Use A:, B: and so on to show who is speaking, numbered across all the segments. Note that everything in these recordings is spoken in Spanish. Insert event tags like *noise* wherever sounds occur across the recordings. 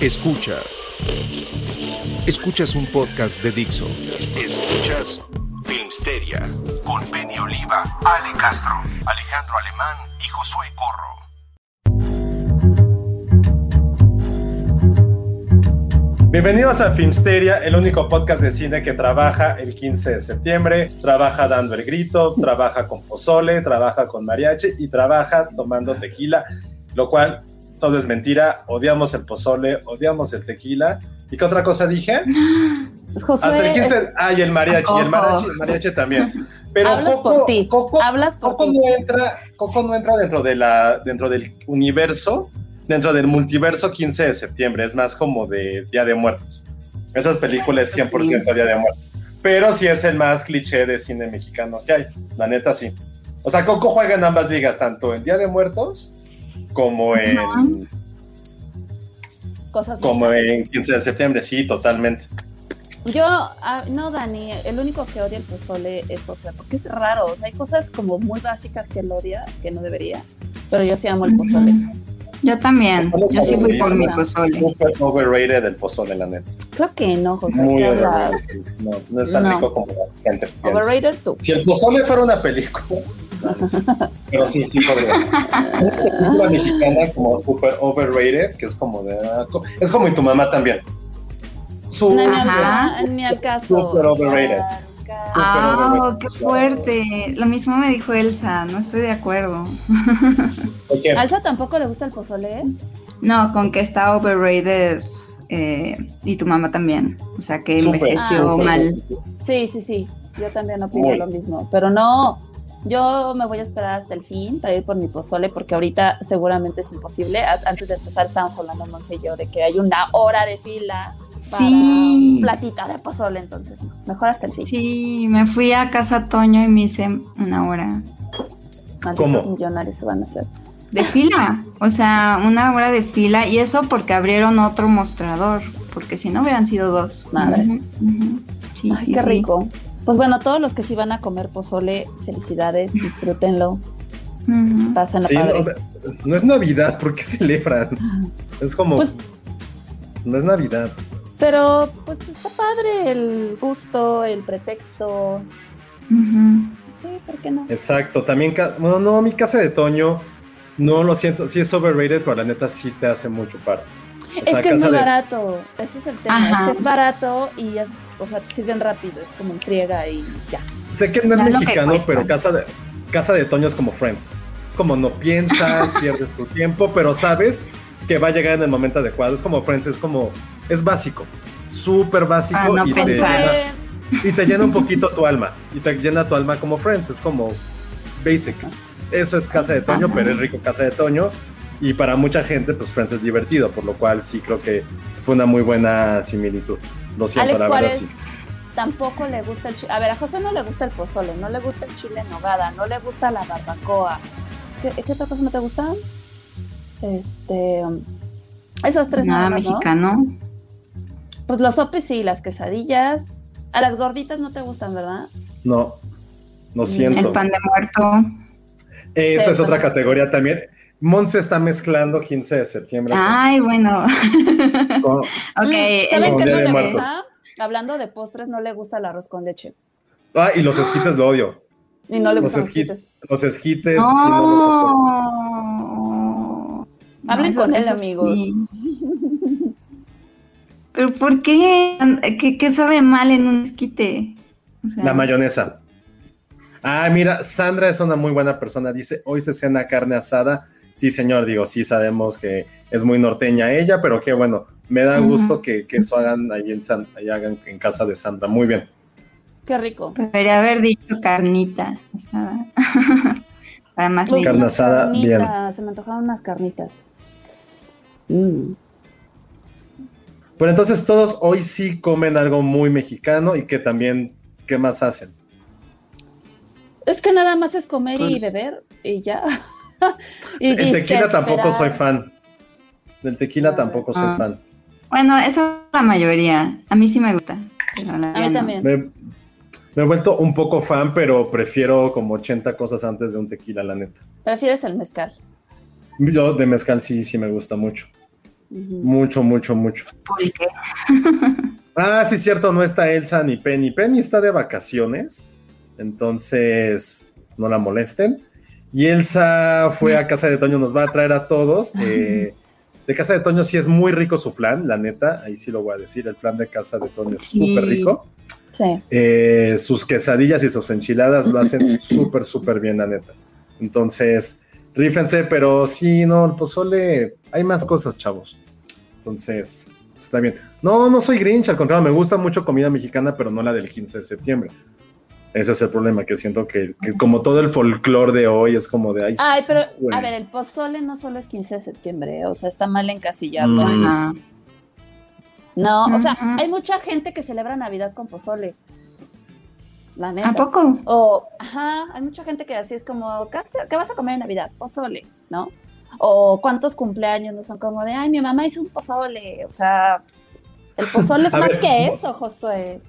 A: Escuchas. Escuchas. Un podcast de Dixo. Escuchas Filmsteria con Penny Oliva, Ale Castro, Alejandro Alemán y Josué Corro.
B: Bienvenidos a Filmsteria, el único podcast de cine que trabaja el 15 de septiembre, trabaja dando el grito, trabaja con pozole, trabaja con mariachi y trabaja tomando tequila, lo cual todo es mentira, odiamos el pozole, odiamos el tequila. ¿Y qué otra cosa dije? *laughs*
C: José,
B: Hasta el 15,
C: es-
B: ah, y el mariachi, y el mariachi, el mariachi también. *laughs* Pero
C: Hablas
B: Coco,
C: por ti,
B: Coco,
C: hablas por
B: Coco
C: ti.
B: no entra, Coco no entra dentro de la, dentro del universo, dentro del multiverso 15 de septiembre, es más como de Día de Muertos. Esas películas 100% Día de Muertos. Pero sí es el más cliché de cine mexicano que hay, la neta sí. O sea, Coco juega en ambas ligas, tanto en Día de Muertos como en,
C: cosas
B: como en 15 de septiembre, sí, totalmente.
C: Yo, ah, no, Dani, el único que odia el pozole es José, porque es raro. o sea, hay cosas como muy básicas que él odia, que no debería, pero yo sí amo el pozole.
D: Yo también. Yo sí fui por mi pozole.
B: Súper overrated el pozole, la neta.
C: Creo que no, José.
B: Muy overrated. No, no es tan
C: No.
B: rico como la gente piensa.
C: Overrated tú.
B: Si el pozole fuera una película, pero sí, sí podría. Una película mexicana como super overrated, que es como de. ah, Es como y tu mamá también. Su,
C: No,
D: Ajá.
C: al, ni al caso.
B: Super overrated.
D: Ah, qué fuerte. Lo mismo me dijo Elsa. No estoy de acuerdo.
C: ¿A Alza tampoco le gusta el pozole?
D: No, con que está overrated. eh, y tu mamá también. O sea, que envejeció
C: Ah, sí.
D: mal.
C: Sí, sí, sí. Yo también opino
B: Muy.
C: lo mismo. Pero no, yo me voy a esperar hasta el fin para ir por mi pozole, porque ahorita seguramente es imposible. Antes de empezar, estábamos hablando, Monse y yo, de que hay una hora de fila para
D: Sí.
C: un platito de pozole. Entonces, mejor hasta el fin.
D: Sí, me fui a casa Toño y me hice una hora
B: ¿Cómo?
C: millonarios se van a hacer.
D: de fila. O sea, una hora de fila. Y eso porque abrieron otro mostrador. Porque si no hubieran sido dos.
C: Madres.
D: Sí,
C: Ay,
D: sí,
C: qué
D: sí.
C: Pues bueno, todos los que sí van a comer pozole, felicidades, disfrútenlo,
D: Ujú.
C: pásenla
B: Sí,
C: padre.
B: no, no es Navidad, ¿por qué celebran? Es como.
C: Pues-
B: no es Navidad.
C: Pero pues está padre el gusto, el pretexto.
D: Ujú.
C: Sí, ¿por qué no?
B: Exacto, también, bueno, no, mi casa de Toño, no lo siento, sí es overrated, pero la neta sí te hace mucho paro. O
C: Es
B: sea,
C: que es muy
B: de-
C: barato, ese es el tema,
D: Ajá.
C: es que es barato y es, o sea, te sirven rápido, es como en friega y ya.
B: Sé que no es
D: Ya
B: mexicano, pero casa de, casa de Toño es como Friends. Es como no piensas, *laughs* pierdes tu tiempo, pero sabes que va a llegar en el momento adecuado. Es como Friends, es como, es básico, súper básico
D: Ah, no
B: y, te llena, y te llena un poquito tu alma. Y te llena tu alma como Friends, es como basic. Eso es casa de Toño,
D: Ajá.
B: pero es rico casa de Toño. Y para mucha gente, pues Friends es divertido, por lo cual sí creo que fue una muy buena similitud. Lo siento,
C: Alex
B: la verdad
C: Juárez
B: sí.
C: tampoco le gusta el chile. A ver, a José no le gusta el pozole, no le gusta el chile en nogada, no le gusta la barbacoa. ¿Qué, qué otra cosa no te gusta? Este. Esos tres
D: Nada
C: nada más, ¿no?
D: mexicano.
C: Pues los sopes sí, las quesadillas. A las gorditas no te gustan, ¿verdad?
B: No, lo siento.
D: El pan de muerto.
B: Esa
C: Sí,
B: es otra categoría también. Monse está mezclando 15 de septiembre.
D: Ay, bueno. *laughs*
B: con-
D: ok,
C: Mm,
D: el-
C: ¿Saben
B: Con
C: qué no le gusta? Hablando de postres, no le gusta el arroz con leche.
B: Ah, y los esquites lo odio.
C: Y no le
B: Los,
C: gustan los
B: esqui-
C: quites.
B: los esquites, sí, no los soporto.
D: No.
C: Hablen con él, amigos.
D: sí. Pero ¿por qué? ¿Qué, qué sabe mal en un esquite? O sea,
B: La mayonesa. Ah, mira, Sandra es una muy buena persona. Dice, hoy se cena carne asada. Sí, señor, digo, sí sabemos que es muy norteña ella, pero qué bueno. Me da gusto que, que eso hagan ahí en, San- ahí hagan en casa de Sandra. Muy bien.
C: Qué rico.
D: Debería haber dicho carnita asada. *laughs* Para más
C: Uy,
D: leña.
B: Carne
C: unas
B: asada, bien.
C: carnitas, Se me antojaron unas carnitas. Mm.
B: Pero entonces todos hoy sí comen algo muy mexicano y que también, ¿qué más hacen?
C: Es que nada más es comer y beber y ya. *laughs* y
B: El tequila tampoco soy fan. Del tequila
C: Ah.
B: tampoco soy
D: Ah.
B: fan.
D: Bueno, eso es la mayoría. A mí sí me gusta. pero la
C: A mí
D: no.
C: también.
B: Me, me he vuelto un poco fan, pero prefiero como 80 cosas antes de un tequila, la neta.
C: Prefieres el mezcal.
B: Yo de mezcal sí, sí me gusta mucho. Mucho, mucho, mucho. *laughs* Ah, sí, cierto, no está Elsa ni Penny. Penny está de vacaciones, entonces no la molesten. Y Elsa fue a Casa de Toño, nos va a traer a todos. eh, de Casa de Toño sí es muy rico su flan, la neta, ahí sí lo voy a decir, el flan de Casa de Toño es súper rico.
C: Sí.
B: Eh, sus quesadillas y sus enchiladas lo hacen *laughs* súper, súper bien, la neta. Entonces, rífense, pero sí, no, el pozole, hay más cosas, chavos. Entonces, está bien. No, no soy Grinch, al contrario, me gusta mucho comida mexicana, pero no la del 15 de septiembre. Ese es el problema, que siento que, que como todo el folclore de hoy es como de... Ay,
C: Ay, pero
B: güey".
C: a ver, el pozole no solo es 15 de septiembre, o sea, está mal encasillarlo.
B: Mm.
D: Ajá.
C: No, o sea, hay mucha gente que celebra Navidad con pozole. La neta.
D: ¿A poco?
C: O, ajá, hay mucha gente que así es como, ¿qué, vas a comer en Navidad? Pozole, ¿no? O cuántos cumpleaños no son como de, ay, mi mamá hizo un pozole. O sea, el pozole es *laughs*
B: A
C: más
B: ver,
C: que eso, Josué.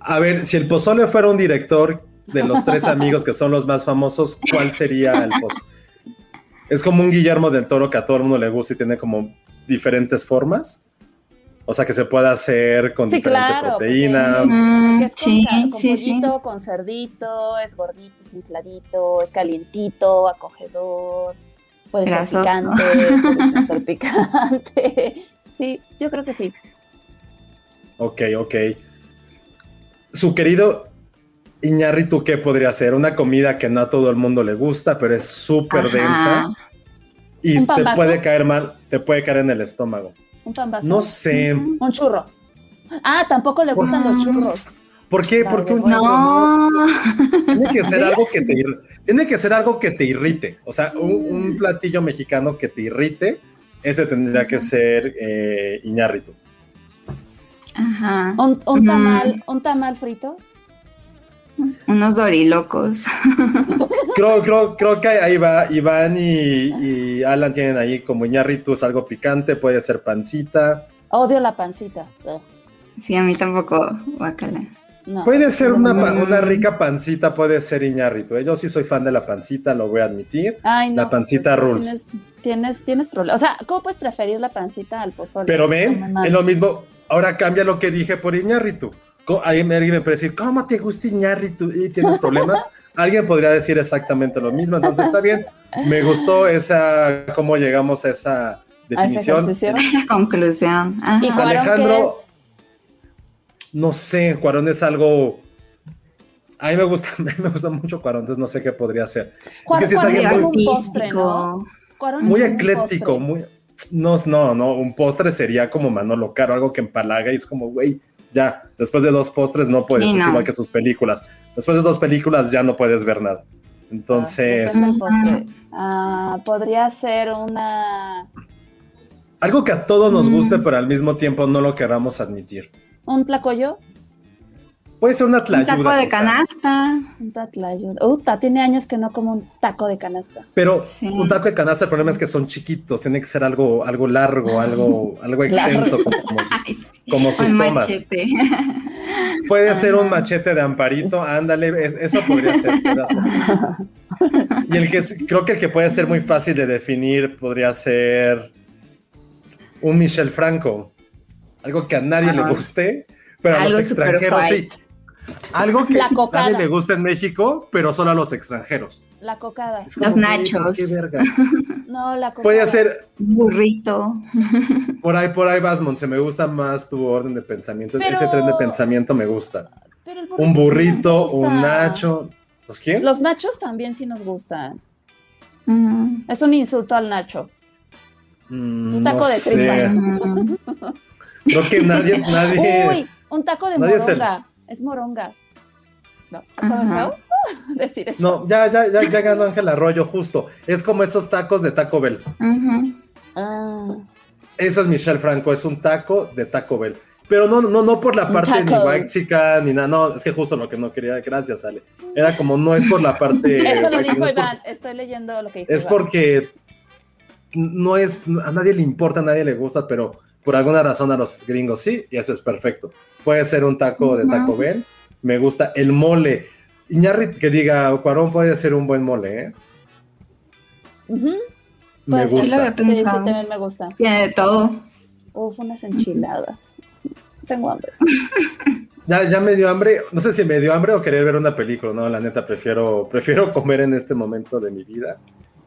B: A ver, si el pozole fuera un director de los tres amigos que son los más famosos, ¿cuál sería el pozole? Es como un Guillermo del Toro que a todo el mundo le gusta y tiene como diferentes formas. O sea, que se puede hacer con
C: Sí,
B: diferente
C: claro,
B: proteína.
C: porque-
D: Mm,
C: es con,
D: sí,
C: con
D: sí,
C: pollito, con cerdito, es gordito, es infladito, es calientito, acogedor. Puede ser picante, puede ser picante. *laughs* Sí, yo creo que sí.
B: Ok, ok. Su querido Iñárritu, ¿qué podría ser? Una comida que no a todo el mundo le gusta, pero es súper densa y
C: ¿Un
B: te puede caer mal, te puede caer en el estómago.
C: Un pambazo.
B: No sé.
C: Un churro. Ah, tampoco le gustan los churros.
B: ¿Por qué?
C: La
B: ¿Por qué un churro no?
D: No.
B: Tiene que ser *laughs* algo que te tiene que ser algo que te irrite. O sea, un, un platillo mexicano que te irrite, ese tendría que ser eh, Iñárritu.
D: Ajá.
C: Un, un
D: Mm.
C: tamal, un tamal frito.
D: Unos dorilocos. *laughs*
B: Creo, creo, creo que ahí va. Iván y, y Alan tienen ahí como Iñárritu es algo picante, puede ser pancita.
C: Odio la pancita. Ugh,
D: Sí, a mí tampoco, guacala.
C: no.
B: Puede ser una, pa-
D: Mm.
B: una rica pancita, puede ser Iñárritu. ¿eh? Yo sí soy fan de la pancita, lo voy a admitir.
C: Ay, no.
B: La pancita rules.
C: Tienes, tienes, tienes problemas. O sea, ¿cómo puedes preferir la pancita al pozole?
B: Pero ven, es lo mismo. Ahora cambia lo que dije por Iñárritu. Co- Alguien alguien me puede decir, ¿cómo te gusta Iñárritu? Y tienes problemas. *laughs* Alguien podría decir exactamente lo mismo. Entonces está bien. Me gustó esa, cómo llegamos a esa
C: A esa
B: definición.
D: Esa conclusión. Ajá.
C: ¿Y Cuarón
B: Alejandro-
C: es?
B: No sé, Cuarón es algo. A mí me gusta, *laughs* a mí me gusta mucho Cuarón, entonces no sé qué podría ser.
C: Cuarón
B: si es
C: Cuarón es
B: alguien
C: como
B: muy-
C: un postre, ¿no? Cuarón es
B: Muy ecléctico, muy. No, no, no, un postre sería como Manolo Caro, algo que empalaga y es como, güey, ya, después de dos postres no puedes,
D: Sí,
B: es
D: no.
B: igual que sus películas. Después de dos películas ya no puedes ver nada. Entonces,
C: Ah. Ah, podría ser una
B: algo que a todos nos
D: Mm.
B: guste, pero al mismo tiempo no lo queramos admitir.
C: un tlacoyo,
B: Puede ser una
D: Un
B: tlayuda.
D: taco de
B: quizá,
D: canasta.
C: un tatlayo. Uta, tiene años que no como un taco de canasta.
B: Pero
D: Sí.
B: un taco de canasta, el problema es que son chiquitos, tiene que ser algo, algo largo, algo, *laughs* algo extenso, como, como *laughs* sus,
D: Ay, sí.
B: como sus
D: Un
B: tomas.
D: machete. *laughs*
B: Puede ser un machete de amparito, ándale, es- eso podría ser, podría ser. Y el que es- creo que el que puede ser muy fácil de definir podría ser un Michel Franco. Algo que a nadie
D: Ajá.
B: le guste, pero a los
D: Algo
B: extranjeros sí. Algo que
C: La *laughs* cocada.
B: nadie le gusta en México, pero solo a los extranjeros.
C: La cocada.
D: Los nachos.
B: ¿por qué verga? *laughs*
C: No, la cocada.
B: Puede ser,
D: Burrito.
B: por ahí, por ahí vas, Monse, me gusta más tu orden de pensamiento.
C: Pero-
B: Ese tren de pensamiento me gusta.
C: Pero el
B: Un burrito, un nacho. ¿Los quién?
C: Los nachos también sí nos gustan.
D: Mm,
C: Es un insulto al nacho.
B: Mm,
C: un taco
B: no
C: de tripa.
D: mm.
B: Creo que nadie, nadie. *laughs*
C: Uy, un taco de moronga. Es moronga. ¿No? *laughs* Decir eso.
B: No, ya, ya, ya, ya ganó Ángel Arroyo, justo. Es como esos tacos de Taco Bell.
C: Ah,
B: Eso es Michelle Franco, es un taco de Taco Bell. Pero no, no, no por la parte ni waxica ni nada. No, es que justo lo que no quería. Gracias, Ale. Era como no es por la parte. *laughs*
C: eso lo dijo
B: es por-
C: Iván. Estoy leyendo lo que dijo
B: Es
C: Iván.
B: porque no es, a nadie le importa, a nadie le gusta, pero por alguna razón a los gringos sí, y eso es perfecto. Puede ser un taco de Taco. Bell, me gusta el mole. Iñarrit que diga, Cuarón puede ser un buen mole, ¿eh?
C: Ujú,
B: Me
C: puede ser.
B: gusta.
D: había
C: Sí, sí,
D: pensado.
C: también me gusta.
D: Tiene de todo.
C: Uf, unas enchiladas. Tengo hambre. *laughs*
B: Ya, ya me dio hambre, no sé si me dio hambre o querer ver una película, no, la neta prefiero, prefiero comer en este momento de mi vida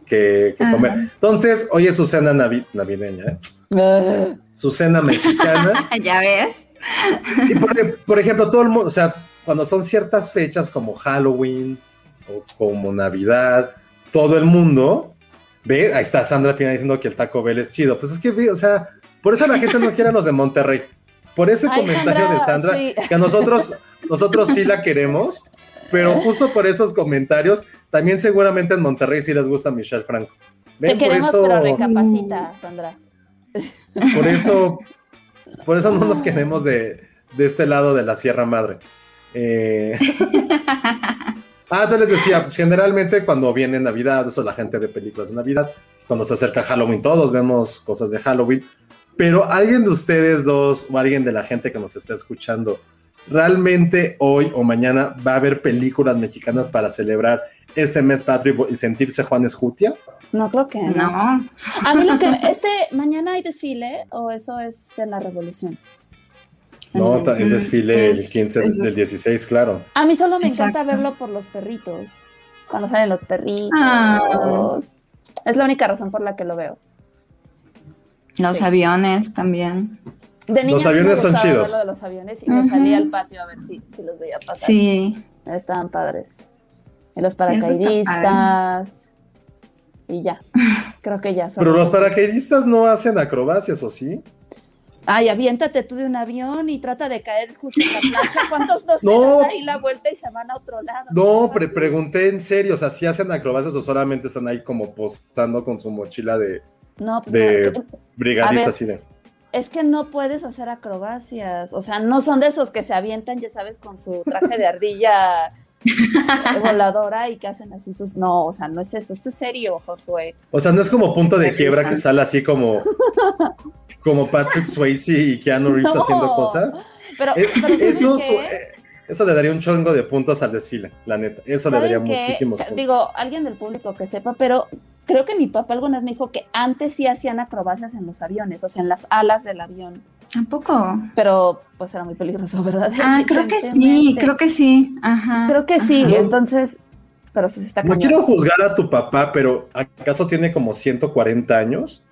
B: que, comer. Entonces, hoy es su cena navi- navideña, ¿eh?
C: Ah,
B: Su cena mexicana. *laughs*
D: ya ves. *laughs*
B: Y por, por ejemplo, todo el mundo, o sea, cuando son ciertas fechas como Halloween o como Navidad, todo el mundo ve, ahí está Sandra Pina diciendo que el Taco Bell es chido. Pues es que, o sea, por eso la gente no quiere a los de Monterrey. Por ese
C: Ay,
B: comentario de
C: Sandra,
B: Sandra,
C: sí.
B: que a nosotros, nosotros sí la queremos, pero justo por esos comentarios, también seguramente en Monterrey sí les gusta Michelle Franco.
C: Te
B: Ven, por
C: queremos,
B: eso,
C: pero recapacita, Sandra.
B: por eso, por eso no nos queremos de, de este lado de la Sierra Madre. Eh, *laughs* Ah, entonces les decía, pues, generalmente cuando viene Navidad, eso la gente ve películas de Navidad, cuando se acerca Halloween, todos vemos cosas de Halloween, pero alguien de ustedes dos o alguien de la gente que nos está escuchando, realmente hoy o mañana va a haber películas mexicanas para celebrar este mes patrio y sentirse Juan Escutia?
C: No creo que no.
D: No.
C: A mí lo que este mañana hay desfile o eso es en la Revolución.
B: No, es desfile el
D: Es-
B: 15
D: es-
B: del 16, claro.
C: A mí solo me
D: Exacto.
C: encanta verlo por los perritos. Cuando salen los perritos.
D: Ah.
C: Es la única razón por la que lo veo.
D: Los
C: Sí.
D: aviones también.
C: De niña
B: Los aviones son chidos.
C: lo de los aviones y me salía al patio a ver si, si los veía pasar.
D: Sí.
C: Estaban padres. Los paracaidistas. y ya. Creo que ya son.
B: Pero los paracaidistas no hacen acrobacias, ¿o sí?
C: Ay, aviéntate tú de un avión y trata de caer justo en la plancha. ¿Cuántos no se *laughs*
B: No.
C: dan ahí la vuelta y se van a otro lado?
B: No,
C: ¿Qué
B: pre- pregunté en serio, o sea, si hacen acrobacias o solamente están ahí como postando con su mochila de,
C: No,
B: de
C: no,
B: brigadista,
C: A ver.
B: así de.
C: es que no puedes hacer acrobacias. O sea, no son de esos que se avientan, ya sabes, con su traje de ardilla eh, *laughs* voladora y que hacen así sus. No, o sea, no es eso. Esto es serio, Josué.
B: O sea, no es como punto de quiebra que sale así como, como Patrick Swayze y Keanu Reeves *laughs*
C: No.
B: haciendo cosas.
C: Pero,
B: Eh,
C: pero ¿saben
B: eso, eh, eso le daría un chongo de puntos al desfile, la neta. Eso le daría muchísimos puntos.
C: Digo, alguien del público que sepa, pero creo que mi papá alguna vez me dijo que antes sí hacían acrobacias en los aviones, o sea, en las alas del avión.
D: ¿Tampoco?
C: Pero pues era muy peligroso, ¿verdad? *laughs*
D: Ah, creo que sí, creo que sí. Ajá.
C: Creo que sí,
B: Ajá.
C: entonces, pero sí se está
B: No quiero juzgar a tu papá, pero ¿acaso tiene como 140 años?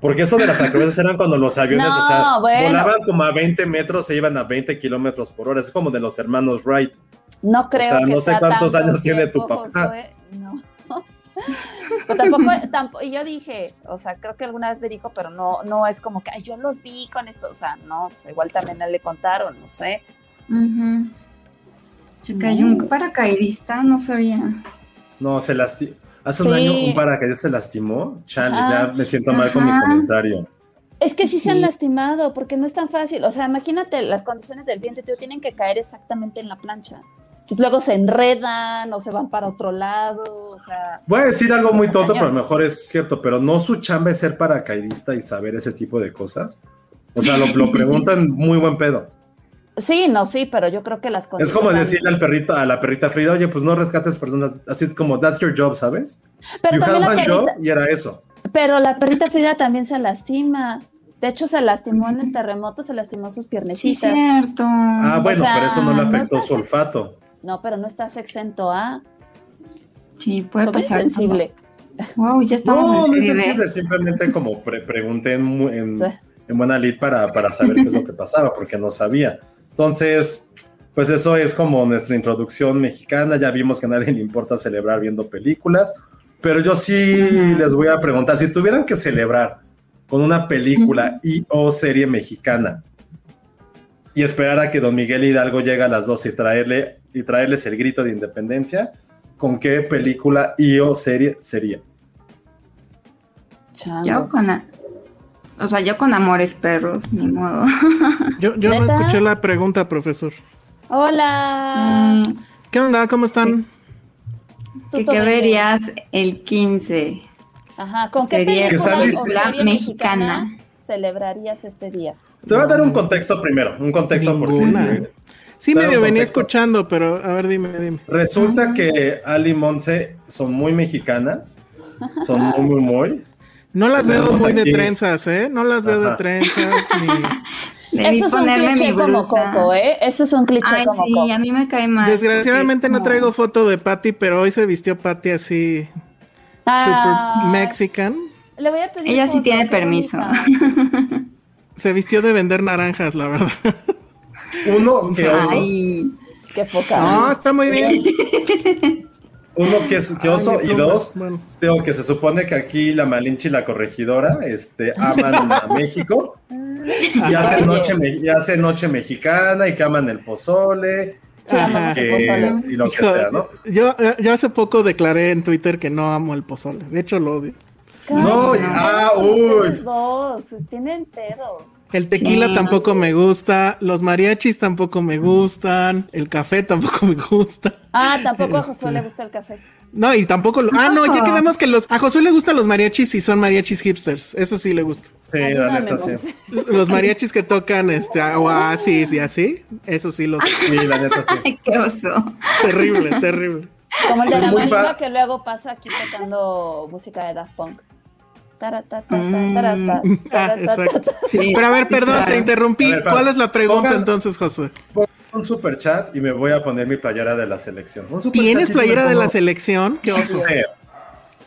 B: Porque eso de las acrobacias eran cuando los aviones,
C: No,
B: o sea,
C: bueno.
B: volaban como a 20 metros, se iban a 20 kilómetros por hora. Es como de los hermanos Wright.
C: No creo
B: sea,
C: que
B: no sé cuántos años tiene tu papá.
C: Josué, No. *laughs* Pero tampoco, tampoco, y yo dije, o sea, creo que alguna vez me dijo, pero no, no es como que "Ay, yo los vi con esto, o sea, no, pues, igual también a él le contaron, no sé.
D: Ujú. Se cayó un paracaidista, no sabía.
B: No, se lastimó. Hace un
C: Sí.
B: año un paracaídas se lastimó. Chale, ya me siento mal con mi comentario.
C: Es que sí, se han
D: Sí.
C: lastimado, porque no es tan fácil. O sea, imagínate las condiciones del viento, tío, tienen que caer exactamente en la plancha. Entonces luego se enredan o se van para otro lado, o sea,
B: Voy a decir algo muy tonto, pero a lo mejor es cierto, pero no su chamba es ser paracaidista y saber ese tipo de cosas. O sea, lo, lo preguntan muy buen pedo.
C: sí, no, sí, pero yo creo que las
B: Es
C: condiciones...
B: como decirle al perrito, a la perrita Frida, oye, pues no rescates personas. Así es como, that's your job, ¿sabes?
C: Pero
B: you
C: también
B: have
C: la
B: one job
C: perrita,
B: y era eso.
C: pero la perrita Frida también se lastima. De hecho, se lastimó en el terremoto, se lastimó sus
D: Sí,
C: piernecitas.
D: cierto.
B: Ah, bueno,
C: O sea,
B: pero eso no le afectó su olfato.
C: No, pero no estás exento a.
D: Sí, puede
C: Todo es
D: pasar.
C: sensible.
D: Wow, ya estamos
B: No,
D: en
B: no es sensible, simplemente como pre- pregunté en, en,
C: Sí.
B: en buena lid para, para saber qué es lo que pasaba, porque no sabía. Entonces, pues eso es como nuestra introducción mexicana. Ya vimos que a nadie le importa celebrar viendo películas, pero yo sí les voy a preguntar, si tuvieran que celebrar con una película y o serie mexicana y esperar a que Don Miguel Hidalgo llegue a las dos y traerle y traerles el grito de independencia, ¿con qué película y o serie sería?
D: Yo con, a- o sea, yo con amores perros, ni modo. *laughs*
E: Yo, yo no escuché la pregunta, profesor.
C: Hola.
D: Mm,
E: ¿Qué onda? ¿Cómo están?
D: ¿Qué, qué verías el 15?
C: Ajá, ¿con qué
D: Sería
B: Que
C: película
D: mexicana
C: celebrarías este día?
B: Te voy a dar un contexto primero, un contexto
E: Ninguna.
B: porque
E: Sí,
B: Claro,
E: medio venía escuchando, pero a ver, dime, dime.
B: resulta que Ali y Monse son muy mexicanas, son muy, muy, muy.
E: No las veo muy de trenzas, ¿eh? No las veo de trenzas ni... *laughs*
C: Eso es un cliché como. Coco, ¿eh? Eso es un cliché
D: Ay,
C: como
D: sí,
C: Coco.
D: a mí me cae mal.
E: Desgraciadamente no traigo foto de Patty, pero hoy se vistió Patty así
C: Ah,
E: super mexican.
C: Le voy a pedir
D: Ella sí tiene permiso. *laughs*
E: Se vistió de vender naranjas, la verdad. *laughs*
B: Uno *laughs* que oso,
D: Ay,
C: Qué poca.
E: No, está muy bien. *laughs*
B: uno que es que oso
E: Ay,
B: y dos,
E: bueno.
B: tengo que se supone que aquí la Malinche y la corregidora este, aman a *laughs* México y hacen,
C: Oye.
B: noche, me- y noche mexicana y que aman el pozole
C: Sí, el
B: que-
C: pozole.
B: y lo que
E: Hijo,
B: sea, ¿no?
E: Yo, yo hace poco declaré en Twitter que no amo el pozole. De hecho, lo odio.
B: No, ah, uy.
C: ustedes dos, tienen pedos.
E: El tequila
D: Sí.
E: tampoco me gusta, los mariachis tampoco me gustan, el café tampoco *laughs* me gusta.
C: Ah, tampoco a Josué
E: Este.
C: le gusta el café.
E: No, y tampoco lo... Ah, no, ya quedamos que los... A Josué le gustan los mariachis y son mariachis hipsters. Eso sí le gusta.
B: Sí, la neta sí.
E: Los mariachis que tocan este Oasis y así, eso sí los...
B: Sí, la neta sí. *laughs*
D: qué oso.
E: Terrible, terrible.
C: Como el de la
B: fa-
C: que luego pasa aquí tocando música de Daft Punk.
E: Pero a ver, perdón, te interrumpí.
B: Ver,
E: ¿Cuál es la pregunta
B: pongan-
E: entonces, Josué?
B: Pongo un super chat y me voy a poner mi playera de la selección.
E: ¿Tienes playera de la selección? ¿Qué oso?
B: Sí.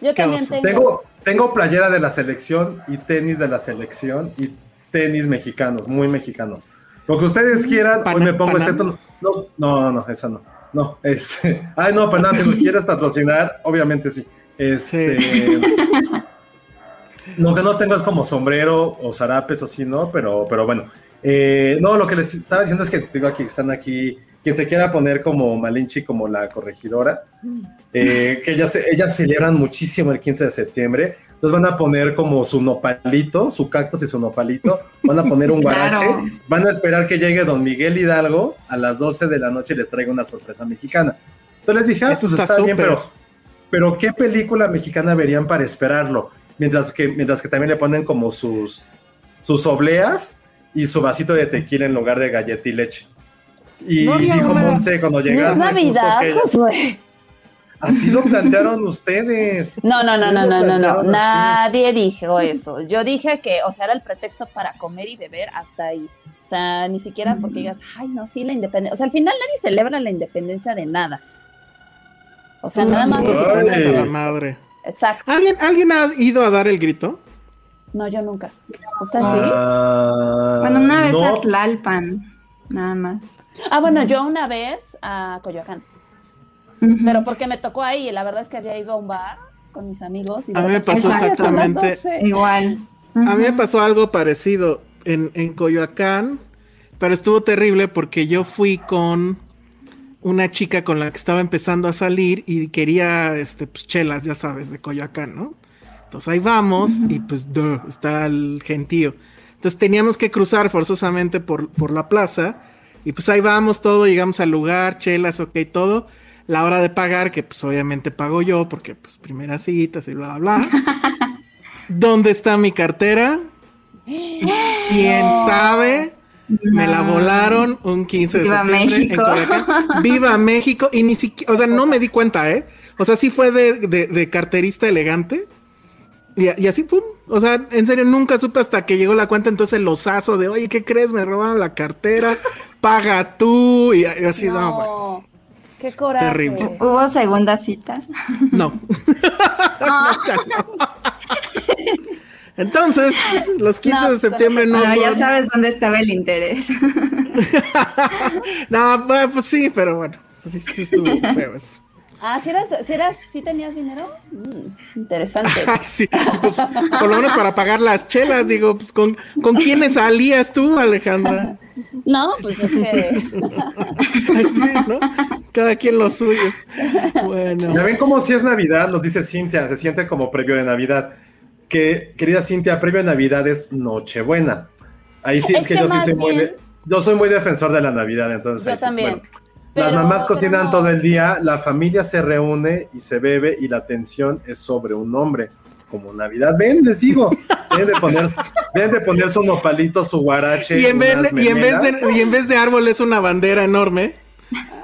C: Yo
E: Qué
C: también tengo.
B: Tengo, tengo playera de la selección y tenis de la selección y tenis mexicanos, muy mexicanos. Lo que ustedes quieran,
E: Pana-
B: hoy me pongo
E: Panam.
B: excepto. No, no, no, no, esa no. No, este. *laughs* Ay, no, perdón, si nos *laughs* quieres patrocinar, obviamente sí. Este. Lo que no tengo es como sombrero o zarapes o sí, ¿no? Pero, pero bueno. Eh, no, lo que les estaba diciendo es que digo aquí, están aquí, quien se quiera poner como Malinchi, como la corregidora, eh, que ellas, ellas celebran muchísimo el 15 de septiembre. Entonces van a poner como su nopalito, su cactus y su nopalito, van a poner un *laughs* guarache,
D: Claro.
B: van a esperar que llegue don Miguel Hidalgo a las 12 de la noche y les traiga una sorpresa mexicana. Entonces les dije, ah, pues
E: está
B: está, bien, pero, pero ¿qué película mexicana verían para esperarlo? Mientras que, mientras que también le ponen como sus, sus obleas y su vasito de tequila en lugar de galleta y leche. Y
E: No
B: dijo
E: una-
B: Monse cuando
C: No
B: llegaste.
C: es Navidad,
B: que- *laughs* así lo plantearon ustedes.
C: No, no, no, no, no, no, no. Nadie dijo eso. Yo dije que, o sea, era el pretexto para comer y beber hasta ahí. O sea, ni siquiera porque digas, ay, no, sí, la independencia. O sea, al final nadie celebra la independencia de nada. O sea, nada más.
B: Ay.
E: La madre.
C: Exacto.
E: ¿Alguien, ¿Alguien ha ido a dar el grito?
C: No, yo nunca. ¿Usted sí?
B: Ah,
D: Bueno, una vez
B: no,
D: a Tlalpan, nada más.
C: Ah, bueno, yo una vez a Coyoacán. Pero porque me tocó ahí. La verdad es que había ido a un bar con mis amigos. Y
E: A mí me pasó
C: "Ay, son las
E: exactamente
C: 12".
D: Igual.
E: A mí me pasó algo parecido en, en Coyoacán, pero estuvo terrible porque yo fui con una chica con la que estaba empezando a salir y quería, este, pues, chelas, ya sabes, de Coyoacán, ¿no? Entonces ahí vamos y pues, duh, está el gentío. Entonces teníamos que cruzar forzosamente por, por la plaza y pues ahí vamos todo, llegamos al lugar, chelas, ok, todo. La hora de pagar, que pues obviamente pago yo porque pues primeras citas y bla, bla, bla. *laughs* ¿Dónde está mi cartera? *gasps* ¿Quién sabe? Me la volaron un 15 de
D: Viva
E: septiembre
D: México.
E: en Coyoacán. Viva México. Y ni siquiera, o sea, no me di cuenta, ¿eh? O sea, sí fue de, de- de carterista elegante, Y, y así, pum. O sea, en serio, nunca supe hasta que llegó la cuenta, entonces el osazo de, oye, ¿qué crees? Me robaron la cartera, paga tú. Y así, no, bueno,
C: qué coraje.
E: Terrible.
D: ¿Hubo segunda cita?
E: no. *laughs* *laughs* No. Entonces, los 15
C: No,
E: de septiembre no
D: Bueno, ya
E: son-
D: sabes dónde estaba el interés. *laughs*
E: no, bueno, pues sí, pero bueno, sí, sí estuvo feo eso.
C: Ah, si eras, si eras, si tenías dinero. Mm, interesante.
E: Ah, *laughs* sí, pues, por lo menos para pagar las chelas, digo, pues con, ¿con quiénes salías tú, Alejandra?
C: No, pues es que. *laughs*
E: Sí, ¿no? Cada quien lo suyo. Bueno.
B: Ya ven cómo si es Navidad, nos dice Cintia, se siente como previo de Navidad. Que, querida Cintia, previo de Navidad es Nochebuena. Ahí sí es,
C: Es
B: que,
C: que
B: yo sí soy muy de- yo soy muy defensor de la Navidad, entonces
C: Yo
B: sí,
C: también.
B: bueno. Las mamás cocinan
C: no.
B: todo el día, la familia se reúne y se bebe y la atención es sobre un hombre. Como Navidad, ven, les digo, deben de poner, deben de poner su nopalito, su guarache.
E: Y en, vez de, y, en vez de, y en vez de árbol es una bandera enorme.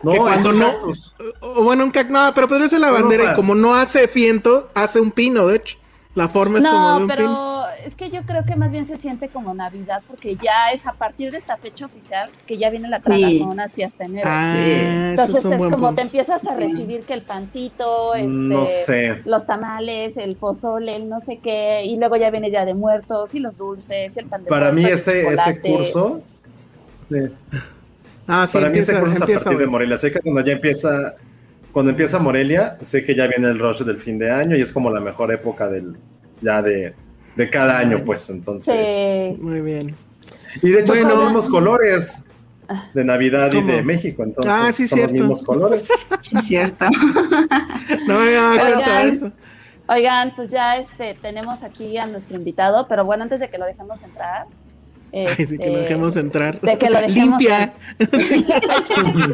B: no,
E: cuando no-
B: cactus.
E: O bueno, un cac, no, pero podría ser la bandera y como no hace viento, hace un pino, de hecho. La forma es como de
C: No,
E: un pino.
C: pero es que yo creo que más bien se siente como Navidad porque ya es a partir de esta fecha oficial que ya viene la tragazón así hasta enero.
E: Ah,
C: Entonces
E: es un
C: es
E: buen
C: como
E: punto.
C: te empiezas a recibir que el pancito, este,
B: No sé.
C: los tamales, el pozole, el no sé qué, y luego ya viene Día de Muertos y los dulces y el pan de
B: Para mí
C: el
B: ese, ese curso, sí,
E: Ah, sí,
B: para mí ese
E: empieza-
B: curso es a
E: empieza
B: partir de. Morelia. Que cuando ya empieza, cuando empieza Morelia, sé que ya viene el rush del fin de año y es como la mejor época del, ya de, de cada año, pues entonces.
C: Sí.
E: Muy bien.
B: Y de hecho son
E: Bueno.
B: los mismos colores de Navidad y de México, entonces
E: Ah, sí,
B: son
E: cierto.
B: los mismos colores.
D: Sí, es cierto. *laughs*
E: No me había dado cuenta de
C: Oigan.
E: eso.
C: Oigan, pues ya este tenemos aquí a nuestro invitado, pero bueno, antes de que lo dejemos entrar.
E: Ay, sí, que lo
C: este,
E: dejemos entrar.
C: De que lo dejemos
E: Limpia. *laughs*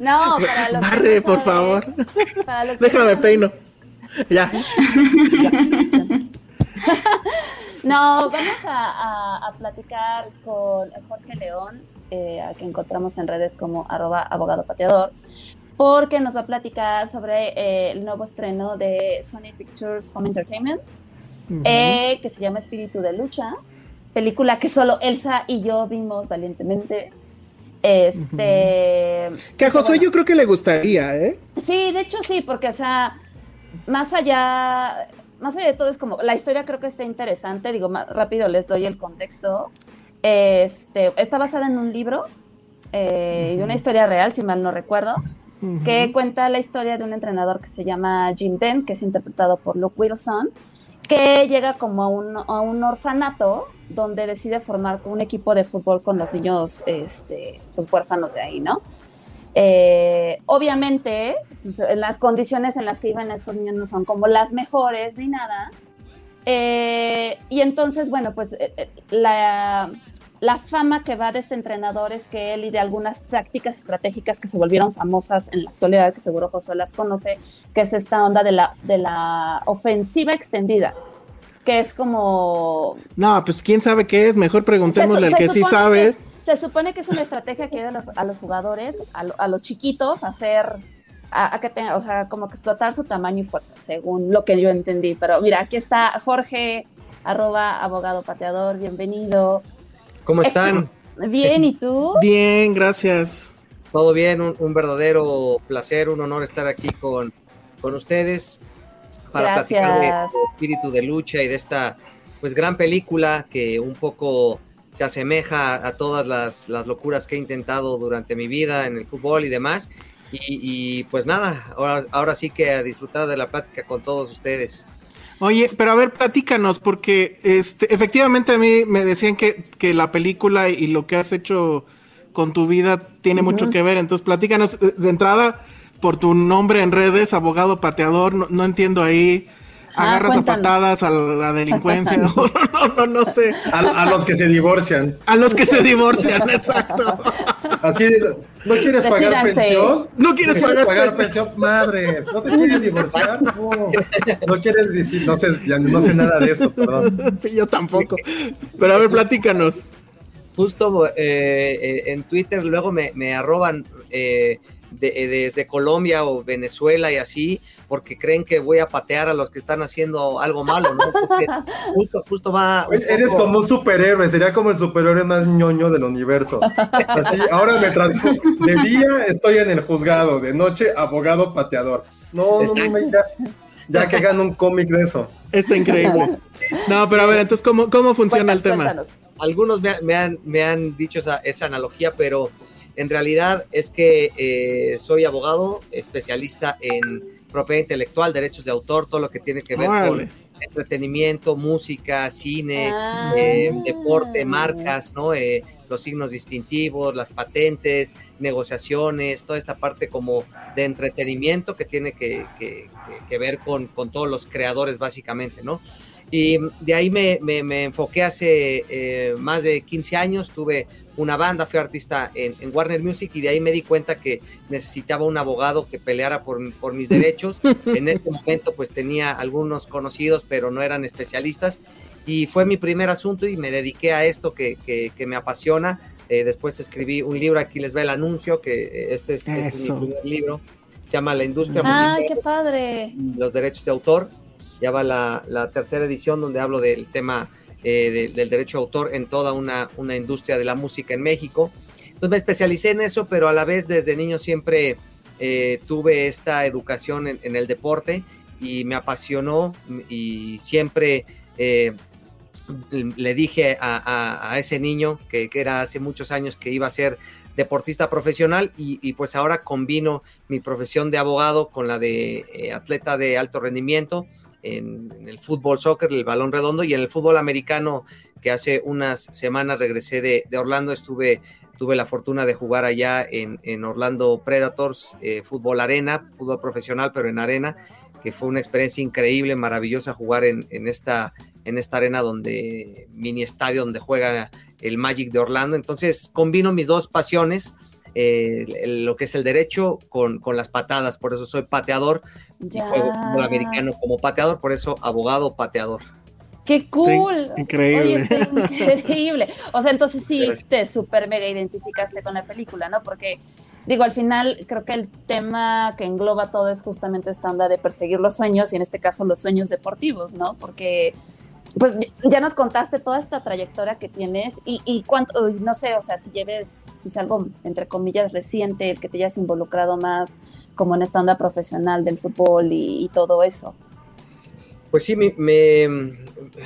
C: No, para los que
E: Barre,
C: no
E: por
C: saben,
E: favor.
C: Para los que
E: Déjame
C: no-
E: peino. Ya. *laughs*
C: No, vamos a, a- a platicar con Jorge León, eh, a quien encontramos en redes como arroba abogado pateador, porque nos va a platicar sobre eh, el nuevo estreno de Sony Pictures Home Entertainment, eh, que se llama Espíritu de Lucha, película que solo Elsa y yo vimos valientemente. Este.
E: Que a Josué
C: bueno,
E: yo creo que le gustaría, ¿eh?
C: Sí, de hecho sí, porque o sea, más allá, más allá de todo es como, la historia creo que está interesante, digo, más rápido les doy el contexto. Este, está basada en un libro, eh, de una historia real, si mal no recuerdo, que cuenta la historia de un entrenador que se llama Jim Dent, que es interpretado por Luke Wilson, que llega como a un, a un orfanato donde decide formar un equipo de fútbol con los niños este, pues, huérfanos de ahí, ¿no? Eh, obviamente, pues, las condiciones en las que iban estos niños no son como las mejores ni nada. Eh, y entonces, bueno, pues eh, la, la fama que va de este entrenador es que él y de algunas tácticas estratégicas que se volvieron famosas en la actualidad, que seguro Josué las conoce, que es esta onda de la, de la ofensiva extendida, que es como
E: No, pues quién sabe qué es. Mejor preguntémosle
C: se-
E: al
C: se
E: que sí sabe.
C: que- se supone que es una estrategia que ayuda a los, a los jugadores, a, lo- a los chiquitos, a hacer, a, a que tengan, o sea, como que explotar su tamaño y fuerza, según lo que yo entendí. Pero mira, aquí está Jorge, arroba abogado pateador, bienvenido.
F: ¿Cómo están? *laughs*
C: Bien, ¿y tú?
E: Bien, gracias.
F: ¿Todo bien? Un, un verdadero placer, un honor estar aquí con, con ustedes para platicar de,
C: Gracias.
F: de espíritu de lucha y de esta pues gran película que un poco se asemeja a todas las, las locuras que he intentado durante mi vida en el fútbol y demás. Y, y, pues nada, ahora, ahora sí que a disfrutar de la plática con todos ustedes.
E: Oye, pero a ver, platícanos, porque este, efectivamente a mí me decían que, que la película y lo que has hecho con tu vida tiene mucho que ver. Entonces, platícanos eh, de entrada por tu nombre en redes, abogado pateador. No, no entiendo ahí.
C: Ah,
E: Agarras a patadas a la delincuencia. *laughs* no, no, no, no sé.
B: A, a los que se divorcian.
E: A los que se divorcian, *laughs* exacto.
B: Así, de, ¿no quieres pagar pensión?
E: No quieres pagar
B: pagar pensión? Madres, ¿no te quieres divorciar? No, no quieres visitar, no sé, ya no sé nada de esto, perdón.
E: Sí, yo tampoco. Pero a ver, platícanos.
F: Justo eh, eh, en Twitter luego me, me arroban eh, de- eh, desde Colombia o Venezuela y así, porque creen que voy a patear a los que están haciendo algo malo, ¿no? *laughs* justo, justo va.
B: Eres como un superhéroe, sería como el superhéroe más ñoño del universo. Así, ahora me transformo. De día estoy en el juzgado, de noche abogado pateador. No, no, no, ya, ya que hagan un cómic de eso.
E: Está increíble. No, pero a ver, entonces, ¿cómo, cómo funciona el tema?
F: Algunos me, han, me han dicho esa, esa analogía, pero en realidad es que eh, soy abogado, especialista en propiedad intelectual, derechos de autor, todo lo que tiene que ver con entretenimiento, música, cine, ah. eh, deporte, marcas, ¿no? Eh, los signos distintivos, las patentes, negociaciones, toda esta parte como de entretenimiento que tiene que, ver con, con, todos los creadores básicamente, ¿no? Y de ahí me, me, enfoqué hace más de 15 años, tuve una banda, fui artista en, Warner Music y de ahí me di cuenta que necesitaba un abogado que peleara por, mis derechos. *laughs* en ese momento pues tenía algunos conocidos, pero no eran especialistas. Y fue mi primer asunto y me dediqué a esto que, me apasiona. Eh, después escribí un libro, aquí les ve el anuncio, que eh, este es, este mi primer libro. Se llama La industria
C: ah, qué padre!
F: Los derechos de autor. Ya va la, la tercera edición donde hablo del tema eh, del derecho de autor en toda una, una, industria de la música en México. Entonces me especialicé en eso, pero a la vez desde niño siempre eh, tuve esta educación en, el deporte y me apasionó y siempre eh, le dije a, ese niño que, era hace muchos años que iba a ser deportista profesional y, y, pues ahora combino mi profesión de abogado con la de atleta de alto rendimiento en, el fútbol soccer, el balón redondo, y en el fútbol americano, que hace unas semanas regresé de, Orlando, estuve, tuve la fortuna de jugar allá en, Orlando Predators, eh, fútbol arena, fútbol profesional, pero en arena, que fue una experiencia increíble, maravillosa jugar en, esta, en esta arena donde, mini estadio donde juega el Magic de Orlando. Entonces combino mis dos pasiones, eh, lo que es el derecho con, con, las patadas, por eso soy pateador y juego fútbol americano como pateador, por eso abogado pateador.
C: ¡Qué cool!
E: increíble. *laughs*
C: increíble. O sea, entonces sí te súper mega identificaste con la película, ¿no? Porque, digo, al final creo que el tema que engloba todo es justamente esta onda de perseguir los sueños y en este caso los sueños deportivos, ¿no? Porque pues ya nos contaste toda esta trayectoria que tienes y, y cuánto, no sé, o sea, si lleves, si es algo entre comillas reciente, el que te hayas involucrado más como en esta onda profesional del fútbol y, todo eso.
F: Pues sí, me,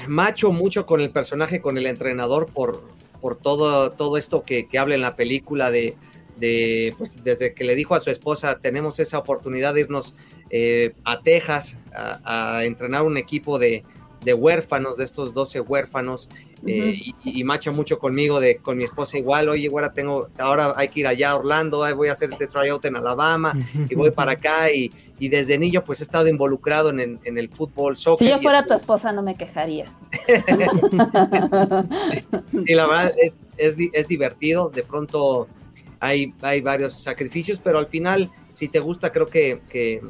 F: macho mucho con el personaje, con el entrenador por, por todo, todo esto que, habla en la película de, de pues desde que le dijo a su esposa, tenemos esa oportunidad de irnos eh, a Texas a entrenar un equipo de, de huérfanos, de estos 12 huérfanos, eh, y, macha mucho conmigo, de con mi esposa igual, oye, ahora tengo, ahora hay que ir allá a Orlando, voy a hacer este tryout en Alabama, y voy para acá, y, desde niño pues he estado involucrado en, el fútbol,
C: soccer. Si yo fuera tu esposa no me quejaría. *laughs*
F: sí, la verdad es, es, divertido, de pronto hay, hay varios sacrificios, pero al final, si te gusta, creo que, que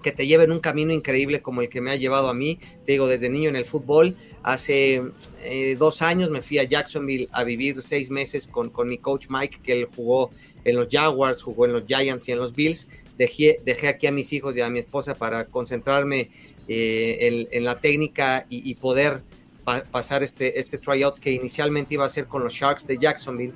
F: que te lleven un camino increíble como el que me ha llevado a mí. Te digo, desde niño en el fútbol. Hace eh, dos años me fui a Jacksonville a vivir seis meses con, con mi coach Mike, que él jugó en los Jaguars, jugó en los Giants y en los Bills. Dejé, dejé aquí a mis hijos y a mi esposa para concentrarme eh, en, la técnica y, poder pasar este, este tryout que inicialmente iba a ser con los Sharks de Jacksonville.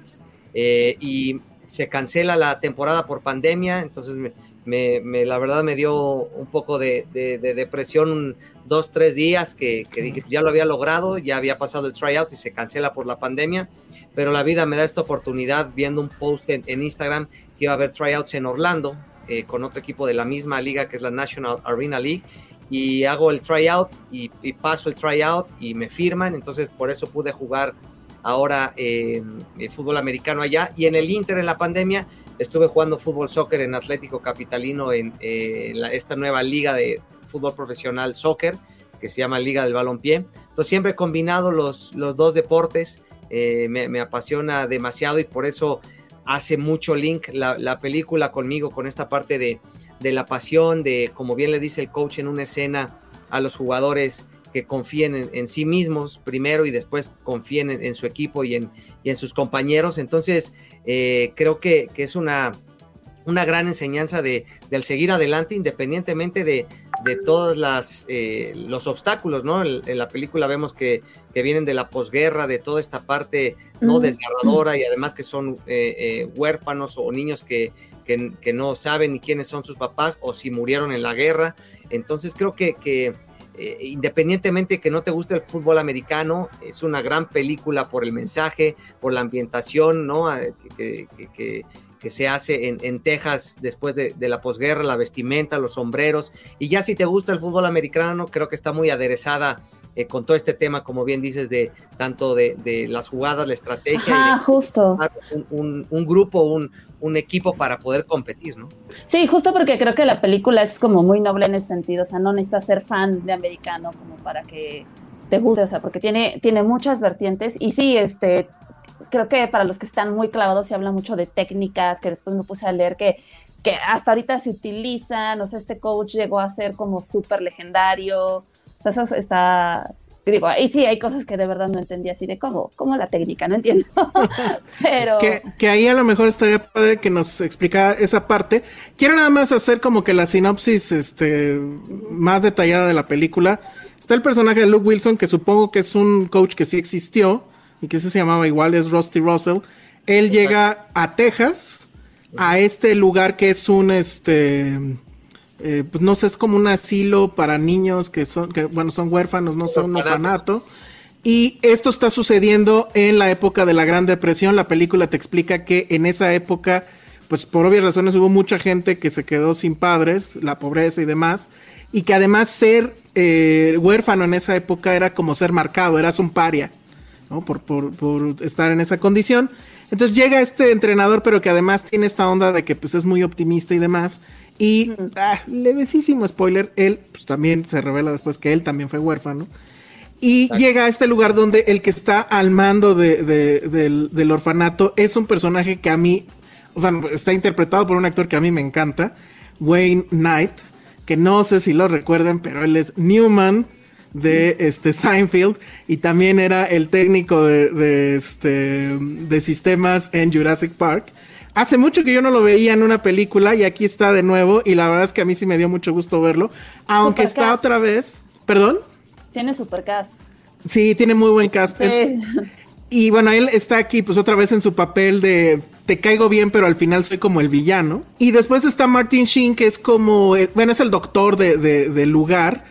F: Eh, y se cancela la temporada por pandemia, entonces me, me, la verdad me dio un poco de, depresión dos, tres días que, ya lo había logrado, ya había pasado el tryout y se cancela por la pandemia, pero la vida me da esta oportunidad viendo un post en, Instagram que iba a haber tryouts en Orlando eh, con otro equipo de la misma liga que es la National Arena League y hago el tryout y, y paso el tryout y me firman, entonces por eso pude jugar ahora eh, fútbol americano allá. Y en el Inter en la pandemia Estuve jugando fútbol soccer en Atlético Capitalino en, eh, esta nueva liga de fútbol profesional soccer que se llama Liga del Balompié. Entonces siempre he combinado los, los dos deportes, eh, me, apasiona demasiado y por eso hace mucho link la, película conmigo, con esta parte de, la pasión, de como bien le dice el coach en una escena a los jugadores que confíen en, sí mismos primero y después confíen en, su equipo y en, y en sus compañeros. Entonces, eh, creo que, es una, una gran enseñanza de, del seguir adelante independientemente de, de todos las, eh, los obstáculos, ¿no? En, la película vemos que, que, vienen de la posguerra, de toda esta parte no desgarradora y además que son eh, eh, huérfanos o niños que, que, que, no saben ni quiénes son sus papás o si murieron en la guerra. Entonces creo que, que independientemente que no te guste el fútbol americano, es una gran película por el mensaje, por la ambientación, ¿no? que, que se hace en, Texas después de, la posguerra, la vestimenta, los sombreros. Y ya si te gusta el fútbol americano, creo que está muy aderezada eh, con todo este tema, como bien dices, de tanto de, las jugadas, la estrategia.
C: justo.
F: Un, grupo, un, un, equipo para poder competir, ¿no?
C: Sí, justo porque creo que la película es como muy noble en ese sentido. O sea, no necesitas ser fan de americano como para que te guste, o sea, porque tiene, tiene muchas vertientes. Y sí, este, creo que para los que están muy clavados se habla mucho de técnicas, que después me puse a leer que, que hasta ahorita se utilizan, o sea, este coach llegó a ser como súper legendario, o sea, eso está, digo, ahí sí hay cosas que de verdad no entendí así de cómo, cómo la técnica, no entiendo, *laughs* pero...
E: Que, ahí a lo mejor estaría padre que nos explicara esa parte. Quiero nada más hacer como que la sinopsis este, más detallada de la película. Está el personaje de Luke Wilson, que supongo que es un coach que sí existió, y que se llamaba igual, es Rusty Russell. Él llega a Texas, a este lugar que es un, este, eh, pues no sé, es como un asilo para niños que son, que bueno, son huérfanos, no son un orfanato. Y esto está sucediendo en la época de la Gran Depresión. La película te explica que en esa época, pues por obvias razones hubo mucha gente que se quedó sin padres, la pobreza y demás. Y que además ser eh, huérfano en esa época era como ser marcado, eras un paria. Por, estar en esa condición. Entonces llega este entrenador, pero que además tiene esta onda de que pues es muy optimista y demás. Y ah, levesísimo spoiler, él pues también se revela después que él también fue huérfano. Y llega a este lugar donde el que está al mando del, orfanato es un personaje que a mí, bueno, está interpretado por un actor que a mí me encanta, Wayne Knight, que no sé si lo recuerdan, pero él es Newman de este Seinfeld y también era el técnico de, este, de sistemas en Jurassic Park. Hace mucho que yo no lo veía en una película y aquí está de nuevo y la verdad es que a mí sí me dio mucho gusto verlo, aunque está otra vez, perdón.
C: Tiene super cast.
E: Sí, tiene muy buen cast. Y bueno, él está aquí pues otra vez en su papel de te caigo bien, pero al final soy como el villano. Y después está Martin Sheen, que es como, bueno, es el doctor de, del lugar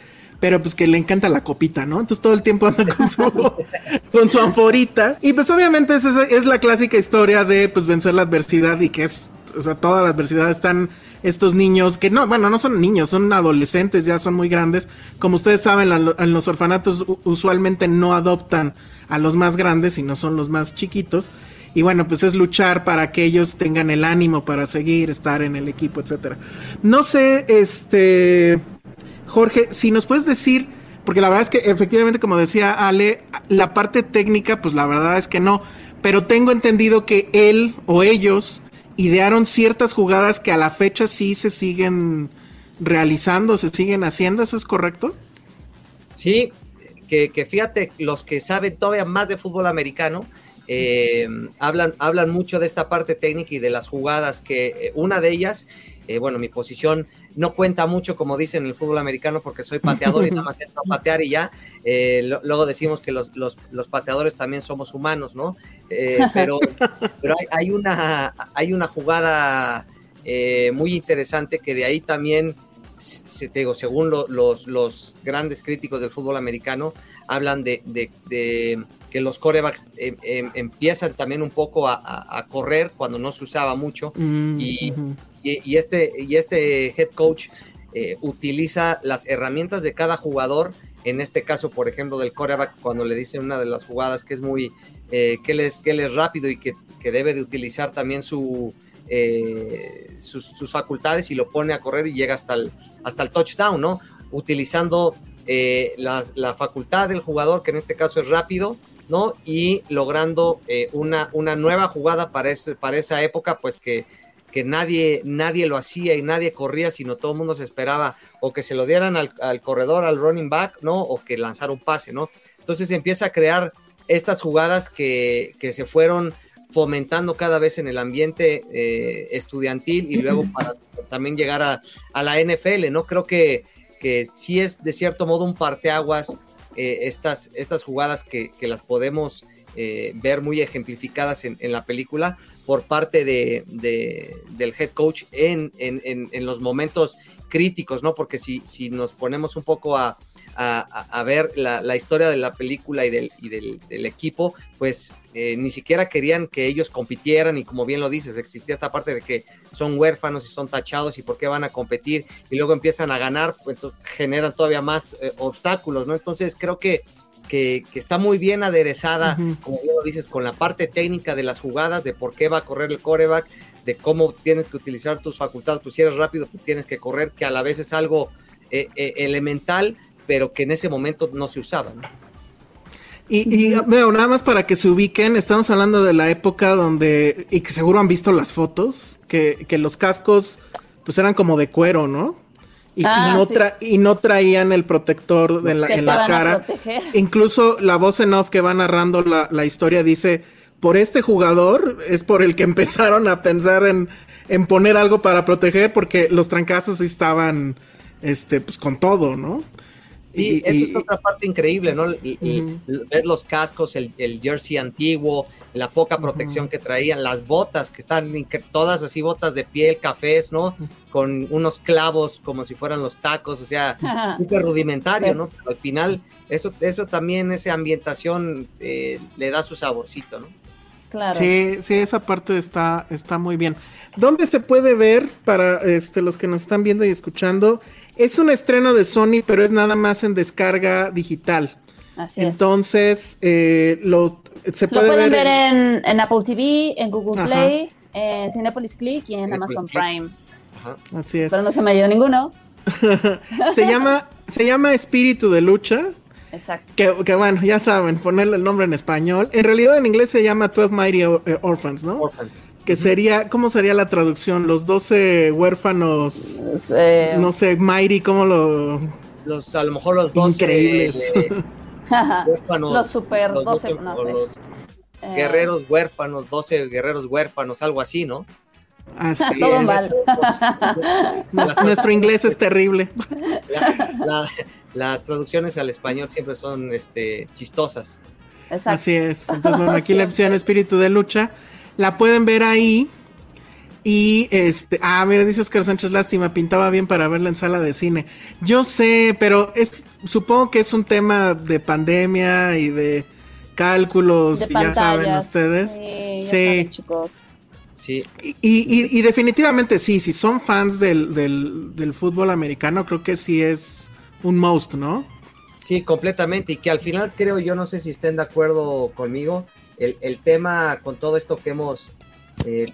E: pero pues que le encanta la copita, ¿no? Entonces todo el tiempo anda con su, *laughs* con su anforita. Y pues obviamente es, es la clásica historia de pues vencer la adversidad y que es, o sea, toda la adversidad están estos niños que no, bueno, no son niños, son adolescentes, ya son muy grandes. Como ustedes saben, en los orfanatos usualmente no adoptan a los más grandes, sino son los más chiquitos. Y bueno, pues es luchar para que ellos tengan el ánimo para seguir, estar en el equipo, etcétera. No sé, este, Jorge, si nos puedes decir, porque la verdad es que efectivamente, como decía Ale, la parte técnica, pues la verdad es que no, pero tengo entendido que él o ellos idearon ciertas jugadas que a la fecha sí se siguen realizando, se siguen haciendo, ¿eso es correcto?
F: Sí, que, fíjate, los que saben todavía más de fútbol americano, eh, hablan, hablan mucho de esta parte técnica y de las jugadas, que eh, una de ellas eh, bueno, mi posición no cuenta mucho, como dicen en el fútbol americano, porque soy pateador y nada más entro a patear y ya. Eh, luego decimos que los, pateadores también somos humanos, ¿no? Eh, *laughs* pero pero hay, una, hay una jugada muy interesante que de ahí también, te digo, según los, los grandes críticos del fútbol americano, hablan de, que los corebacks empiezan también un poco a, correr cuando no se usaba mucho mm, y, y, este, y este head coach eh, utiliza las herramientas de cada jugador, en este caso, por ejemplo, del coreback, cuando le dicen una de las jugadas que es muy, eh, que, él es, que es rápido y que, debe de utilizar también su, eh, sus, facultades y lo pone a correr y llega hasta el, hasta el touchdown, ¿no? Utilizando la, la, facultad del jugador, que en este caso es rápido, ¿no? Y logrando una, una nueva jugada para, ese, para esa época, pues que que nadie, nadie lo hacía y nadie corría, sino todo el mundo se esperaba o que se lo dieran al, corredor, al running back, ¿no? O que lanzara un pase, ¿no? Entonces empieza a crear estas jugadas que, se fueron fomentando cada vez en el ambiente eh, estudiantil y luego para también llegar a, a, la NFL, ¿no? Creo que, que sí es de cierto modo un parteaguas eh, estas, estas jugadas que, que las podemos eh, ver muy ejemplificadas en, en, la película por parte de, de, del head coach en, en, en, los momentos críticos, ¿no? Porque si, si nos ponemos un poco a, a, ver la, historia de la película y del, y del, equipo, pues eh, ni siquiera querían que ellos compitieran y como bien lo dices, existía esta parte de que son huérfanos y son tachados y por qué van a competir y luego empiezan a ganar, pues generan todavía más eh, obstáculos, ¿no? Entonces creo que, que, que está muy bien aderezada, uh -huh. como bien lo dices, con la parte técnica de las jugadas, de por qué va a correr el coreback, de cómo tienes que utilizar tus facultades, pues si eres rápido, pues tienes que correr, que a la vez es algo eh, elemental, pero que en ese momento no se usaba, ¿no?
E: Y, y veo, nada más para que se ubiquen, estamos hablando de la época donde, y que seguro han visto las fotos, que, que los cascos pues eran como de cuero, ¿no? Y, ah, y, no, sí. tra y no, traían el protector en la, en la cara. Incluso la voz en off que va narrando la, la, historia dice, por este jugador es por el que *laughs* empezaron a pensar en, en poner algo para proteger, porque los trancazos estaban este, pues, con todo, ¿no?
F: Sí, y, eso es otra parte increíble, ¿no? Y, uh -huh. Ver los cascos, el, el, jersey antiguo, la poca protección uh -huh. que traían, las botas que están todas así, botas de piel, cafés, ¿no? Con unos clavos como si fueran los tacos, o sea, *laughs* súper rudimentario, sí. ¿no? Pero al final, eso, eso también, esa ambientación eh, le da su saborcito, ¿no?
E: Claro. Sí, sí, esa parte está, está muy bien. ¿Dónde se puede ver para este, los que nos están viendo y escuchando? Es un estreno de Sony, pero es nada más en descarga digital.
C: Así
E: Entonces, eh, lo, se puede
C: lo pueden
E: ver,
C: ver en, en, Apple TV, en Google Ajá. Play, en Cinepolis Click y en Cinepolis Amazon Click. Prime.
E: Ajá. Así es.
C: Pero no se me ha ido ninguno. *laughs*
E: se, llama, se llama Espíritu de Lucha.
C: Exacto.
E: Que, que, bueno, ya saben, ponerle el nombre en español. En realidad en inglés se llama 12 Mighty eh, Orphans, ¿no?
F: Orphans
E: que sería, ¿cómo sería la traducción? Los 12 huérfanos, eh, no sé, Mighty, ¿cómo lo...?
F: Los, a lo mejor los 12
E: Increíbles.
F: Eh, *laughs* huérfanos.
C: los super 12, 12 no sé.
F: Los eh. guerreros huérfanos, 12 guerreros huérfanos, algo así, ¿no?
E: Así *laughs*
C: Todo
E: es.
C: mal. *laughs*
E: Nuestro inglés es terrible.
F: La, la, las traducciones al español siempre son este, chistosas.
E: Exacto. Así es. Entonces, bueno, aquí la opción espíritu de lucha. La pueden ver ahí. Y este, ah, mira, dice Oscar Sánchez, lástima, pintaba bien para verla en sala de cine. Yo sé, pero es, supongo que es un tema de pandemia y de cálculos,
C: de
E: ya saben ustedes.
C: Sí, ya sí. Saben, chicos.
F: Sí.
E: Y, y, y, definitivamente sí, si son fans del, del, del, fútbol americano, creo que sí es un most, ¿no?
F: Sí, completamente. Y que al final creo, yo no sé si estén de acuerdo conmigo, el, el tema con todo esto que hemos eh,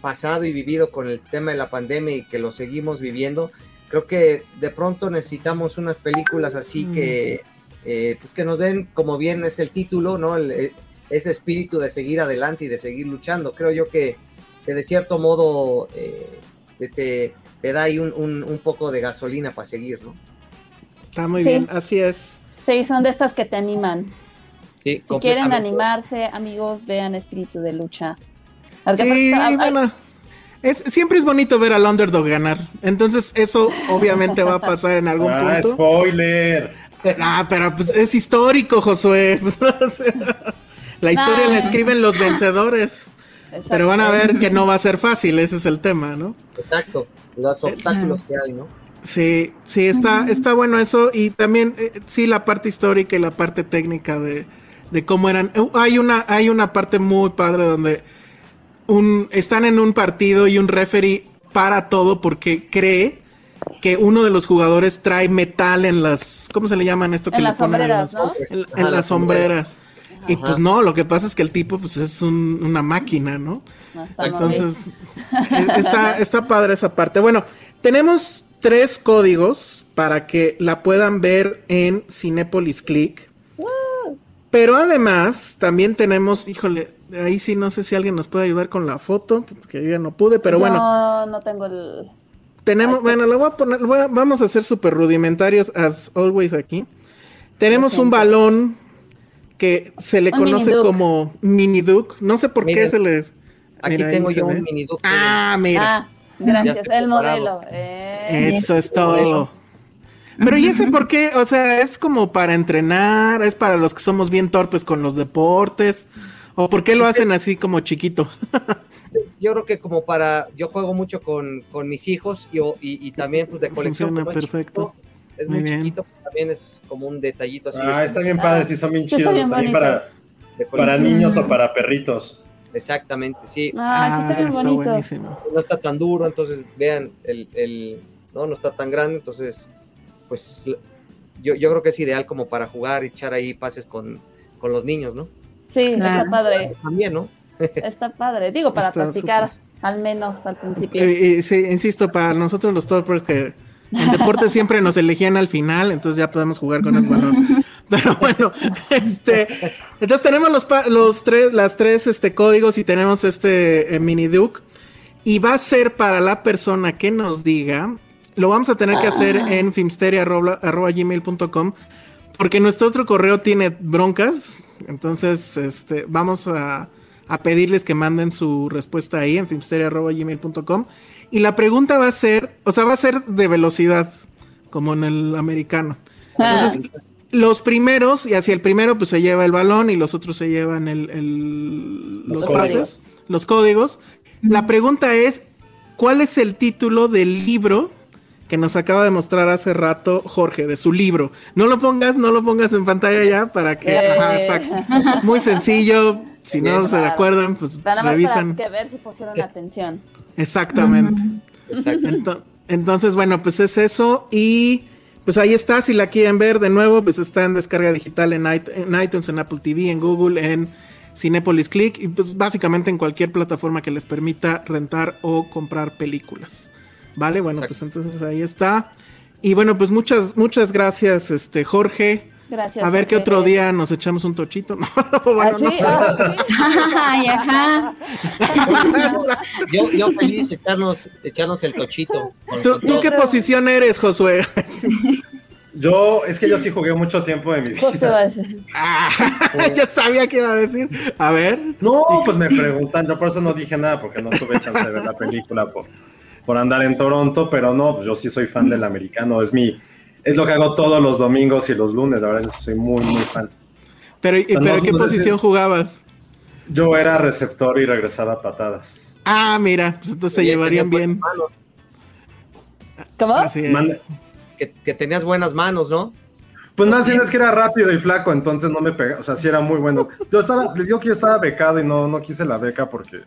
F: pasado y vivido con el tema de la pandemia y que lo seguimos viviendo, creo que de pronto necesitamos unas películas así mm. que, eh, pues que nos den, como bien es el título, ¿no? El, eh, ese espíritu de seguir adelante y de seguir luchando. Creo yo que, que de cierto modo eh, te, te, da ahí un, un, un, poco de gasolina para seguir, ¿no?
E: Está muy sí. bien, así es.
C: Sí, son de estas que te animan.
F: Sí,
C: si quieren animarse, amigos, vean Espíritu de Lucha.
E: Sí, bueno, es, siempre es bonito ver al underdog ganar. Entonces, eso obviamente va a *laughs* pasar en algún
B: ah,
E: punto.
B: spoiler!
E: Ah, pero pues es histórico, Josué. *laughs* la historia ah. la escriben los vencedores. Exacto. Pero van a ver que no va a ser fácil, ese es el tema, ¿no?
F: Exacto, los obstáculos que hay, ¿no?
E: Sí, sí, está, está bueno eso. Y también, eh, sí, la parte histórica y la parte técnica de, de cómo eran. Uh, hay una, hay una parte muy padre donde un, están en un partido y un referee para todo porque cree que uno de los jugadores trae metal en las, ¿cómo se le llaman esto? Que
C: en
E: le
C: las sombreras,
E: en,
C: ¿no?
E: En, en las sombreras. Ajá. Y pues no, lo que pasa es que el tipo pues es un, una máquina, ¿no?
C: no está
E: Entonces, está, está padre esa parte. Bueno, tenemos tres códigos para que la puedan ver en Cinepolis Click. Pero además, también tenemos, híjole, ahí sí no sé si alguien nos puede ayudar con la foto, porque yo ya no pude, pero
C: yo
E: bueno.
C: No, no tengo el.
E: Tenemos, bueno, lo voy a poner, voy a, vamos a ser súper rudimentarios, as always aquí. Tenemos un balón que se le
C: Un
E: conoce
C: mini Duke.
E: como Mini Duke. No sé por qué se les.
F: Aquí
E: Mira,
F: tengo yo
E: ve.
F: un mini ducto.
E: Ah, mira.
C: Ah, gracias. El
F: preparado.
C: modelo. Eh.
E: Eso es todo. Pero ¿y ese por qué? O sea, ¿es como para entrenar? ¿Es para los que somos bien torpes con los deportes? ¿O por qué lo hacen así como chiquito?
F: Yo creo que como para, yo juego mucho con, con mis hijos y, y, y también pues de colección.
E: Funciona perfecto.
F: chiquito, es
E: Muy
F: muy, chiquito, pues, también es como un detallito así. de-
B: Ah, está bien padre, sí son bien
C: Sí, está
B: chidos.
C: bien
B: También
C: bonito.
B: para, para niños o para perritos.
F: Exactamente, sí.
C: Ah, sí está bien bonito.
E: buenísimo.
F: No está tan duro, entonces vean, el, el, no, no está tan grande, entonces, pues yo, yo creo que es ideal como para jugar y echar ahí pases con, con los niños, ¿no?
C: Sí,
D: Claro.
C: está padre.
F: También, ¿no? *laughs*
C: Está padre. Digo, para
E: Está
C: practicar, al menos al principio.
E: Eh, eh, sí, insisto, para nosotros los torpes que en deporte siempre nos elegían al final, entonces ya podemos jugar con el balón. *laughs* Pero bueno, este, entonces tenemos los, pa- los tres, las tres este, códigos y tenemos este eh, mini Duke. Y va a ser para la persona que nos diga, lo vamos a tener que hacer en filmsteria.gmail.com porque nuestro otro correo tiene broncas. Entonces, este, vamos a, a pedirles que manden su respuesta ahí en filmsteria.gmail.com. Y la pregunta va a ser, o sea, va a ser de velocidad, como en el americano. Entonces, los primeros, y hacia el primero, pues se lleva el balón y los otros se llevan el, el-
B: Los
E: los
B: códigos.
E: pases, los códigos. La pregunta es, ¿cuál es el título del libro que nos acaba de mostrar hace rato Jorge, de su libro? No lo pongas, no lo pongas en pantalla ya para que...
C: Eh.
E: Ajá, exacto. Muy sencillo. Si no
F: Bien.
E: se acuerdan, pues
C: Para nada más
E: revisan.
C: para que ver si pusieron atención.
E: Exactamente.
F: Exacto.
E: Entonces, bueno, pues es eso. Y pues ahí está. Si la quieren ver de nuevo, pues está en descarga digital en, it- en iTunes, en Apple TV, en Google, en Cinepolis Click. Y pues básicamente en cualquier plataforma que les permita rentar o comprar películas. Vale, bueno,
F: Exacto.
E: pues entonces ahí está. Y bueno, pues muchas, muchas gracias, este Jorge.
C: Gracias.
E: A ver qué otro día nos echamos un tochito. No, *laughs* bueno,
C: ¿Ah, sí?
E: no sé.
C: Ah, *laughs*
D: ajá.
F: Yo, yo feliz de echarnos, echarnos el tochito.
E: ¿Tú, qué posición eres, Josué? *laughs*
B: Yo, es que yo sí jugué mucho tiempo de mi vida.
C: Decir.
E: Ah, ya sabía que iba a decir. A ver.
B: No, pues me preguntan, yo por eso no dije nada, porque no tuve chance de ver la película por, por andar en Toronto, pero no, pues yo sí soy fan del americano, es mi, es lo que hago todos los domingos y los lunes, la verdad soy muy, muy fan.
E: Pero,
B: sea,
E: pero
B: no-
E: ¿qué
B: no
E: posición
B: si-
E: jugabas?
B: Yo era receptor y regresaba a patadas.
E: Ah, mira, pues entonces se llevarían bien.
F: manos,
C: ¿Cómo?
E: Así es.
B: Mande-
F: Que, que tenías buenas manos, ¿no?
B: Pues más bien es que era rápido y flaco, entonces no me pegaba, o sea, sí era muy bueno. Yo estaba, les digo que yo estaba becado y no, no quise la beca porque,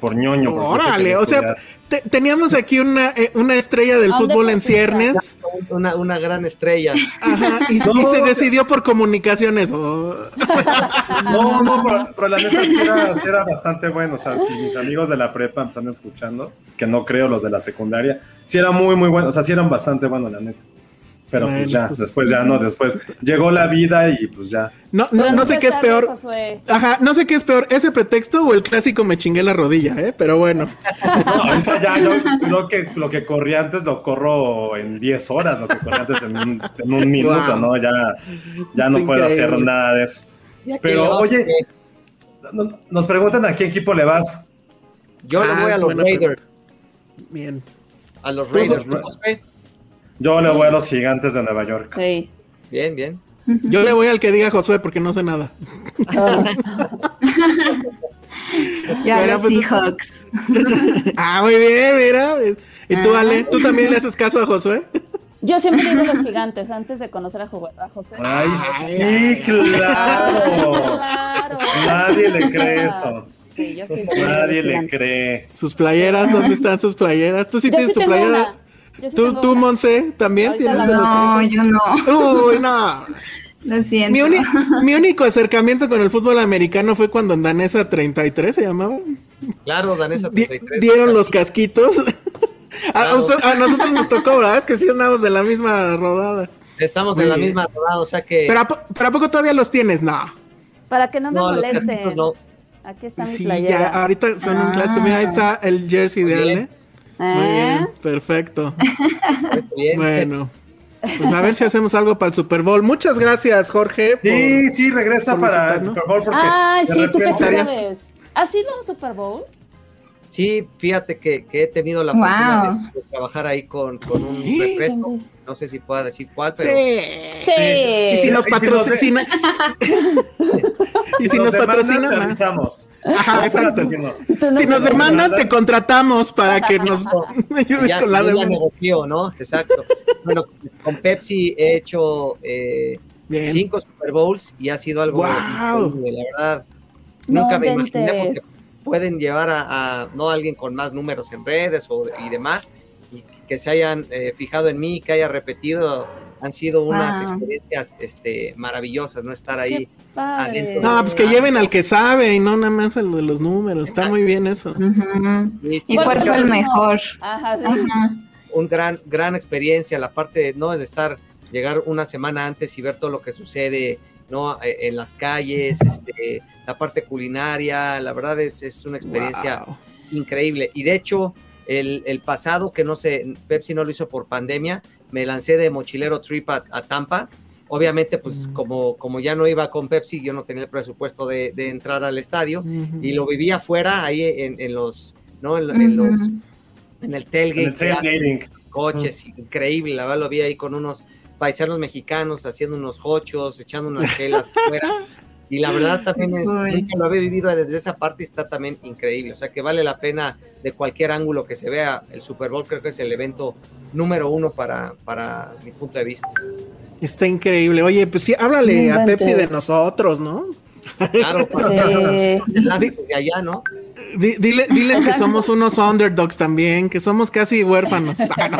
B: por ñoño.
E: Órale, o sea, te- teníamos aquí una, eh, una estrella del fútbol en ciernes
F: Una, una gran estrella.
E: ajá, y,
B: No,
E: y se decidió por comunicaciones. oh. *laughs*
B: No, no, pero, pero la neta sí era, sí era bastante bueno. O sea, si mis amigos de la prepa me están escuchando, que no creo los de la secundaria, sí era muy, muy bueno. O sea, sí eran bastante buenos, la neta. Pero pues ya,
E: pues-
B: después ya no, después llegó la vida y pues ya.
E: No, no, no sé qué es peor.
C: Josué.
E: Ajá, no sé qué es peor, ese pretexto o el clásico me chingué la rodilla, ¿eh? Pero bueno.
B: No, ya lo, lo que, lo que corría antes lo corro en 10 horas, lo que corría antes en un, en un minuto,
E: Wow.
B: ¿no? Ya, ya no puedo hacer nada de eso. Pero, oye, no- nos preguntan a qué equipo le vas.
F: yo le
E: Ah,
F: voy a los Raiders.
E: Bien.
F: A los Raiders.
B: Tú,
F: ¿no?
B: Yo le voy a los gigantes de Nueva York.
C: Sí.
F: Bien, bien.
E: Yo le voy al que diga Josué porque no sé nada. *laughs* *laughs*
D: Ya
E: Bueno,
D: los
E: pues,
D: Seahawks. *laughs*
E: Ah, muy bien, mira. ¿Y tú,
D: Ah.
E: Ale? ¿Tú también le haces caso a Josué?
C: Yo siempre digo los gigantes antes de conocer a, Ju- a José.
B: Ay, sí, claro.
C: Claro.
B: Nadie le cree eso.
C: Sí, yo digo
B: Nadie le
C: gigantes.
B: cree.
E: Sus playeras, ¿dónde están sus playeras? ¿Tú sí
C: Yo
E: tienes
C: sí
E: tu playera?
C: una. Yo sí
E: ¿Tú, tú
C: una.
E: Monse, también
C: Ahorita
E: tienes de los
D: No, yo no.
E: Uy, no. *laughs*
D: Lo siento.
E: Mi, uni- *laughs* mi único acercamiento con el fútbol americano fue cuando en Danesa 33 se llamaba.
F: Claro, Danesa
E: Di-
F: 33.
E: dieron los casquitos. *laughs* a,
F: Claro.
E: usted- a nosotros nos tocó, ¿verdad? Es que sí andamos de la misma rodada.
F: Estamos
E: Muy
F: en la
E: bien.
F: misma rodada, o sea que.
E: Pero ¿a, po- pero ¿a poco todavía los tienes? No.
C: Para que no me
F: no, los
C: molesten.
F: casquitos no.
C: Aquí está mi
E: Sí,
C: playera.
E: ya, ahorita son un
D: Ah.
E: clásico. Mira, ahí está el jersey de
F: Muy.
E: Ale. Muy
C: ¿Eh?
E: bien, perfecto. *laughs*
F: Bien.
E: Bueno. Pues a ver si hacemos algo para el Super Bowl. Muchas gracias, Jorge. por-
B: Sí, sí, regresa
E: por
B: para el. Super Bowl porque
C: Ay,
B: de
C: sí, tú que sí
B: repente-
C: sabes. ¿Has ido a un Super Bowl?
F: Sí, fíjate que, que he tenido la
D: Wow.
F: fortuna de, de trabajar ahí con, con un refresco. No sé si pueda decir cuál, pero
E: Sí.
C: Sí.
E: Y si nos
B: Y si nos de-
E: patrocina. *laughs* y si nos
B: demandan,
E: patrocina
B: te
E: más. Ajá, exacto.
B: Si no.
C: Tú no
E: Si nos demandan, te contratamos para que *laughs* nos *laughs* ayudes
F: ya,
E: con la demanda.
F: negoció, ¿no? Exacto. bueno, con Pepsi he hecho eh, cinco Super Bowls y ha sido algo
E: Wow.
F: increíble, la verdad.
C: No
F: Nunca me imaginé porque pueden llevar a, a, no a alguien con más números en redes o, y demás y que se hayan eh, fijado en mí, que haya repetido, han sido unas
D: Wow.
F: experiencias este, maravillosas, ¿no? Estar ahí. Adentro.
E: No, pues que lleven al que sabe y no nada más a lo de los números. Está muy bien eso.
F: Y
D: ¿Y
F: sí,
D: cuál fue el mejor?
C: Ajá, sí.
D: Ajá.
F: un gran, gran experiencia, la parte, ¿no? De estar, llegar una semana antes y ver todo lo que sucede, ¿no? Eh, En las calles, este, la parte culinaria, la verdad es, es una experiencia
E: Wow.
F: increíble. Y de hecho, el, el pasado, que no sé, Pepsi no lo hizo por pandemia, me lancé de mochilero trip a, a Tampa. Obviamente, pues como, como ya no iba con Pepsi, yo no tenía el presupuesto de, de entrar al estadio y lo vivía afuera, ahí en, en los, ¿no? En, en los, en el
B: En el
F: tailgate, hacen
B: tailgating.
F: coches, increíble, la verdad lo vi ahí con unos paisanos mexicanos haciendo unos hochos, echando unas chelas afuera. *laughs* Y la verdad también es, nunca lo había vivido desde esa parte, y está también increíble. O sea que vale la pena de cualquier ángulo que se vea. El Super Bowl creo que es el evento número uno para, para mi punto de vista.
E: Está increíble. Oye, pues sí, háblale a Pepsi de nosotros, ¿no?
F: Claro,
C: Sí. *laughs*
F: de allá, ¿no?
E: Di- dile, diles que somos unos underdogs también, que somos casi huérfanos. *laughs* Ah, no.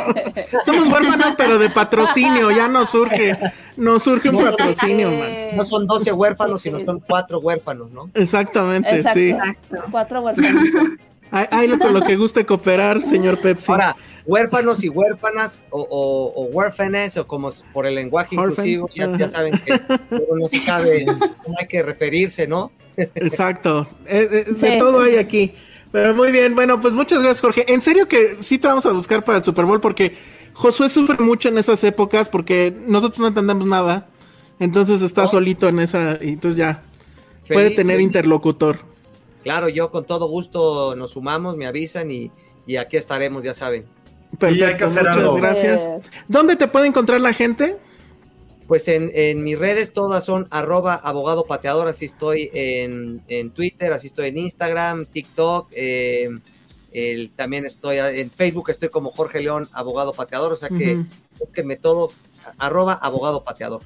E: Somos huérfanos, pero de patrocinio, ya nos surge, nos surge un patrocinio, man.
F: No son 12 huérfanos,
C: Sí,
F: sino son cuatro huérfanos, ¿no?
E: Exactamente,
C: Exacto.
E: sí.
D: Exacto.
C: Cuatro huerfanitos.
E: Ay, ay, lo con lo que guste cooperar, señor Pepsi.
F: Ahora, huérfanos y huérfanas o, o, o huérfanes o como por el lenguaje
E: Orphans,
F: inclusivo, ya, saben que no se sabe *laughs* cómo hay que referirse, ¿no?
E: Exacto. Eh, eh, De todo hay aquí. Pero muy bien, bueno, pues muchas gracias, Jorge. En serio que sí te vamos a buscar para el Super Bowl porque Josué sufre mucho en esas épocas porque nosotros no entendemos nada. Entonces está solito en esa y entonces ya puede tener
F: feliz.
E: interlocutor.
F: Claro, yo con todo gusto nos sumamos, me avisan y, y aquí estaremos, ya saben.
E: Perfecto,
B: hay que hacer
E: muchas
B: algo.
E: gracias. ¿Dónde te puede encontrar la gente?
F: Pues en, en mis redes todas son arroba abogado pateador, así estoy en, en Twitter, así estoy en Instagram, TikTok, eh, el- también estoy en Facebook, estoy como Jorge León, abogado pateador, o sea que
E: Ujú.
F: búsquenme todo, arroba abogado pateador.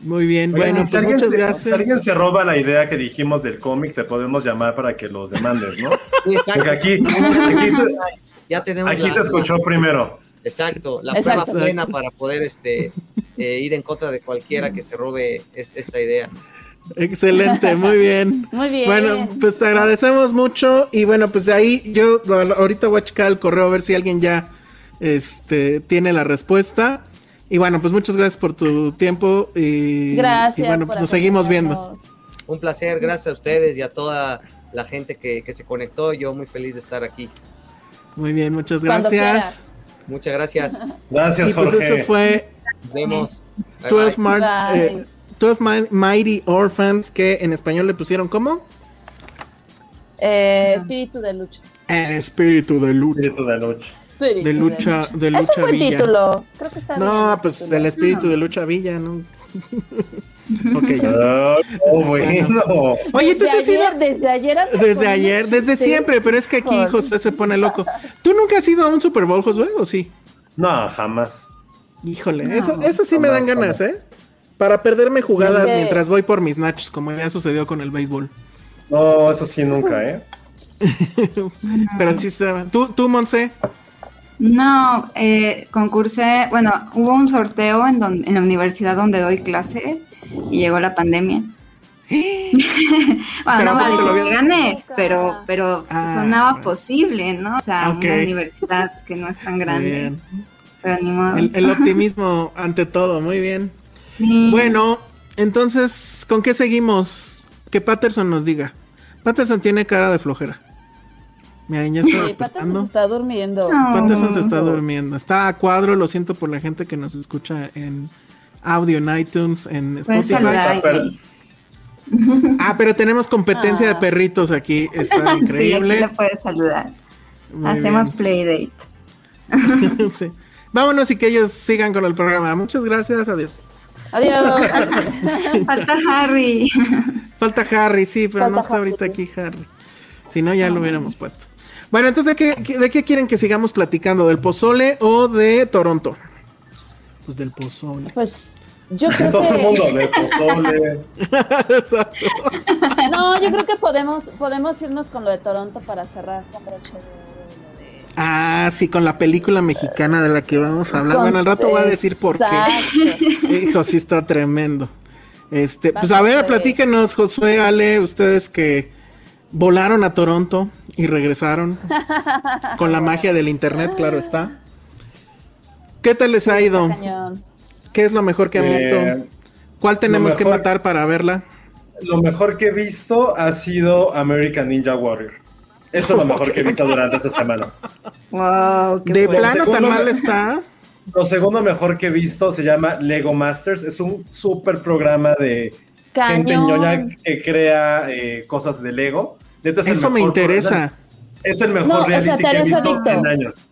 E: Muy bien, bueno,
B: si,
E: pues
B: alguien se, si alguien se roba la idea que dijimos del cómic, te podemos llamar para que los demandes, ¿no?
F: Sí, *laughs* exacto.
B: Porque aquí, aquí, se,
F: ya tenemos
B: aquí
F: la-
B: se escuchó primero.
F: Exacto, la
C: Exacto.
F: prueba plena para poder este eh, ir en contra de cualquiera que se robe es- esta idea.
E: Excelente, muy bien. *laughs*
C: Muy bien.
E: Bueno, pues te agradecemos mucho y bueno, pues de ahí yo ahorita voy a checar el correo a ver si alguien ya este tiene la respuesta. Y bueno, pues muchas gracias por tu tiempo y,
C: Gracias.
E: y bueno, pues nos seguimos viendo.
F: Un placer, gracias a ustedes y a toda la gente que, que se conectó. Yo muy feliz de estar aquí.
E: Muy bien, muchas gracias.
F: Muchas gracias.
B: Gracias,
E: Y pues
B: Jorge.
E: eso fue
F: Nos vemos. Bye,
E: 12,
F: bye.
E: Mar-
C: Bye.
E: eh, 12 Mi- Mighty Orphans, que en español le pusieron ¿cómo?
C: Eh, espíritu de lucha.
E: El espíritu de lucha.
B: Espíritu de lucha.
C: Espíritu
E: De lucha, de
C: Es
E: lucha
C: un buen
E: villa.
C: título. Creo que está bien
E: No,
C: el
E: pues
C: título.
E: el espíritu de lucha villa, ¿no? *laughs* ok, ya. *laughs*
B: Oh, bueno.
E: Oye,
C: Desde
E: entonces sí,
C: ayer, desde ayer
E: Desde ayer, desde siempre, pero es que aquí. José se pone loco. ¿Tú nunca has ido a un Super Bowl, Josué, o sí?
B: No, jamás.
E: Híjole, eso, eso sí me dan
B: jamás,
E: ganas, ¿eh? Para perderme jugadas mientras voy por mis nachos, como ya sucedió con el béisbol.
B: No, eso sí, nunca, ¿eh? *laughs*
E: Pero sí se ¿Tú, tú, Monse?
D: No, eh, concursé, bueno, hubo un sorteo en, donde, en la universidad donde doy clase y llegó la pandemia. *gasps* bueno,
E: Pero
D: no me
E: ¿cómo te lo
D: gané, pero, pero
E: Ah,
D: sonaba
E: bueno.
D: posible, ¿no? O sea,
E: Ok.
D: una universidad que no es tan grande,
E: bien.
D: pero ni modo.
E: El, el *laughs* optimismo ante todo, muy bien.
D: Sí.
E: Bueno, entonces, ¿con qué seguimos? Que Patterson nos diga. Patterson tiene cara de flojera. Miren, ya está
C: Sí, Patterson se está durmiendo.
E: Patterson se está durmiendo. Está a cuadro, lo siento por la gente que nos escucha en audio, en iTunes, en Spotify. *laughs* Ah, pero tenemos competencia de
C: Ah.
E: perritos aquí. Está *laughs*
D: Sí, aquí
E: increíble.
D: le puedes saludar.
E: Muy
D: Hacemos
E: bien.
D: playdate. *laughs*
E: Sí. Vámonos y que ellos sigan con el programa. Muchas gracias, adiós.
C: Adiós.
D: Falta Harry.
E: Falta Harry, sí, pero
C: Falta
E: no está
C: Harry.
E: ahorita aquí Harry. Si no, ya lo hubiéramos puesto. Bueno, entonces, ¿de qué, de qué quieren que sigamos platicando? ¿Del pozole o de Toronto? Pues del pozole.
C: Pues yo *laughs* creo
B: Todo el mundo de pozole. *laughs*
E: Exacto.
C: No, yo creo que podemos, podemos irnos con lo de Toronto para cerrar con broche de oro. lo de-
E: Ah, sí, con la película mexicana de la que vamos a hablar. Bueno, al rato voy a decir por qué. Hijo, sí está tremendo. Este, pues a ver, platíquenos, Josué, Ale, ustedes que volaron a Toronto y regresaron *laughs* con la magia del internet, claro está. ¿Qué tal les ha ido?
C: Cañón.
E: ¿Qué es lo mejor que han
B: Eh,
E: visto? ¿Cuál tenemos que matar para verla?
B: Lo mejor que he visto ha sido American Ninja Warrior. Eso es lo *laughs* mejor que he visto durante esta semana.
D: Wow, qué
E: De plano tan mal está.
B: Lo segundo mejor que he visto se llama Lego Masters. Es un super programa de gente
C: Cañón.
B: ñoña que crea eh, cosas de Lego. Neta, es el
E: Eso me interesa.
B: programa. Es el mejor
C: No, o sea,
B: reality que he visto
C: adicto.
B: en años.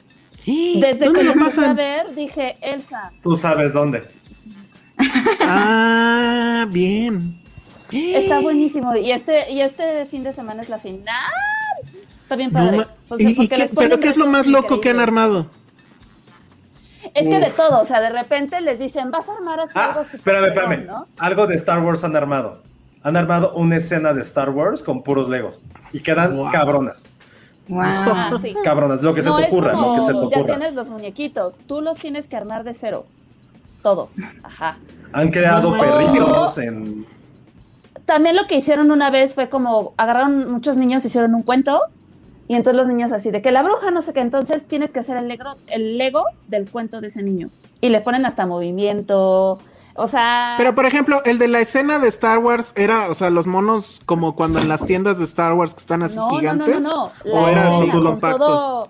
B: *gasps*
C: Desde
E: ¿Dónde
C: que
E: lo
C: empecé a
E: pasan?
C: ver, dije, Elsa,
B: Tú sabes dónde.
E: Ah, bien.
C: está buenísimo. Y este, y este fin de semana es la final. Está bien padre.
E: ma-
C: O sea,
E: ¿Y- y
C: porque
E: qué-
C: les ponen
E: ¿Pero qué es lo más loco que han armado?
C: Es que de todo, o sea, de repente les dicen, vas a armar así
B: Ah,
C: algo
B: espérame, espérame.
C: ¿no?
B: Algo de Star Wars han armado. Han armado una escena de Star Wars con puros Legos. Y quedan
E: Wow.
B: cabronas.
D: Wow.
C: Ah, sí.
B: Cabronas. Lo que se te ocurra,
C: como,
B: lo que se te
C: ya
B: ocurra.
C: tienes los muñequitos, tú los tienes que armar de cero. Todo. Ajá.
B: Han creado
E: No
B: perritos en.
C: También lo que hicieron una vez fue como agarraron muchos niños, hicieron un cuento y entonces los niños así de que la bruja no sé qué, entonces tienes que hacer el Lego, el Lego del cuento de ese niño y le ponen hasta movimiento, o sea,
E: Pero por ejemplo, el de la escena de Star Wars era, o sea, los monos como cuando en las tiendas de Star Wars que están así
C: no, no, no,
E: gigantes.
C: no,
E: ¿O era
C: escena
E: así
C: con todo,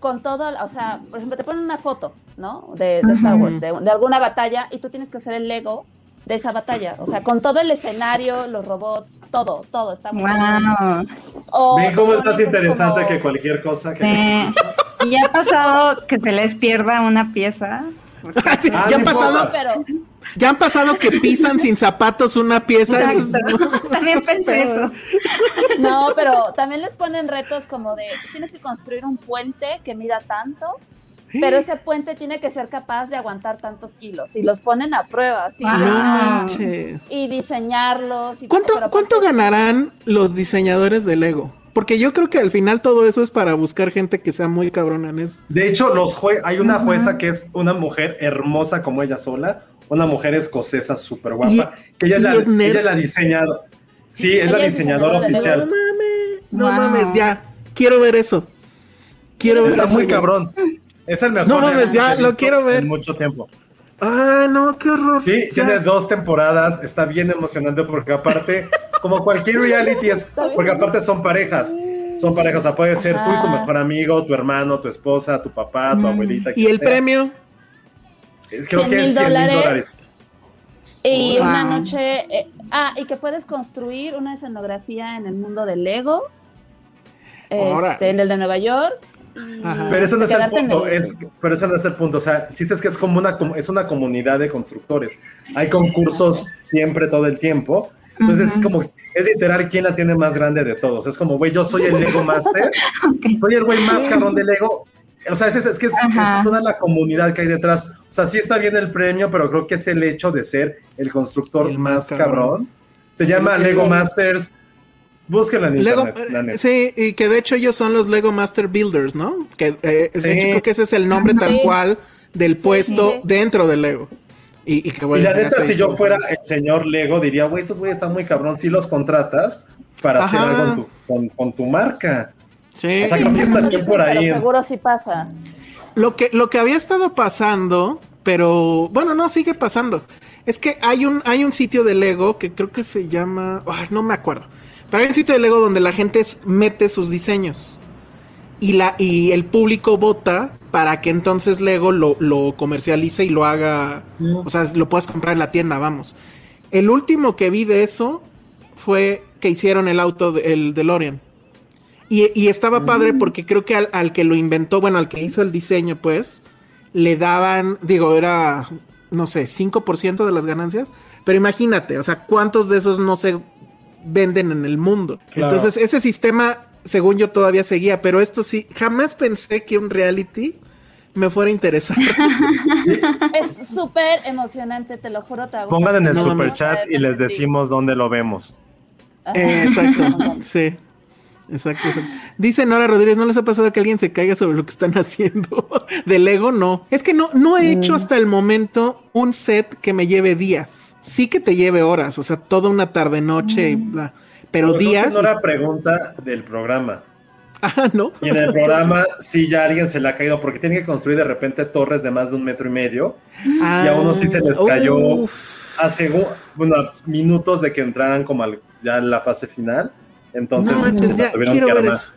C: con todo, o sea, por ejemplo, te ponen una foto, ¿no? De, de Star Wars, de, de alguna batalla y tú tienes que hacer el Lego de esa batalla, o sea, con todo el escenario, los robots, todo, todo está muy
D: Wow.
C: O
B: Ven cómo es más interesante
C: como-
B: que cualquier cosa que.
D: Sí. ¿Y ya ha pasado que se les pierda una pieza? *laughs*
E: Sí,
B: Ah,
E: ya han pasado,
B: importa.
C: pero
E: ya han pasado que pisan sin zapatos una pieza. *laughs*
D: También pensé eso.
C: No, pero también les ponen retos como de tienes que construir un puente que mida tanto, pero ese puente tiene que ser capaz de aguantar tantos kilos y los ponen a prueba, sí, y diseñarlos. Y
E: ¿Cuánto, ¿Cuánto
C: aparte-
E: ganarán los diseñadores de Lego? Porque yo creo que al final todo eso es para buscar gente que sea muy cabrona en eso.
B: De hecho, los jue- hay una jueza que es una mujer hermosa como ella sola, una mujer escocesa súper guapa, que ella, la,
E: es
B: ella es la diseñadora. Sí, es la diseñadora
C: de
E: No
B: oficial.
E: mames, no
D: Wow.
E: mames, ya. Quiero ver eso. Quiero ver
B: Está muy cabrón. Es el mejor.
E: No mames, ya, lo quiero ver.
B: En mucho tiempo.
E: Ah, no, qué horror.
B: Sí,
E: Ya.
B: tiene dos temporadas, está bien emocionante porque aparte, *laughs* como cualquier reality es, porque aparte son parejas, son parejas, o sea, puede ser tú y tu
C: Ajá.
B: mejor amigo, tu hermano, tu esposa, tu papá, tu abuelita.
E: ¿Y el
B: sea.
E: premio?
B: Es- Creo
C: 100
B: que es
C: mil
B: 100 mil
C: dólares. Y
D: Wow.
C: una noche. eh, ah, y que puedes construir una escenografía en el mundo del Lego. Este, en el de Nueva York.
E: Ajá.
B: Pero eso no es el punto,
C: el-
B: es, pero eso no es el punto, o sea, el chiste es que es como una, es una comunidad de constructores, hay concursos siempre, todo el tiempo, entonces es como, es literal quién la tiene más grande de todos, es como, güey, yo soy el Lego Master, *laughs* soy el güey más cabrón de Lego, o sea, es, es, es que es, toda la comunidad que hay detrás, o sea, sí está bien el premio, pero creo que es el hecho de ser el constructor
E: El
B: más cabrón,
E: cabrón.
B: se llama
E: Sí.
B: Lego Masters, búsquenlo en
E: Lego,
B: internet,
E: sí, y que de hecho ellos son los Lego Master Builders, ¿no? Que eh,
B: Sí.
E: de hecho creo que ese es el nombre tal cual del
C: Sí,
E: puesto
C: sí, sí.
E: dentro de Lego. Y, y que
B: Y
E: bueno,
B: la neta, si yo fuera el señor Lego, diría, güey, estos güeyes están muy cabrón, si los contratas para hacer algo con tu, con, con tu marca.
E: Sí.
B: O sea, creo que está
C: No
B: bien
C: dicen,
B: por ahí.
C: Pero seguro sí pasa.
E: Lo que, lo que había estado pasando, pero bueno, no, sigue pasando. Es que hay un, hay un sitio de Lego que creo que se llama. no me acuerdo. Pero hay un sitio de Lego donde la gente es- mete sus diseños. Y, la, y el público vota para que entonces Lego lo, lo comercialice y lo haga, o sea, lo puedas comprar en la tienda, vamos. El último que vi de eso fue que hicieron el auto, de- el DeLorean. Y, y estaba padre porque creo que al, al que lo inventó, bueno, al que hizo el diseño, pues, le daban, digo, era, no sé, 5% de las ganancias. Pero imagínate, o sea, ¿cuántos de esos no se venden en el mundo?
B: Claro.
E: Entonces, ese sistema, según yo, todavía seguía. Pero esto sí, jamás pensé que un reality me fuera a interesar. *laughs*
C: Es súper emocionante, te lo juro. Te.
B: Pongan en el
E: No,
B: super chat y les decimos dónde lo vemos.
E: Eh, exacto, *laughs* sí. Exacto, exacto. Dice Nora Rodríguez, ¿no les ha pasado que alguien se caiga sobre lo que están *laughs* haciendo? De Lego, no. Es que no, no he hecho hasta el momento un set que me lleve días. Sí que te lleve horas, o sea, toda una tarde, noche, y bla. Pero
B: creo que
E: días.
B: Nora pregunta del programa.
E: Ah, ¿no?
B: Y en el *laughs* programa sí ya alguien se le ha caído porque tiene que construir de repente torres de más de un metro y medio
E: Ah,
B: y a unos sí se les cayó
E: uf.
B: a segu- bueno, a minutos de que entraran como al- ya en la fase final. Entonces
E: No ya
B: tuvieron que armar.
E: eso.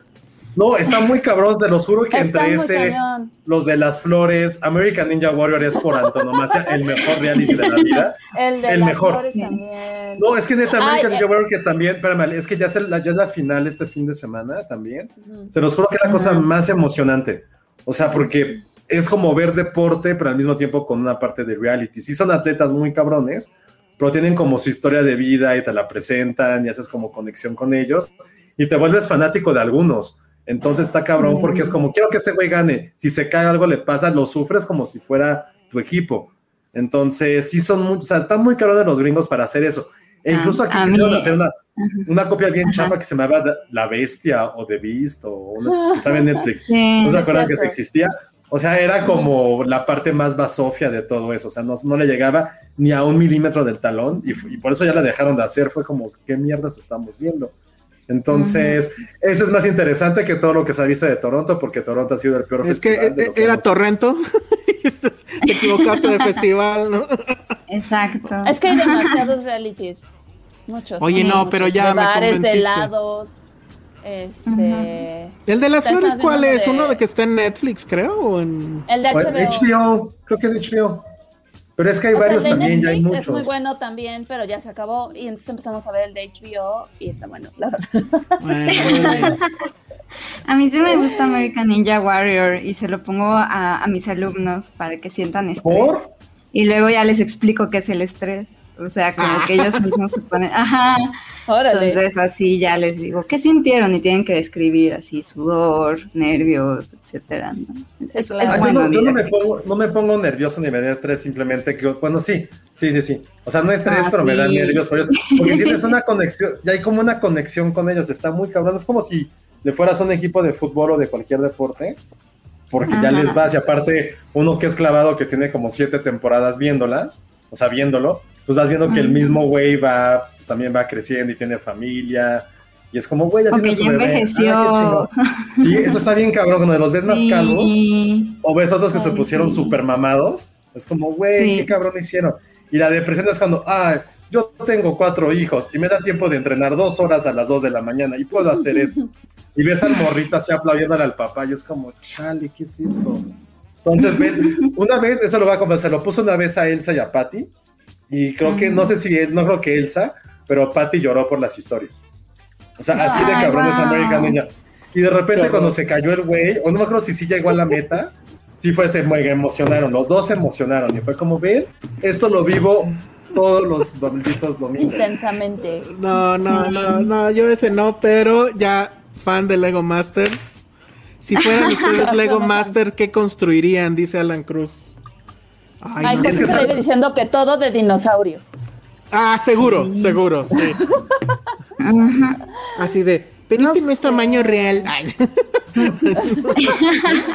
B: No, está muy cabrón, se los juro que
C: Está
B: entre ese,
C: cañón.
B: los de las flores, American Ninja Warrior es por antonomasia el mejor reality de la vida.
C: El de
B: el
C: las
B: mejor.
C: flores también.
B: No, es que neta, American
C: Ay,
B: Ninja
C: eh.
B: Warrior que también, espérame, es que ya es, la, ya es la final este fin de semana también. Se los juro que es la cosa más emocionante. O sea, porque es como ver deporte, pero al mismo tiempo con una parte de reality. Sí son atletas muy cabrones, pero tienen como su historia de vida y te la presentan y haces como conexión con ellos y te vuelves fanático de algunos. Entonces está cabrón porque es como, quiero que ese güey gane. Si se cae algo le pasa, lo sufres como si fuera tu equipo. Entonces, sí son muy, o sea, están muy caros de los gringos para hacer eso. E incluso aquí
D: a
B: quisieron hacer una, una copia bien chapa que se llamaba La Bestia o The Beast o una, que estaba en *laughs* Netflix.
D: Sí.
B: ¿No se
C: es
B: acuerdan que se existía? O sea, era como la parte más basofia de todo eso. O sea, no, no le llegaba ni a un milímetro del talón y por eso ya la dejaron de hacer. Fue como, ¿qué mierdas estamos viendo? Entonces, eso es más interesante que todo lo que se ha visto de Toronto, porque Toronto ha sido el peor
E: Es que
B: festival de
E: eh,
B: lo que
E: era Torrento. *laughs* Te equivocaste de festival, ¿no?
D: Exacto. *laughs*
C: Es que hay demasiados realities. Muchos.
E: Oye, no, pero ya
C: de
E: me
C: bares, de
E: convenciste.
C: helados. Este.
E: El de las flores, ¿cuál es?
C: de-
E: ¿Uno de que está en Netflix, creo? ¿O en...
C: El de HBO.
B: HBO, creo que en HBO. Pero es que hay
C: O sea,
B: varios
C: el de
B: también, ya hay
C: Netflix
B: muchos.
C: Es muy bueno también, pero ya se acabó. Y entonces empezamos a ver el de HBO y está bueno, la verdad.
E: Bueno, *laughs*
D: A mí sí me gusta American Ninja Warrior y se lo pongo a, a mis alumnos para que sientan estrés.
B: ¿Por?
D: Y luego ya les explico qué es el estrés. O sea, como que ellos mismos se ponen, ajá.
C: Órale.
D: Entonces así ya les digo, ¿qué sintieron? Y tienen que describir así sudor, nervios, etcétera. ¿no? Es, es
C: claro.
B: Ah, yo no, yo no
D: mira.
B: me pongo, no me pongo nervioso ni me da estrés, simplemente que, bueno, sí, sí, sí, sí. O sea, no estrés,
D: Ah,
B: pero me da nervios por ellos, porque *laughs* tienes una conexión, ya hay como una conexión con ellos, está muy cabrón. Es como si le fueras a un equipo de fútbol o de cualquier deporte, porque ya les vas, y aparte, uno que es clavado, que tiene como siete temporadas viéndolas, o sea, viéndolo, pues vas viendo que el mismo güey va, pues también va creciendo y tiene familia. Y es como, güey, ya
D: O
B: tiene
D: que
B: su bebé. Ah, qué
D: envejeció.
B: chingón. Sí, eso está bien cabrón, cuando los ves más
D: Sí.
B: calvos, o ves otros que se pusieron
D: sí.
B: súper mamados. Es como, güey,
D: Sí.
B: qué cabrón hicieron. Y la depresión es cuando, ah, yo tengo cuatro hijos y me da tiempo de entrenar dos horas a las dos de la mañana y puedo hacer esto. Y ves al morrito así aplaudiéndole al papá y es como, chale, ¿qué es esto? Entonces, ven, una vez, eso lo voy a confesar, lo puso una vez a Elsa y a Patty. Y creo que, no sé si, él, no creo que Elsa, pero Patty lloró por las historias. O sea, así de cabrón es
D: wow.
B: American Ninja. Y de repente cuando se cayó el güey, o no me acuerdo si sí llegó a la meta, sí fue, se emocionaron, los dos se emocionaron y fue como, ven, esto lo vivo todos los domingos.
C: Intensamente.
E: No, no, no, no, yo ese no, pero ya fan de Lego Masters. Si fueran *laughs* ustedes Lego Master, ¿qué construirían? Dice Alan Cruz. Ay,
C: Ay,
E: no
B: es que
C: diciendo que todo de dinosaurios.
E: Ah, seguro,
D: Sí.
E: seguro, sí.
D: Ajá.
E: Así de, pero
C: No
E: este no es tamaño real. Ay. *laughs*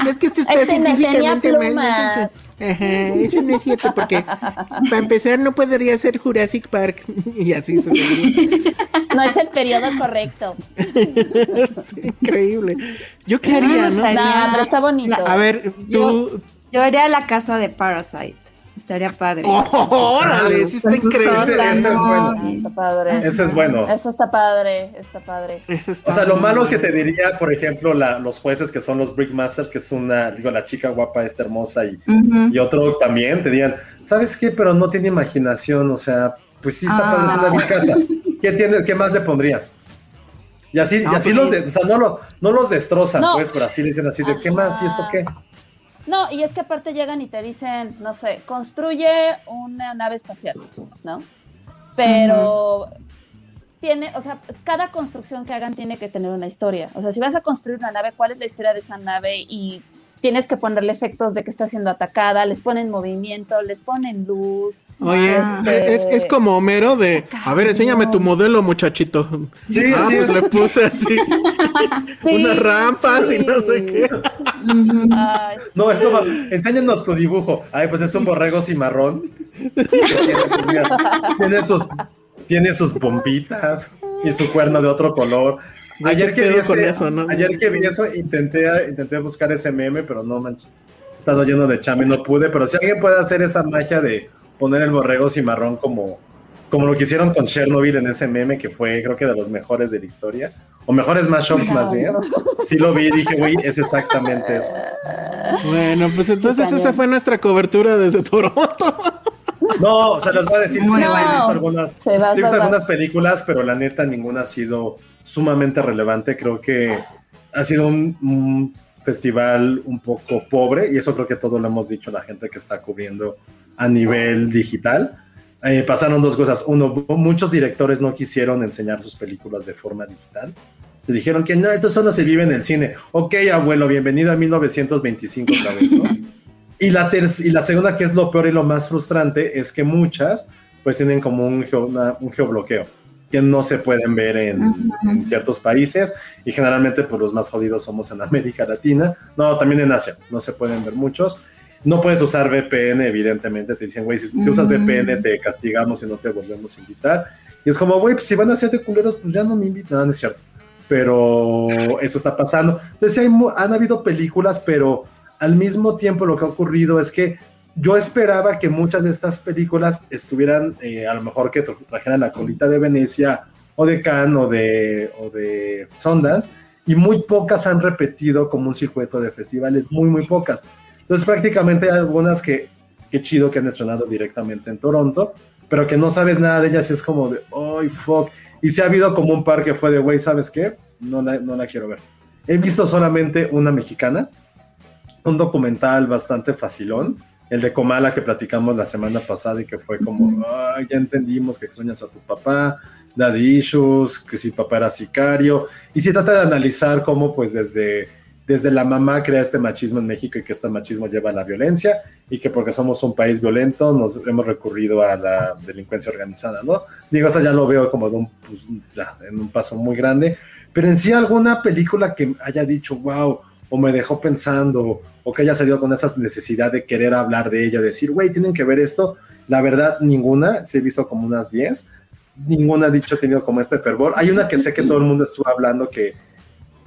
E: es que este está
C: Este
E: científicamente mal. Ajá, eso no es cierto, porque para empezar no podría ser Jurassic Park. y así se.
C: No es el periodo correcto. *laughs*
E: Increíble. ¿Yo qué haría, no?
C: No, pero está bonito.
E: A ver, tú,
D: Yo haría la casa de Parasite. Estaría padre.
E: Oh, órale, sí está increíble.
B: Ese- es bueno.
C: Está padre.
B: Ese es bueno.
C: Eso está padre, está padre.
E: Está
B: O sea, lo malo es que te diría, por ejemplo, la- los jueces que son los Brickmasters, que es una, digo, la chica guapa, esta hermosa, y, y otro también, te dirían, ¿sabes qué? Pero no tiene imaginación, o sea, pues sí está
D: Ah.
B: padre, es una mi casa. ¿Qué, tiene, ¿Qué más le pondrías? Y así,
E: No,
B: y así
E: pues
B: los, de- o sea, no, lo, no los destrozan,
C: No.
B: pues, pero así dicen así de, ¿qué más? ¿Y esto qué?
C: No, y es que aparte llegan y te dicen, no sé, construye una nave espacial, ¿no? Pero tiene, o sea, cada construcción que hagan tiene que tener una historia. O sea, si vas a construir una nave, ¿cuál es la historia de esa nave? Y tienes que ponerle efectos de que está siendo atacada, les ponen movimiento, les ponen luz.
E: Oye,
C: este,
E: es, es como Homero de, a ver, enséñame tu modelo, muchachito.
B: Sí,
E: ah,
B: sí,
E: pues
B: es-
E: le puse así *laughs*
C: Sí,
E: unas rampas
C: sí.
E: y no sé qué.
B: No, es como, enséñanos tu dibujo. Ay, pues es un borrego cimarrón. tiene, *laughs* tiene sus, tiene sus pompitas y su cuerno de otro color. Ayer
E: ¿qué
B: que, vi ese-
E: eso, no?
B: ayer que vi eso, intenté, intenté buscar ese meme, pero no manches. He estado lleno de chame no pude. Pero si alguien puede hacer esa magia de poner el borrego cimarrón como, como lo que hicieron con Chernobyl en ese meme, que fue creo que de los mejores de la historia, o mejores mashups más bien. Sí lo vi y dije, güey, es exactamente eso.
E: Bueno, pues entonces esa fue nuestra cobertura desde Toronto.
B: No, o sea, les voy a decir, sí, sí he visto algunas,
C: Se va,
B: sí he visto
C: va.
B: algunas películas, pero la neta ninguna ha sido sumamente relevante. Creo que ha sido un, un festival un poco pobre y eso creo que todo lo hemos dicho la gente que está cubriendo a nivel digital. Eh, pasaron dos cosas. Uno, muchos directores no quisieron enseñar sus películas de forma digital. Se dijeron que no, esto solo se vive en el cine. Ok, abuelo, bienvenido a 1925 otra vez, ¿no? *laughs* Y la, y la segunda, que es lo peor y lo más frustrante, es que muchas pues tienen como un, geo- una- un geobloqueo que no se pueden ver en, en ciertos países y generalmente pues los más jodidos somos en América Latina, no, también en Asia, no se pueden ver muchos. No puedes usar VPN, evidentemente, te dicen, güey, si, si usas. VPN te castigamos y no te volvemos a invitar. Y es como, güey, pues si van a ser de culeros, pues ya no me invitan, no, no es cierto. Pero eso está pasando. Entonces, sí hay, han habido películas, pero al mismo tiempo lo que ha ocurrido es que yo esperaba que muchas de estas películas estuvieran, eh, a lo mejor que tra- trajeran la colita de Venecia o de Cannes o de, o de Sundance, y muy pocas han repetido como un circuito de festivales, muy, muy pocas. Entonces prácticamente hay algunas que, qué chido que han estrenado directamente en Toronto, pero que no sabes nada de ellas y es como de, ¡ay, fuck! Y si ha habido como un par que fue de, güey, ¿sabes qué? No no la quiero ver. He visto solamente una mexicana, un documental bastante facilón, el de Comala que platicamos la semana pasada y que fue como, "Ay, ya entendimos que extrañas a tu papá, daddy issues, que si papá era sicario, y se trata de analizar cómo pues desde, desde la mamá crea este machismo en México y que este machismo lleva a la violencia y que porque somos un país violento nos hemos recurrido a la delincuencia organizada, ¿no? Digo, eso ya lo veo como de un, pues, ya, en un paso muy grande, pero en sí alguna película que haya dicho, wow, o me dejó pensando, o que haya salido con esa necesidad de querer hablar de ella, decir, güey, tienen que ver esto. La verdad, ninguna, se he visto como unas 10, ninguna ha dicho, tenido como este fervor. Hay una que sé que todo el mundo estuvo hablando que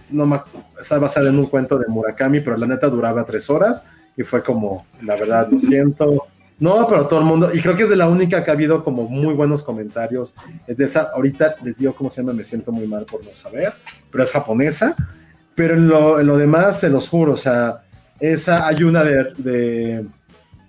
B: no me, está basada en un cuento de Murakami, pero la neta duraba tres horas y fue como, la verdad, lo siento. No, pero todo el mundo, y creo que es de la única que ha habido como muy buenos comentarios. Es de esa, ahorita les digo cómo se llama, me siento muy mal por no saber, pero es japonesa. Pero en lo, en lo demás, se los juro, o sea, esa hay una de, de,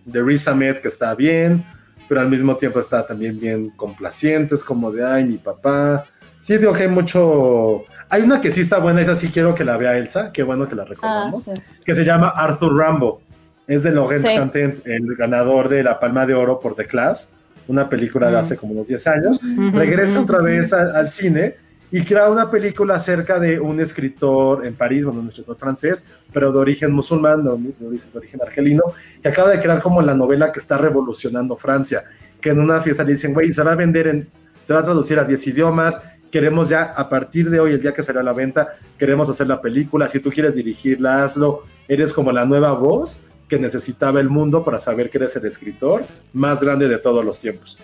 B: de Riz Ahmed que está bien, pero al mismo tiempo está también bien complaciente, es como de, ay, mi papá. Sí, digo que hay mucho... Hay una que sí está buena, esa sí quiero que la vea Elsa, qué bueno que la
C: Ah,
B: recordamos,
C: sí.
B: que se llama Arthur Rambo. Es de Laurent
C: Sí.
B: El ganador de la Palma de Oro por The Class, una película de
E: Mm.
B: hace como unos 10 años. Regresa otra vez al, al cine y crea una película acerca de un escritor en París, bueno, un escritor francés, pero de origen musulmán, de, origen- de origen argelino, que acaba de crear como la novela que está revolucionando Francia, que en una fiesta le dicen, güey, se va a vender en, se va a traducir a 10 idiomas, queremos ya, a partir de hoy, el día que salió a la venta, queremos hacer la película, si tú quieres dirigirla, hazlo, eres como la nueva voz que necesitaba el mundo para saber que eres el escritor más grande de todos los tiempos.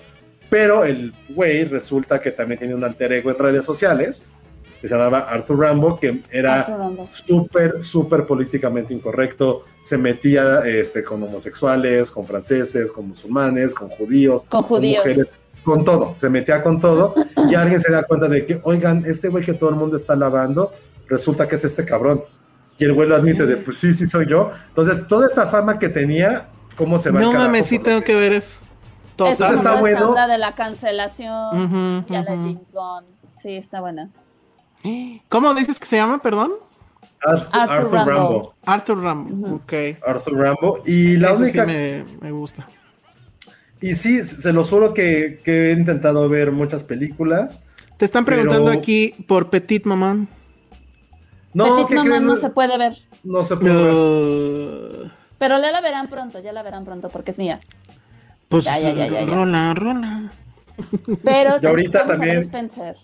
B: Pero el güey resulta que también tiene un alter ego en redes sociales que se llamaba Arthur Rambo, que era súper, súper políticamente incorrecto. Se metía este, con homosexuales, con franceses, con musulmanes, con judíos,
C: Con judíos.
B: mujeres, con todo. Se metía con todo y alguien se da cuenta de que, oigan, este güey que todo el mundo está lavando, resulta que es este cabrón. Y el güey lo admite de, pues sí, sí soy yo. Entonces, toda esta fama que tenía, ¿cómo se va
E: No mames, sí tengo
B: que
E: ver eso.
C: Eso
B: Entonces está
C: está
B: bueno.
C: onda de la cancelación. Ya la. James Gunn. Sí, está buena.
E: ¿Cómo dices que se llama, perdón?
B: Arthur,
C: Arthur
B: Arthur
C: Rambo.
B: Rambo.
E: Arthur Rambo. Ok.
B: Arthur Rambo. Y la
E: Eso sí
B: única.
E: me, me gusta.
B: Y sí, se los juro que, que he intentado ver muchas películas.
E: Te están preguntando
B: Pero-
E: aquí por Petit Maman.
B: No,
C: Petit
B: ¿qué
C: Maman
B: creen?
C: no se puede ver.
B: No se puede ver.
E: Uh,
C: Pero ya la verán pronto, ya la verán pronto porque es mía.
E: Pues
C: Ya, ya, ya, ya, ya.
E: rola, rola.
C: Pero
B: Y ahorita también-
C: Spencer.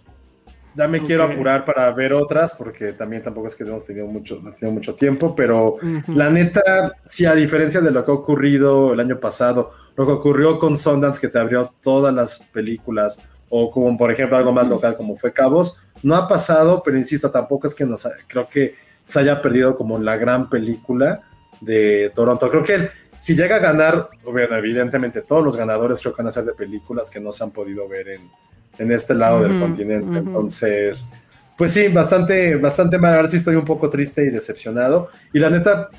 B: Ya me quiero apurar para ver otras, porque también tampoco es que hemos tenido mucho, no hemos tenido mucho tiempo, pero la neta, sí, a diferencia de lo que ha ocurrido el año pasado, lo que ocurrió con Sundance, que te abrió todas las películas, o como por ejemplo algo más local como fue Cabos, no ha pasado, pero insisto, tampoco es que nos, creo que se haya perdido como la gran película de Toronto. Creo que si llega a ganar, bueno, evidentemente todos los ganadores creo que van a ser de películas que no se han podido ver en, en este lado del continente. Entonces, pues sí, bastante, bastante mal. Ahora sí estoy un poco triste y decepcionado. Y la neta,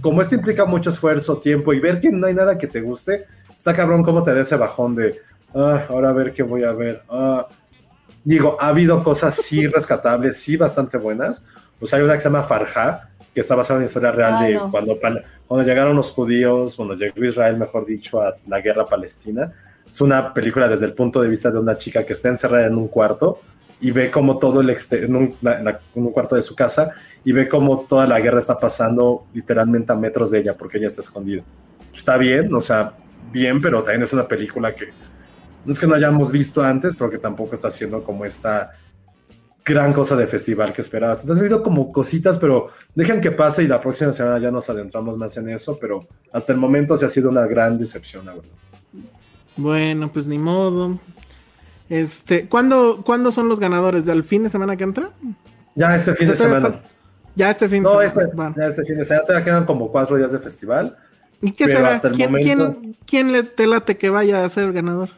B: como esto implica mucho esfuerzo, tiempo y ver que no hay nada que te guste, está cabrón cómo te da ese bajón de, ah, ahora a ver qué voy a ver. Ah. Digo, ha habido cosas sí *laughs* rescatables, sí bastante buenas. Pues hay una que se llama Farja, que está basada en una historia real
C: Ay,
B: de
C: no.
B: cuando, cuando llegaron los judíos, cuando llegó Israel, mejor dicho, a la guerra palestina. Es una película desde el punto de vista de una chica que está encerrada en un cuarto y ve como todo el en, un, la- la- en un cuarto de su casa y ve como toda la guerra está pasando literalmente a metros de ella porque ella está escondida. Está bien, o sea, bien, pero también es una película que no es que no hayamos visto antes, pero que tampoco está haciendo como esta gran cosa de festival que esperabas. Entonces, he visto como cositas, pero dejen que pase y la próxima semana ya nos adentramos más en eso, pero hasta el momento se ha sido una gran decepción, la verdad.
E: Bueno, pues ni modo. Este, ¿cuándo, ¿cuándo son los ganadores? ¿Del fin de semana que entra?
B: Ya este fin de semana.
E: Ya este fin de
B: No,
E: semana.
B: este,
E: Va.
B: ya este fin de semana. Todavía quedan como cuatro días de festival.
E: ¿Y qué
B: pero
E: será?
B: hasta el
E: ¿Quién,
B: momento-
E: quién- quién le te late que vaya a ser el ganador?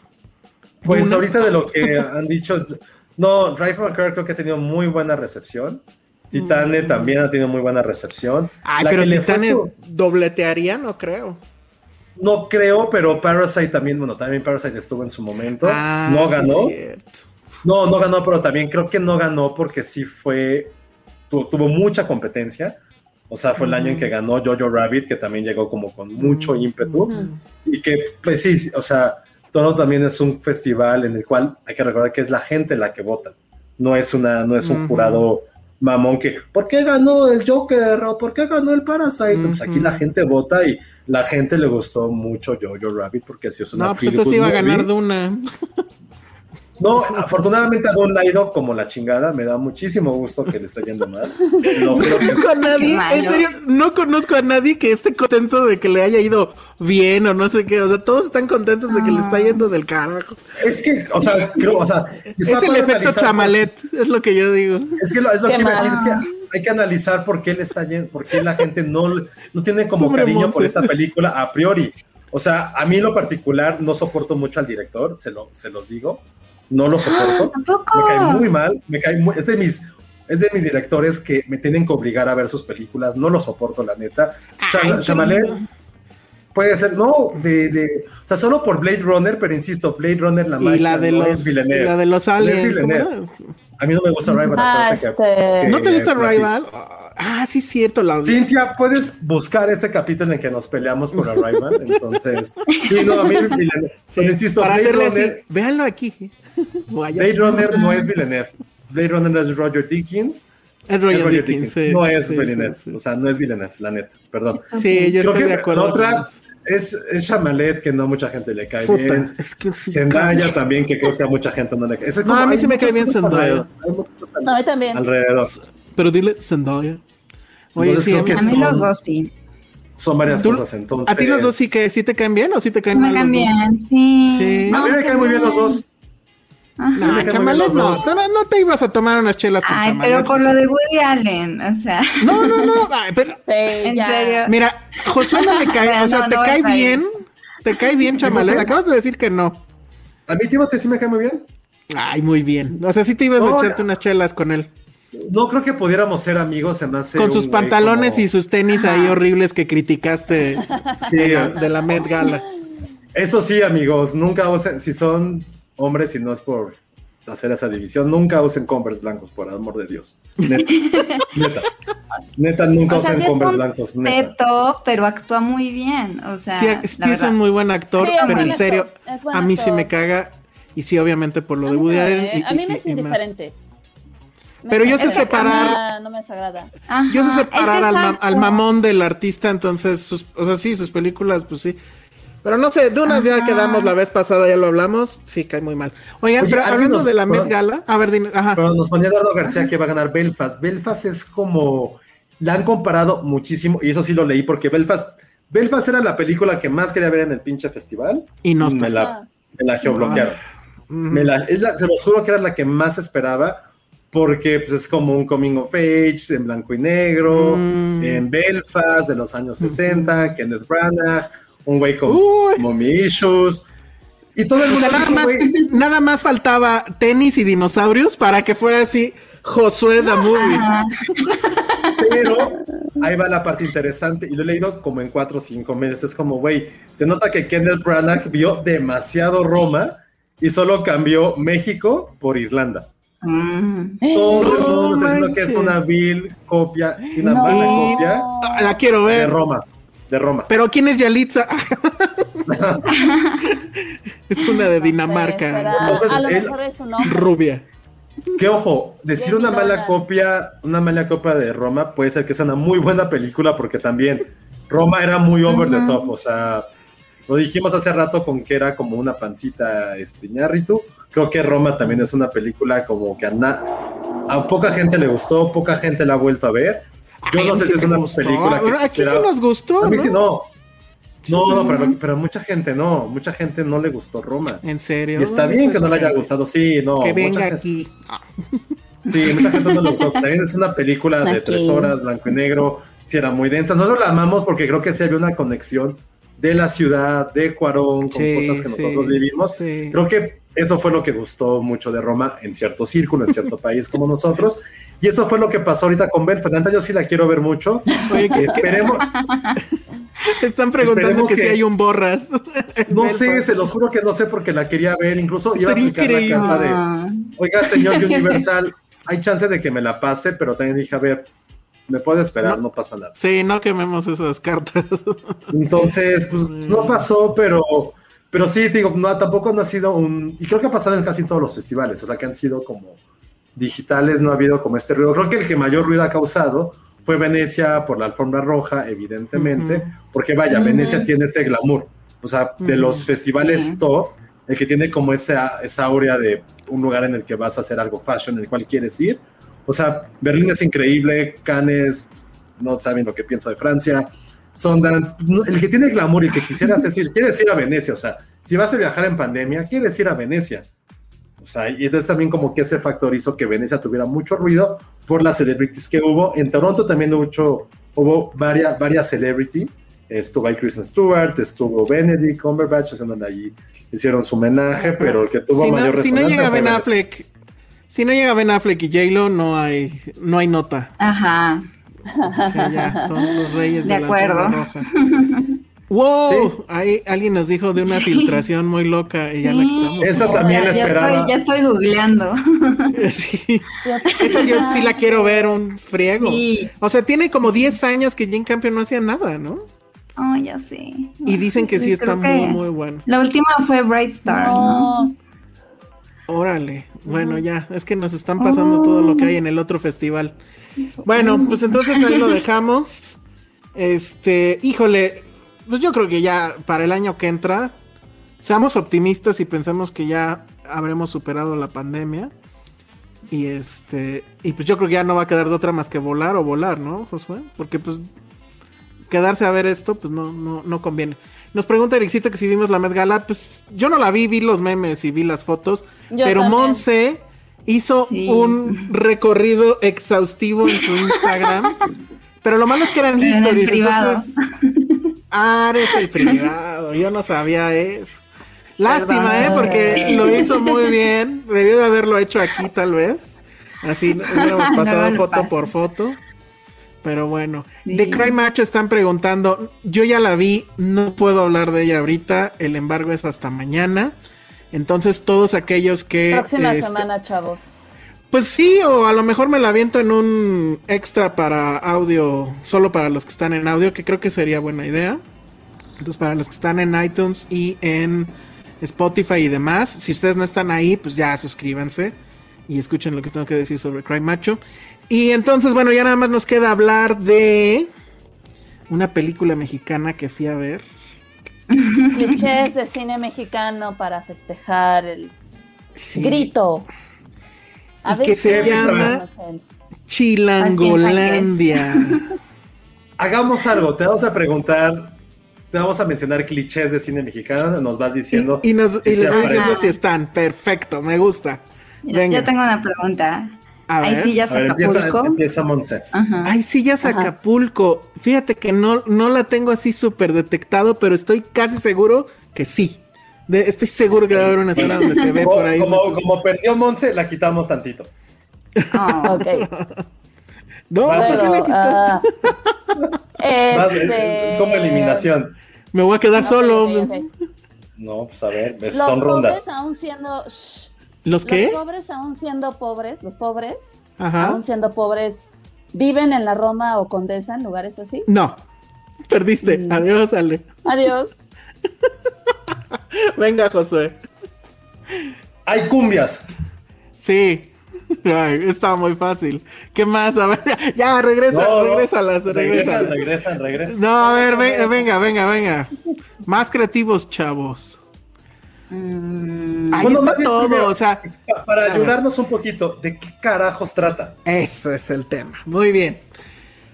B: Pues ahorita de lo que han dicho es... No, Drive Car creo que ha tenido muy buena recepción. Titane también ha tenido muy buena recepción.
E: Mm. Ay,
B: La
E: pero
B: que
E: Titane
B: su-
E: dobletearía, no creo.
B: No creo, pero Parasite también, bueno, también Parasite estuvo en su momento.
E: Ah,
B: no ganó. No, no ganó, pero también creo que no ganó porque sí fue, tu- tuvo mucha competencia. O sea, fue el año en que ganó Jojo Rabbit, que también llegó como con mucho ímpetu. Y que, pues sí, o sea, Toronto también es un festival en el cual hay que recordar que es la gente la que vota. No es, una, no es un jurado mamón que, ¿por qué ganó el Joker? ¿O por qué ganó el Parasite? Pues aquí la gente vota y la gente le gustó mucho Jojo Rabbit porque sí es una
E: No, pues entonces iba a ganar Duna.
B: No, afortunadamente a Don la ha ido como la chingada. Me da muchísimo gusto que le esté yendo mal.
E: No conozco a nadie, en serio, no conozco a nadie que esté contento de que le haya ido bien o no sé qué. O sea, todos están contentos de que le está yendo del carajo.
B: Es que, o sea, creo, o sea,
E: Es el efecto chamalet, es lo que yo digo.
B: Es que lo, es lo que iba a decir, es que hay que analizar por qué le está yendo, por qué la gente no, no tiene como
E: Pobre
B: cariño por esta película a priori. O sea, a mí en lo particular no soporto mucho al director, se, lo, se los digo. No lo soporto. *gasps*
D: Tampoco.
B: Me cae muy mal, me cae muy, es de mis es de mis directores que me tienen que obligar a ver sus películas, no lo soporto la neta.
E: Ay, lindo.
B: puede ser, no, de, de, o sea, solo por Blade Runner, pero insisto, Blade Runner la
E: Y
B: magia
E: la de,
B: no
E: los,
B: es Villeneuve.
E: la de los aliens.
B: A mí no me gusta Rival.
C: Ah,
B: que-
C: este-
B: que-
E: ¿No te gusta Rival? Ah, sí, cierto. La
B: Cintia, puedes buscar ese capítulo en el que nos peleamos por Arrival. *laughs* Entonces, sí, no, a mí, Villeneuve-
E: Sí,
B: pero insisto,
E: para
B: Blade
E: hacerle
B: Runner,
E: así, véanlo aquí. *laughs*
B: Blade Runner no es Villeneuve. Blade Runner es Roger Dickens.
E: Es Roger
B: es Roger
E: Dickens,
B: Dickens.
E: sí,
B: no es
E: sí,
B: Villeneuve.
E: sí, sí.
B: O sea, no es Villeneuve, la neta. Perdón.
E: Sí, yo
B: Creo
E: estoy
B: que
E: de acuerdo.
B: la otra es, es Chamalet, que no a mucha gente le cae
E: Puta,
B: bien.
E: es que sí,
B: Zendaya también, que creo que a mucha gente no le cae. Es
E: No, a mí sí me cae bien Zendaya.
C: No, a mí también.
B: Alrededor.
E: Pero dile Zendaya. Oye,
B: Entonces
E: sí,
B: creo
E: a mí-
B: que
D: A mí
B: son-
D: los dos sí.
B: Son varias
E: ¿Tú-
B: cosas, entonces.
E: ¿A ti los dos sí que sí te caen bien o sí te caen
D: Me
E: mal? los dos?
D: cambian, sí.
E: Sí.
B: A mí me caen muy bien los dos.
D: Ajá.
E: No,
B: caen
E: chamales no. No, no, no te ibas a tomar unas chelas con
D: Ay,
E: chamales.
D: pero con lo de Woody Allen, o sea,
E: No, no, no. *laughs* ay, pero,
C: Sí,
D: en serio.
E: mira, Josué no le cae, *laughs* o sea,
D: No,
E: te
D: no
E: cae bien. Te cae bien, *laughs* chamalet. Acabas de decir que no.
B: A mí Timothy sí me cae muy bien.
E: Ay, muy bien. O sea, sí te ibas a echarte unas chelas con él.
B: No creo que pudiéramos ser amigos, se me hace
E: Con sus pantalones
B: como-
E: y sus tenis ahí horribles que criticaste
B: Sí,
E: de, la, de la Met Gala.
B: Eso sí, amigos, nunca usen, si son hombres y no es por hacer esa división, nunca usen Converse blancos, por amor de Dios. Neta, *laughs* neta, neta, nunca
D: O sea,
B: usen
D: sí
B: Converse
D: un
B: blancos, neta.
D: teto, pero actúa muy bien, o sea,
E: Sí,
D: la
E: sí es un muy buen actor,
C: Sí,
E: pero en serio, a mí sí me caga. Y sí, obviamente por lo
C: A
E: de Woody Allen.
C: eh, a mí
E: y-
C: me es
E: y más.
C: indiferente.
E: Pero yo sé separar-
C: No, me desagrada.
D: Ajá,
E: Yo sé separar al, ma- al mamón del artista, entonces, sus, o sea, sí, sus películas, pues sí. Pero no sé, Dunas ya quedamos la vez pasada, ya lo hablamos, sí, cae muy mal. Oigan,
B: Oye,
E: pero hablando
B: nos-
E: de la Met. Gala, a ver, dime, ajá.
B: Pero nos ponía Eduardo García que va a ganar Belfast. Belfast es como. La han comparado muchísimo, y eso sí lo leí, porque Belfast. Belfast era la película que más quería ver en el pinche festival.
E: Y no está.
B: Me la, me la geobloquearon. Me la- es la- se los juro que era la que más esperaba, porque pues, es como un coming of age en blanco y negro,
E: Mm.
B: en Belfast de los años 60, Kenneth Branagh, un güey con
E: Uy.
B: mommy issues. Y todo el
E: O
B: mundo
E: sea, nada
B: dijo,
E: más, *laughs* nada más faltaba tenis y dinosaurios para que fuera así Josué the Movie.
B: Pero ahí va la parte interesante, y lo he leído como en cuatro o cinco meses. Es como, güey, se nota que Kenneth Branagh vio demasiado Roma y solo cambió México por Irlanda.
D: Mm.
B: Todo el mundo diciendo que es una vil copia, una
C: No.
B: mala copia
E: La quiero
B: de
E: ver.
B: Roma. De Roma.
E: Pero ¿quién es Yalitza? *laughs* es una de
C: No sé,
E: Dinamarca.
C: será-
B: Entonces,
C: a lo
B: él-
C: mejor es un hombre.
E: Rubia.
B: Que ojo, decir una mala copia, una mala copia de Roma puede ser que sea una muy buena película porque también Roma era muy over the top, o sea, lo dijimos hace rato con que era como una pancita este Ñarritu. Creo que Roma también es una película como que a poca gente le gustó, poca gente la ha vuelto a ver. Yo
E: Ay,
B: no sé si
E: sí
B: es una
E: gustó.
B: película que
E: Aquí
B: quisiera-
E: sí nos gustó.
B: A mí
E: ¿no?
B: sí no. No, no, pero, pero mucha gente no, mucha gente no le gustó Roma.
E: En serio.
B: Y está
E: ¿Dónde
B: bien que no le haya
E: gente?
B: gustado, sí, no.
E: Que
B: mucha
E: venga
B: gente-
E: aquí. Ah, *laughs*
B: Sí, mucha gente no le gustó. También es una película de tres horas, blanco y negro. Sí, era muy densa. Nosotros la amamos porque creo que sí había una conexión de la ciudad, de Cuarón, con
E: Sí,
B: cosas que
E: sí,
B: nosotros vivimos.
E: sí.
B: Creo que eso fue lo que gustó mucho de Roma en cierto círculo, en cierto *laughs* país como nosotros. Y eso fue lo que pasó ahorita con. La neta, Yo sí la quiero ver mucho. *laughs*
E: Oye, que-
B: Esperemos. *laughs*
E: Están preguntando
B: Esperemos
E: que, si hay un borras. *laughs*
B: No sé, se los juro que no sé porque la quería ver. Incluso iba a aplicar la carta de. Oiga, señor Universal, hay chance de que me la pase, pero también dije, a ver, me puedo esperar, no, pasa nada.
E: Sí, no quememos esas cartas.
B: Entonces, pues no pasó, pero, pero sí, digo, no, tampoco no ha sido un, y creo que ha pasado en casi todos los festivales, o sea, que han sido como digitales, no ha habido como este ruido. Creo que el que mayor ruido ha causado fue Venecia por la alfombra roja, evidentemente, porque vaya. Venecia tiene ese glamour, o sea, de los festivales top, el que tiene como esa, esa aurea de un lugar en el que vas a hacer algo fashion, en el cual quieres ir. O sea, Berlín es increíble, Cannes, no saben lo que pienso de Francia, Sundance, el que tiene glamour y que quisieras decir, quieres ir a Venecia, o sea, si vas a viajar en pandemia, quieres ir a Venecia. O sea, y entonces también como que ese factor hizo que Venecia tuviera mucho ruido por las celebrities que hubo. En Toronto también mucho, hubo varias, varias celebrity. Estuvo ahí Kristen Stewart, estuvo Benedict Cumberbatch, donde allí hicieron su homenaje, pero el que tuvo
E: si,
B: mayor
E: no, si no llega Ben
B: Venecia.
E: Affleck, si no llega Ben Affleck y J-Lo, no hay, no hay nota.
D: Ajá.
E: Sí, ya, son los reyes de,
D: De
E: la
D: acuerdo.
E: alfombra roja. *laughs* ¡Wow!
B: Sí.
E: Ahí alguien nos dijo de una filtración muy loca y ya la quitamos.
B: Esa también la esperaba.
D: estoy, ya estoy googleando. *laughs*
E: Sí. Esa yo sí la quiero ver un friego.
D: Sí.
E: O sea, tiene como 10 años que Jane Campion no hacía nada, ¿no?
D: Oh, ya sé.
E: Y dicen que sí está muy, muy bueno.
D: La última fue Bright Star, ¿no?
C: No,
E: Órale. Bueno, ya, es que nos están pasando todo lo que hay en el otro festival. Bueno, pues entonces ahí lo dejamos. Este, híjole, pues yo creo que ya para el año que entra, seamos optimistas y pensemos que ya habremos superado la pandemia. Y este, y pues yo creo que ya no va a quedar de otra más que volar o volar, ¿no, Josué? Porque pues quedarse a ver esto, pues no, no, no conviene. Nos pregunta Ericito que si vimos la Met Gala. Pues yo no la vi, vi los memes y vi las fotos.
C: Yo
E: pero
C: también.
E: Monse hizo
D: Sí.
E: un recorrido exhaustivo en su *laughs* Instagram. pero lo malo es que eran
D: Pero en
E: historias.
D: privado.
E: Entonces, ah, eres el privado. Yo no sabía eso. Lástima. ¿eh? Porque lo hizo muy bien. Debió de haberlo hecho aquí, tal vez. Así hubiéramos *laughs*
D: No
E: pasado foto
D: pasa.
E: por foto. Pero bueno,
D: Sí.
E: de Cry Macho están preguntando. Yo ya la vi, no puedo hablar de ella ahorita. El embargo es hasta mañana. Entonces, todos aquellos que.
C: Próxima
E: este,
C: semana, chavos.
E: Pues sí, o a lo mejor me la aviento en un extra para audio, solo para los que están en audio, que creo que sería buena idea. Entonces, para los que están en iTunes y en Spotify y demás, si ustedes no están ahí, pues ya suscríbanse y escuchen lo que tengo que decir sobre Cry Macho. Y entonces, bueno, ya nada más nos queda hablar de una película mexicana que fui a ver.
C: Clichés de cine mexicano para festejar el
E: Sí.
C: grito.
E: Y que se llama-. Chilangolandia. *laughs*
G: Hagamos algo, te vamos a preguntar, te vamos a mencionar clichés de cine mexicano, nos vas diciendo.
E: Y, y nos,
G: si
E: y les voy diciendo si están. Perfecto, me gusta. Venga.
D: Yo tengo una pregunta.
E: A
D: Ahí
E: ver.
D: sí ya
G: A ver, empieza,
D: Acapulco.
G: empieza.
E: Ay, sí, ya Acapulco. Fíjate que no, no la tengo así súper detectado, pero estoy casi seguro que sí. De- estoy seguro que va a haber una escena donde se ve
G: Como,
E: por ahí.
G: como, como perdió Monse, la quitamos tantito.
D: Oh.
C: Ok.
E: No,
G: Vas a-
E: ¿por qué la
C: Luego, ah, *laughs*
G: es,
C: este,
G: es como eliminación.
E: Me voy a quedar solo.
G: No, pues a ver, es-
C: Los
G: son rondas.
C: pobres aún siendo. shh,
E: ¿Los qué?
C: Los pobres aún siendo pobres, los pobres,
E: Ajá.
C: aún siendo pobres, viven en la Roma o Condesa, en lugares así.
E: No. Perdiste.
C: Mm.
E: Adiós, Ale.
C: Adiós. *laughs*
E: Venga, Josué.
G: Hay cumbias.
E: Sí. Ay, estaba muy fácil. ¿Qué más? A ver, *laughs* ya, regresa,
G: No,
E: regrésalas.
G: Regresan, regresan, regresan.
E: No, a ver, venga, venga, venga, venga. Más creativos, chavos.
D: Mm,
E: Ahí
G: Bueno,
E: está todo,
G: primero,
E: o sea,
G: pa- Para
E: a ver.
G: ayudarnos un poquito, ¿de qué carajos trata?
E: eso es el tema. Muy bien.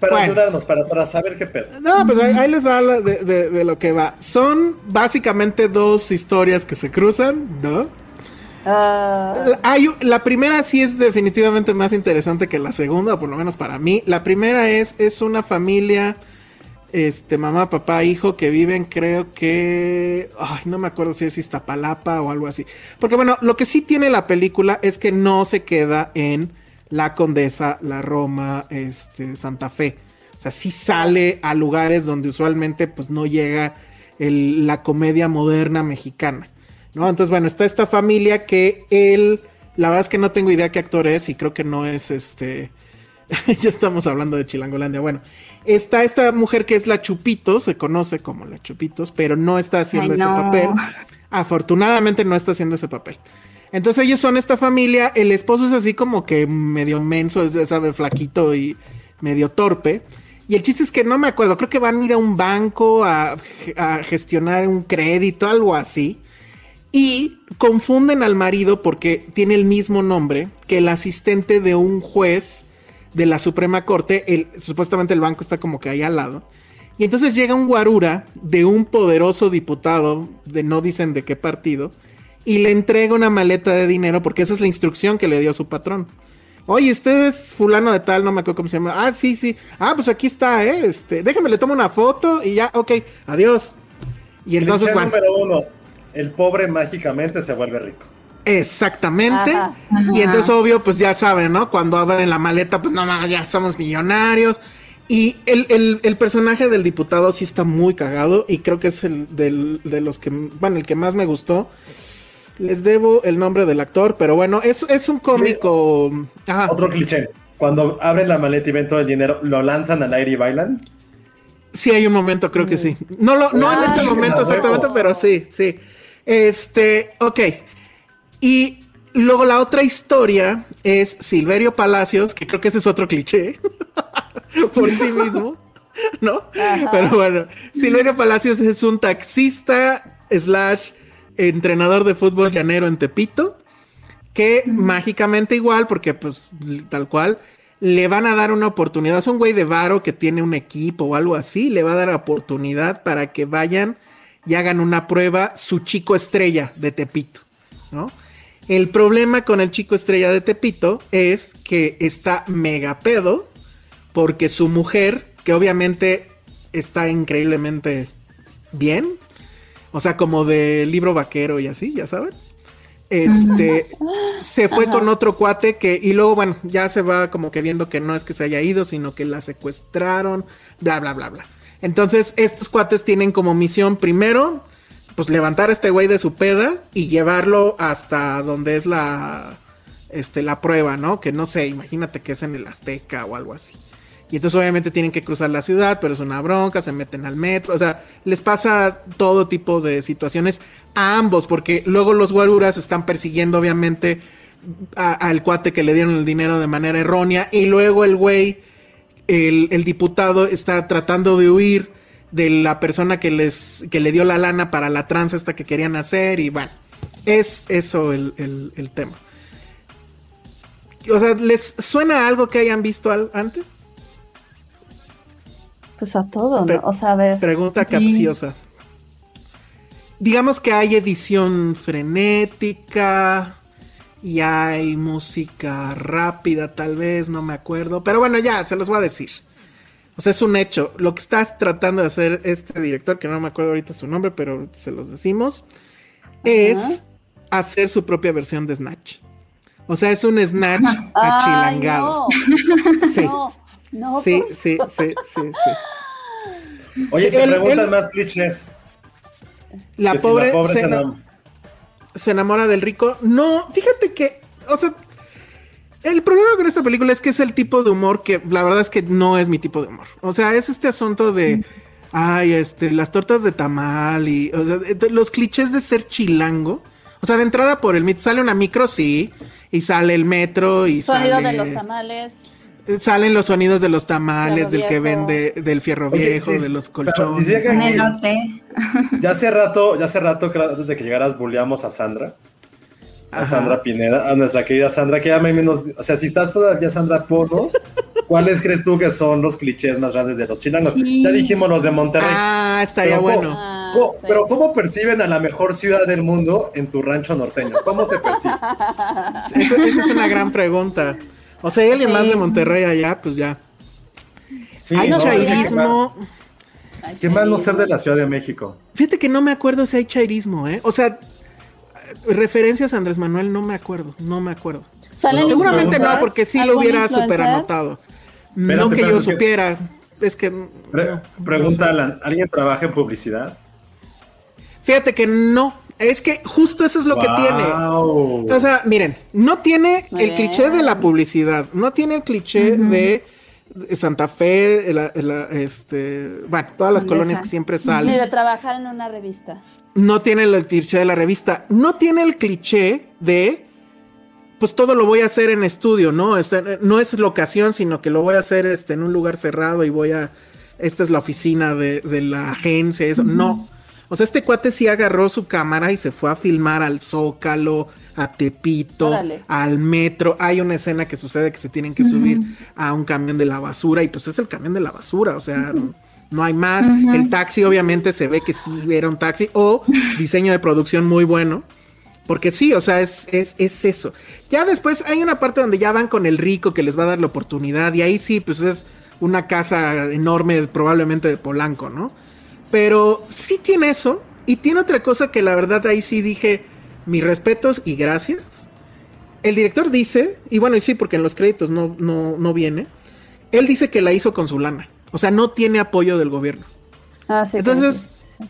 G: Para
E: Bueno.
G: ayudarnos, para, para saber qué pedo.
E: No, pues ahí, ahí les va de, de- de lo que va. Son básicamente dos historias que se cruzan, ¿no?
C: Ah,
E: La- Hay, la primera sí es definitivamente más interesante que la segunda, o por lo menos para mí. La primera es, es una familia, este, mamá, papá, hijo, que viven, creo que, ay, no me acuerdo si es Iztapalapa o algo así. Porque bueno, lo que sí tiene la película es que no se queda en la Condesa, la Roma, este, Santa Fe. O sea, sí sale a lugares donde usualmente pues no llega el- la comedia moderna mexicana. ¿no? Entonces, bueno, está esta familia que él, la verdad es que no tengo idea qué actor es y creo que no es este, *laughs* ya estamos hablando de Chilangolandia. Bueno, está esta mujer que es la Chupitos, se conoce como la Chupitos, pero no está haciendo
D: Ay,
E: ese papel. Afortunadamente no está haciendo ese papel. Entonces ellos son esta familia, el esposo es así como que medio menso, es, sabe, flaquito y medio torpe. Y el chiste es que no me acuerdo, creo que van a ir a un banco a, a gestionar un crédito, algo así. Y confunden al marido porque tiene el mismo nombre que el asistente de un juez de la Suprema Corte. El, supuestamente el banco está como que ahí al lado. Y entonces llega un guarura de un poderoso diputado, de no dicen de qué partido, y le entrega una maleta de dinero porque esa es la instrucción que le dio su patrón. Oye, usted es fulano de tal, no me acuerdo cómo se llama. Ah, sí, sí. Ah, pues aquí está, ¿eh? Este, déjame, le tomo una foto y ya, ok, adiós. Y entonces,
G: Cliché
E: bueno,
G: número uno, el pobre mágicamente se vuelve rico.
E: Exactamente.
C: Ajá.
E: Y entonces, obvio, pues ya saben, ¿no? Cuando abren la maleta, pues no mames, ya somos millonarios. Y el, el- el personaje del diputado sí está muy cagado. Y creo que es el del- de los que, bueno, el que más me gustó. Les debo el nombre del actor, pero bueno, es, es un cómico. Ajá.
G: Otro cliché. Cuando abren la maleta y ven todo el dinero, lo lanzan al aire y bailan.
E: Sí, hay un momento, creo que sí. No, lo, no en este momento exactamente, pero sí, sí. Este, ok. Y luego la otra historia es Silverio Palacios, que creo que ese es otro cliché *laughs* por sí mismo, ¿no? Pero bueno, Silverio Palacios es un taxista slash entrenador de fútbol llanero en Tepito que mágicamente igual, porque pues tal cual, le van a dar una oportunidad. Es un güey de varo que tiene un equipo o algo así, le va a dar oportunidad para que vayan y hagan una prueba su chico estrella de Tepito, ¿no? El problema con el chico estrella de Tepito es que está mega pedo porque su mujer, que obviamente está increíblemente bien, o sea, como de libro vaquero y así, ya saben. Este se fue con otro cuate que, y luego, bueno, ya se va como que viendo que no es que se haya ido, sino que la secuestraron, bla, bla, bla, bla. Entonces, estos cuates tienen como misión primero, pues levantar a este güey de su peda y llevarlo hasta donde es la, este, la prueba, ¿no? Que no sé, imagínate que es en el Azteca o algo así. Y entonces obviamente tienen que cruzar la ciudad, pero es una bronca, se meten al metro, o sea, les pasa todo tipo de situaciones a ambos, porque luego los guaruras están persiguiendo obviamente al cuate que le dieron el dinero de manera errónea y luego el güey, el, diputado está tratando de huir de la persona que les que le dio la lana para la tranza esta que querían hacer y bueno, es eso el, el, el tema. O sea, ¿les suena algo que hayan visto al, antes?
C: Pues a todo, ¿no? O sea, a ver.
E: Pregunta capciosa. Digamos que hay edición frenética y hay música rápida, tal vez, no me acuerdo. Pero bueno, ya, se los voy a decir. O sea, es un hecho. Lo que estás tratando de hacer este director, que no me acuerdo ahorita su nombre, pero se los decimos, es hacer su propia versión de Snatch. O sea, es un Snatch *laughs* achilangado.
C: No, *laughs*
E: sí.
C: no, no,
E: sí,
C: por
E: sí, sí, sí, sí.
B: Oye, te preguntan más clichés.
E: La
B: si
E: pobre,
B: la pobre
E: se,
B: se
E: ena-
B: enam-
E: se enamora del rico. No, fíjate que, o sea, el problema con esta película es que es el tipo de humor que la verdad es que no es mi tipo de humor. O sea, es este asunto de, ay, este, las tortas de tamal y, o sea, de- los clichés de ser chilango. O sea, de entrada por el mito, sale una micro, sí, y sale el metro y
C: Sonido
E: sale...
C: de los tamales.
E: Salen los sonidos de los tamales, del que vende, del fierro
B: Oye,
E: viejo,
B: sí,
E: de los colchones.
B: si aquí-. Ya hace rato, ya hace rato, creo, antes de que llegaras, bulleamos a Sandra. A
E: Ajá.
B: Sandra Pineda, a nuestra querida Sandra, que ya me menos. O sea, si estás todavía, Sandra, ponos, ¿cuáles crees tú que son los clichés más grandes de los chilangos?
D: Sí.
B: Ya dijimos los de Monterrey.
E: Ah, estaría
B: Pero ¿cómo-
E: bueno.
C: Ah,
B: cómo-
C: sí.
B: Pero ¿cómo perciben a la mejor ciudad del mundo en tu rancho norteño? ¿Cómo se percibe?
E: Esa, esa es una gran pregunta. O sea, hay alguien
C: Sí.
E: más de Monterrey allá, pues ya.
B: Sí,
E: hay
B: no,
E: chairismo.
B: Qué mal no ser de la Ciudad de México.
E: Fíjate que no me acuerdo si hay chairismo, ¿eh? O sea, referencias a Andrés Manuel no me acuerdo, no me acuerdo.
C: ¿Salen
E: Seguramente no, porque sí lo
C: ¿Algún
E: hubiera super anotado. no que yo supiera. Es que.
B: Pre-
E: no,
B: pregunta
E: no sé.
B: Alan, ¿alguien trabaja en publicidad?
E: Fíjate que no. Es que justo eso es lo que tiene. O sea, miren, no tiene
C: Muy
E: el cliché de la publicidad, no tiene el cliché de Santa Fe, la- la- este, bueno, todas las colonias que siempre
C: Ni
E: salen.
C: de trabajar en una revista.
E: No tiene el cliché de la revista, no tiene el cliché de, pues todo lo voy a hacer en estudio, ¿no? Este, no es locación, sino que lo voy a hacer este, en un lugar cerrado y voy a, esta es la oficina de, de la agencia, eso, no. O sea, este cuate sí agarró su cámara y se fue a filmar al Zócalo, a Tepito,
C: Órale.
E: al metro. Hay una escena que sucede que se tienen que subir a un camión de la basura y pues es el camión de la basura, o sea, no, no hay más. El taxi obviamente se ve que sí era un taxi o diseño de producción muy bueno. Porque sí, o sea, es, es, es eso. Ya después hay una parte donde ya van con el rico que les va a dar la oportunidad y ahí sí, pues es una casa enorme, probablemente de Polanco, ¿no? Pero sí tiene eso y tiene otra cosa que la verdad ahí sí dije mis respetos y gracias. El director dice, y bueno, y sí, porque en los créditos no, no, no viene, él dice que la hizo con su lana. O sea, no tiene apoyo del gobierno.
C: Ah, sí.
E: Entonces,
C: sí.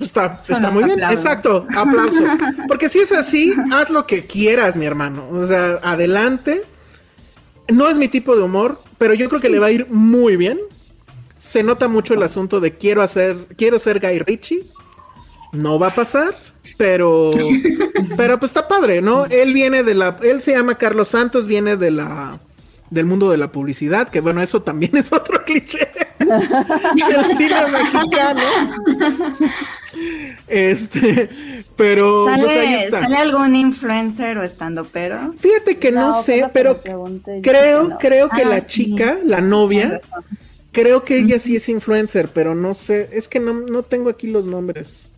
E: Está, está muy bien, exacto, aplauso. *laughs* Porque si es así, haz lo que quieras, mi hermano. O sea, adelante. No es mi tipo de humor, pero yo creo que le va a ir muy bien. Se nota mucho el asunto de quiero hacer, quiero ser Guy Ritchie. No va a pasar, pero, *laughs* pero pues está padre, ¿no? Él viene de la, él se llama Carlos Santos, viene de la, del mundo de la publicidad, que bueno, eso también *laughs* es otro cliché del *laughs* cine mexicano. Este, pero pues ahí
D: ¿Sale,
E: está.
D: ¿Sale algún influencer o estando pero?
E: Fíjate que no, sé, pero creo,
C: dije que no.
E: creo que
D: Ah,
E: la
D: sí.
E: chica, la novia, creo que ella sí es influencer, pero no sé, es que no, no tengo aquí los nombres.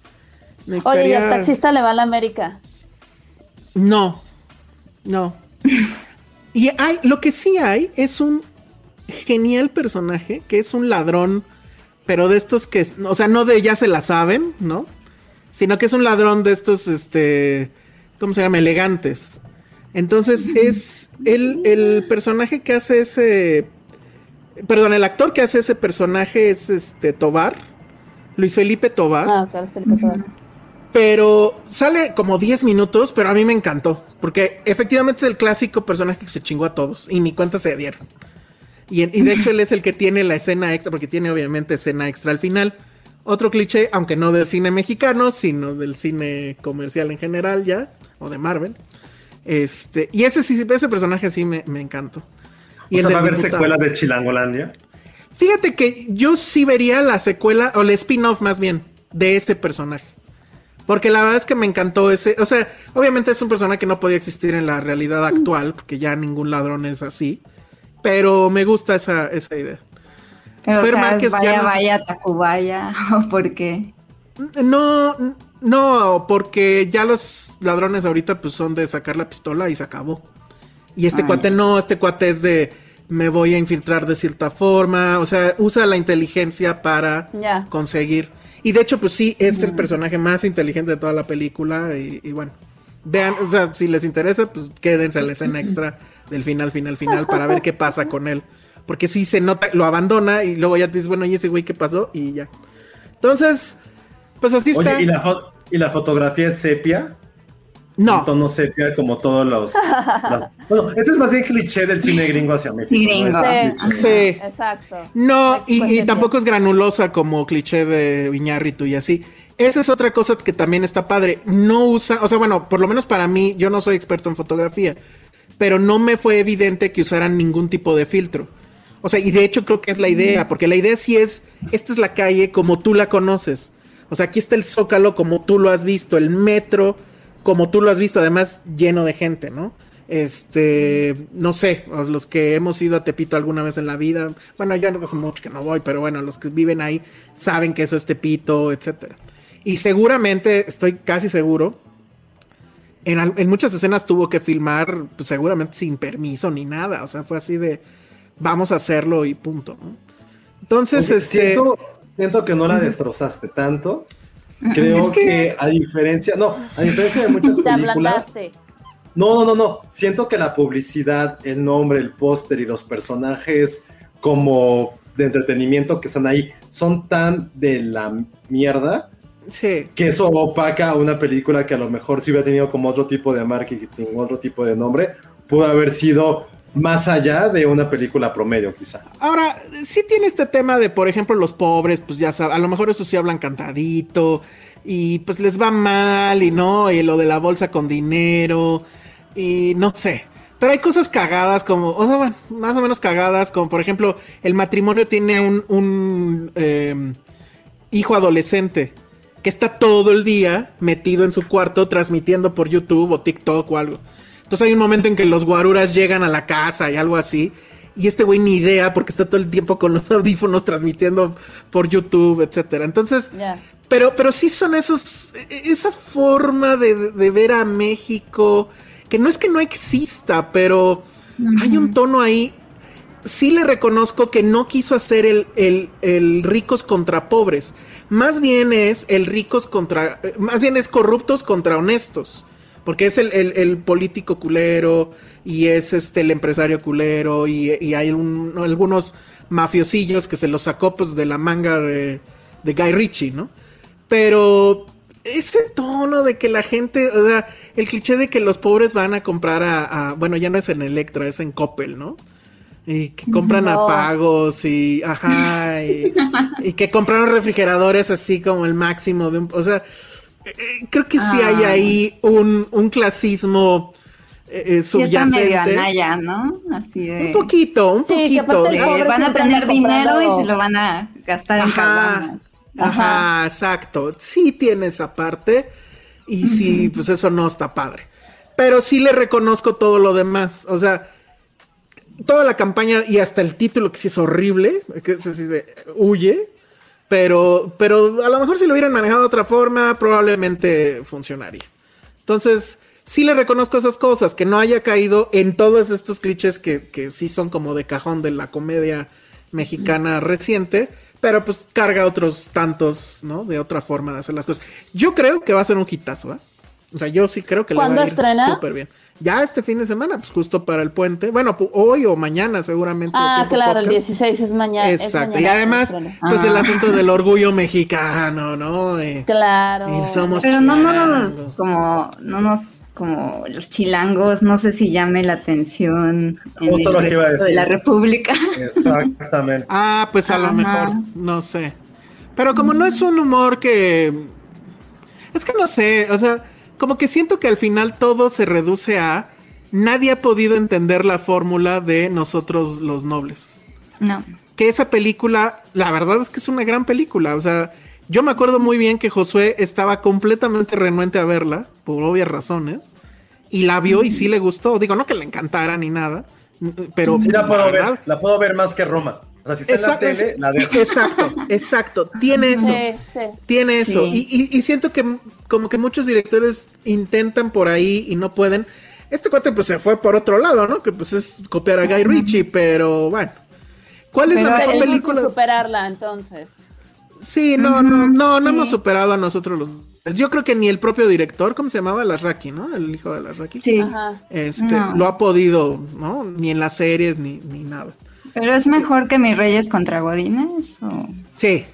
C: Oye, ¿y
E: Necesitaría-
C: el taxista le va a la América?
E: No, no. *laughs* y hay, lo que sí hay es un genial personaje que es un ladrón, pero de estos que, o sea, no de ya se la saben, ¿no? Sino que es un ladrón de estos, este, ¿cómo se llama? Elegantes. Entonces *laughs* es el, el personaje que hace ese, perdón, el actor que hace ese personaje es este Tobar, Luis Felipe Tobar.
C: Ah, claro, es Felipe Tobar.
E: Pero sale como 10 minutos, pero a mí me encantó. Porque efectivamente es el clásico personaje que se chingó a todos. Y ni cuenta se dieron. Y, en- y de hecho él es el que tiene la escena extra, porque tiene obviamente escena extra al final. Otro cliché, aunque no del cine mexicano, sino del cine comercial en general ya, o de Marvel. Este, y ese sí, ese personaje sí me, me encantó. Y
G: o sea, va a haber
E: diputado.
G: secuela de Chilangolandia.
E: Fíjate que yo sí vería la secuela, o el spin-off más bien, de ese personaje. Porque la verdad es que me encantó ese. O sea, obviamente es un personaje que no podía existir en la realidad actual, porque ya ningún ladrón es así. Pero me gusta esa, esa idea.
D: Pero, o
E: Fer
D: sea,
E: Márquez ya
D: vaya, vaya, Tacubaya, *laughs* o por qué.
E: No, no, porque ya los ladrones ahorita pues son de sacar la pistola y se acabó. Y este cuate no, este cuate es de me voy a infiltrar de cierta forma, o sea, usa la inteligencia para
C: Ya.
E: conseguir. Y de hecho, pues sí, es el personaje más inteligente de toda la película y, y bueno, vean, o sea, si les interesa, pues quédense a la escena extra del final, final, final para ver qué pasa con él. Porque sí se nota, lo abandona y luego ya te dices, bueno, ¿y ese güey qué pasó? Y ya. Entonces, pues así está.
G: Oye, ¿y la, ¿y la fotografía es sepia?
E: No.
G: Un tono sepia como todos los... *laughs* bueno, ese es más bien cliché del cine gringo hacia México.
D: Sí,
G: ¿no?
D: gringo.
G: Es
C: Sí.
E: Sí.
C: exacto.
E: No, y, tampoco es granulosa como cliché de Viñarritu y así. Esa es otra cosa que también está padre. No usa, o sea, bueno, por lo menos para mí, yo no soy experto en fotografía, pero no me fue evidente que usaran ningún tipo de filtro. O sea, y de hecho creo que es la idea, porque la idea sí es, esta es la calle como tú la conoces. O sea, aquí está el zócalo como tú lo has visto, el metro como tú lo has visto, además lleno de gente, ¿no? Este, no sé, os- los que hemos ido a Tepito alguna vez en la vida, bueno, ya no hace mucho que no voy, pero bueno, los que viven ahí saben que eso es Tepito, etcétera. Y seguramente, estoy casi seguro, en muchas escenas tuvo que filmar, pues, seguramente sin permiso ni nada, o sea, fue así de, vamos a hacerlo y punto. ¿no? Entonces,
G: Oye,
E: este,
G: siento, siento que no la destrozaste tanto. Creo
E: Es que-
G: que... a diferencia, no, a diferencia de muchas *laughs*
C: Te
G: películas,
C: ablandaste.
G: no, no, no, no, siento que la publicidad, el nombre, el póster y los personajes como de entretenimiento que están ahí son tan de la mierda
E: sí,
G: que eso opaca a una película que a lo mejor si hubiera tenido como otro tipo de marketing, otro tipo de nombre, pudo haber sido más allá de una película promedio quizá.
E: Ahora, sí tiene este tema de, por ejemplo, los pobres, pues ya sabes, a lo mejor eso sí hablan cantadito y pues les va mal y no, y lo de la bolsa con dinero y no sé. Pero hay cosas cagadas como, o sea, bueno, más o menos cagadas, como por ejemplo, el matrimonio tiene un, un eh, hijo adolescente que está todo el día metido en su cuarto transmitiendo por YouTube o TikTok o algo. Entonces hay un momento en que los guaruras llegan a la casa y algo así. Y este güey ni idea porque está todo el tiempo con los *laughs* audífonos transmitiendo por YouTube, etcétera. Entonces, pero, pero sí son esos, e- esa forma de, de ver a México, que no es que no exista, pero hay un tono ahí. Sí le reconozco que no quiso hacer el, el- el ricos contra pobres. Más bien es el ricos contra, eh, más bien es corruptos contra honestos. Porque es el, el- el político culero y es este el empresario culero y, y hay un- algunos mafiosillos que se los sacó pues de la manga de, de Guy Ritchie, ¿no? Pero ese tono de que la gente, o sea, el cliché de que los pobres van a comprar a, a- bueno, ya no es en Electra, es en Coppel, ¿no? Y que compran
C: No.
E: a pagos y, ajá, y, *laughs* y que compraron refrigeradores así como el máximo de un, o sea, eh, creo que sí hay
D: Ah.
E: ahí un, un clasismo eh, eh,
D: Sí, está medio
E: subyacente.
D: anaya, ¿no? Así de...
E: Un poquito, un
C: Sí, que
E: poquito.
C: aparte
D: van a tener dinero y se lo van a gastar en
E: Ajá,
D: caguamas.
E: ajá, exacto. Sí tiene esa parte. Y sí, pues eso no está padre. Pero sí le reconozco todo lo demás. O sea, toda la campaña y hasta el título, que sí es horrible, que es así de huye. Pero, pero a lo mejor si lo hubieran manejado de otra forma, probablemente funcionaría. Entonces, sí le reconozco esas cosas, que no haya caído en todos estos clichés que, que sí son como de cajón de la comedia mexicana reciente, pero pues carga otros tantos, ¿no? De otra forma de hacer las cosas. Yo creo que va a ser un hitazo, ¿eh? O sea, yo sí creo que le va
C: ¿Cuándo
E: a ir súper bien. Ya este fin de semana, pues justo para el puente. Bueno, hoy o mañana seguramente.
C: Ah, claro, el
E: podcast.
C: 16 es mañana. es
E: Exacto.
C: mañana
E: Y además, pues el
D: Ah.
E: asunto del orgullo mexicano, ¿no? Eh,
C: Claro.
E: y somos
D: Pero no nos, como, no nos, como los chilangos, no sé si llame la atención en
B: Justo
D: el
B: lo que iba a
D: resto de
B: decir.
D: la República.
B: Exactamente. *laughs*
E: Ah, pues a lo mejor, no sé. Pero como no es un humor que... Es que no sé, o sea, como que siento que al final todo se reduce a... Nadie ha podido entender la fórmula de nosotros los nobles.
D: No.
E: Que esa película, la verdad es que es una gran película. O sea, yo me acuerdo muy bien que Josué estaba completamente renuente a verla, por obvias razones. Y la vio y sí le gustó. Digo, no que le encantara ni nada. Pero
B: Sí la puedo ver, la puedo ver más que Roma. O sea, si está
E: Exacto,
B: en la tele,
E: es-
B: la dejo.
E: Exacto, exacto. Tiene eso.
C: Sí, sí.
E: Tiene eso.
D: Sí.
E: Y, y- y siento que como que muchos directores intentan por ahí y no pueden. Este cuate pues se fue por otro lado, ¿no? Que pues es copiar a Guy Ritchie, pero bueno. ¿Cuál es
D: Pero
E: la mejor película?
C: superarla, entonces.
E: Sí, no, no, no, no
D: sí.
E: hemos superado a nosotros los. Yo creo que ni el propio director, ¿cómo se llamaba? Lasraki, ¿no? El hijo de Lasraki.
D: Sí.
C: Ajá.
E: Este,
D: No.
E: lo ha podido, ¿no? Ni en las series, ni, ni nada.
D: Pero es mejor que mis reyes contra Godines. ¿o?
E: Sí.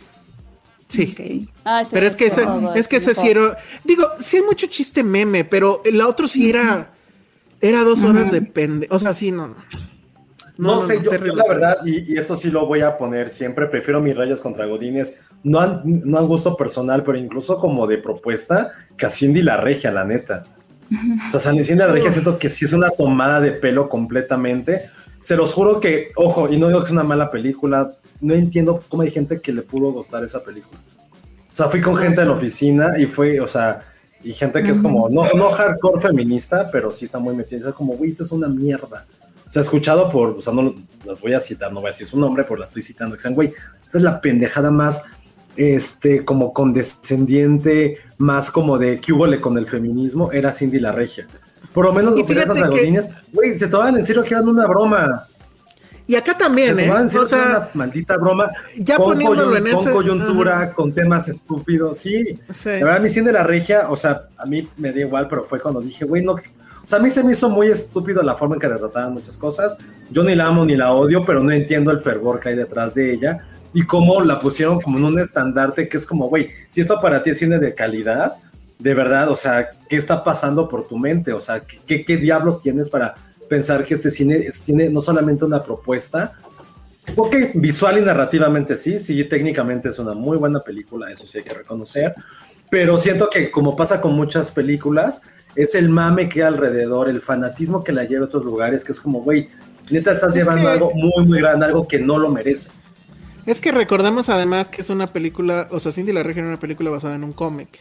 E: Sí.
C: Sí,
E: Pero es que ese, es que ese sí era. Digo, sí hay mucho chiste meme, pero el otro sí era. Era dos horas de pende. O sea, sí, no, no.
B: No, sé, yo, yo
E: terrible.
B: la verdad, y, y esto sí lo voy a poner siempre, prefiero mis rayos contra Godines, no han, no han gusto personal, pero incluso como de propuesta, que a Cindy la regia, la neta. O sea, Cindy la regia siento que sí es una tomada de pelo completamente. Se los juro que, ojo, y no digo que es una mala película, no entiendo cómo hay gente que le pudo gustar esa película. O sea, fui con gente en la oficina y fue, o sea, y gente que es como, no, no hardcore feminista, pero sí está muy metida. Es como, güey, esta es una mierda. O sea, escuchado por, o sea, no las voy a citar, no voy a decir su nombre, pero la estoy citando. Que sean, güey, esta es la pendejada más, este, como condescendiente, más como de que hubo con el feminismo, era Cindy la Regia. Por lo menos
E: Y
B: los Godínez, güey, se tomaban en serio que eran una broma.
E: Y acá
B: Se
E: también, ¿eh?
B: tomaban en serio
E: O
B: que era
E: sea,
B: una maldita broma.
E: ya
B: con,
E: poniéndolo en
B: con
E: ese-
B: coyuntura,
E: ajá.
B: con temas estúpidos, sí.
E: Sí.
B: La verdad, mi Cindy la Regia, o sea, a mí me da igual, pero fue cuando dije, güey, no. O sea, a mí se me hizo muy estúpido la forma en que retrataban muchas cosas. Yo ni la amo ni la odio, pero no entiendo el fervor que hay detrás de ella y cómo la pusieron como en un estandarte que es como, güey, si esto para ti es cine de calidad, de verdad, o sea, ¿qué está pasando por tu mente? O sea, ¿qué, qué diablos tienes para pensar que este cine tiene no solamente una propuesta, porque visual y narrativamente sí, sí, técnicamente es una muy buena película, eso sí hay que reconocer, pero siento que como pasa con muchas películas, es el mame que hay alrededor, el fanatismo que la lleva a otros lugares, que es como, güey, neta estás
E: Es
B: llevando
E: que-
B: algo muy, muy grande, algo que no lo merece.
E: Es que recordemos además que es una película, o sea, Cindy la Regia era una película basada en un cómic.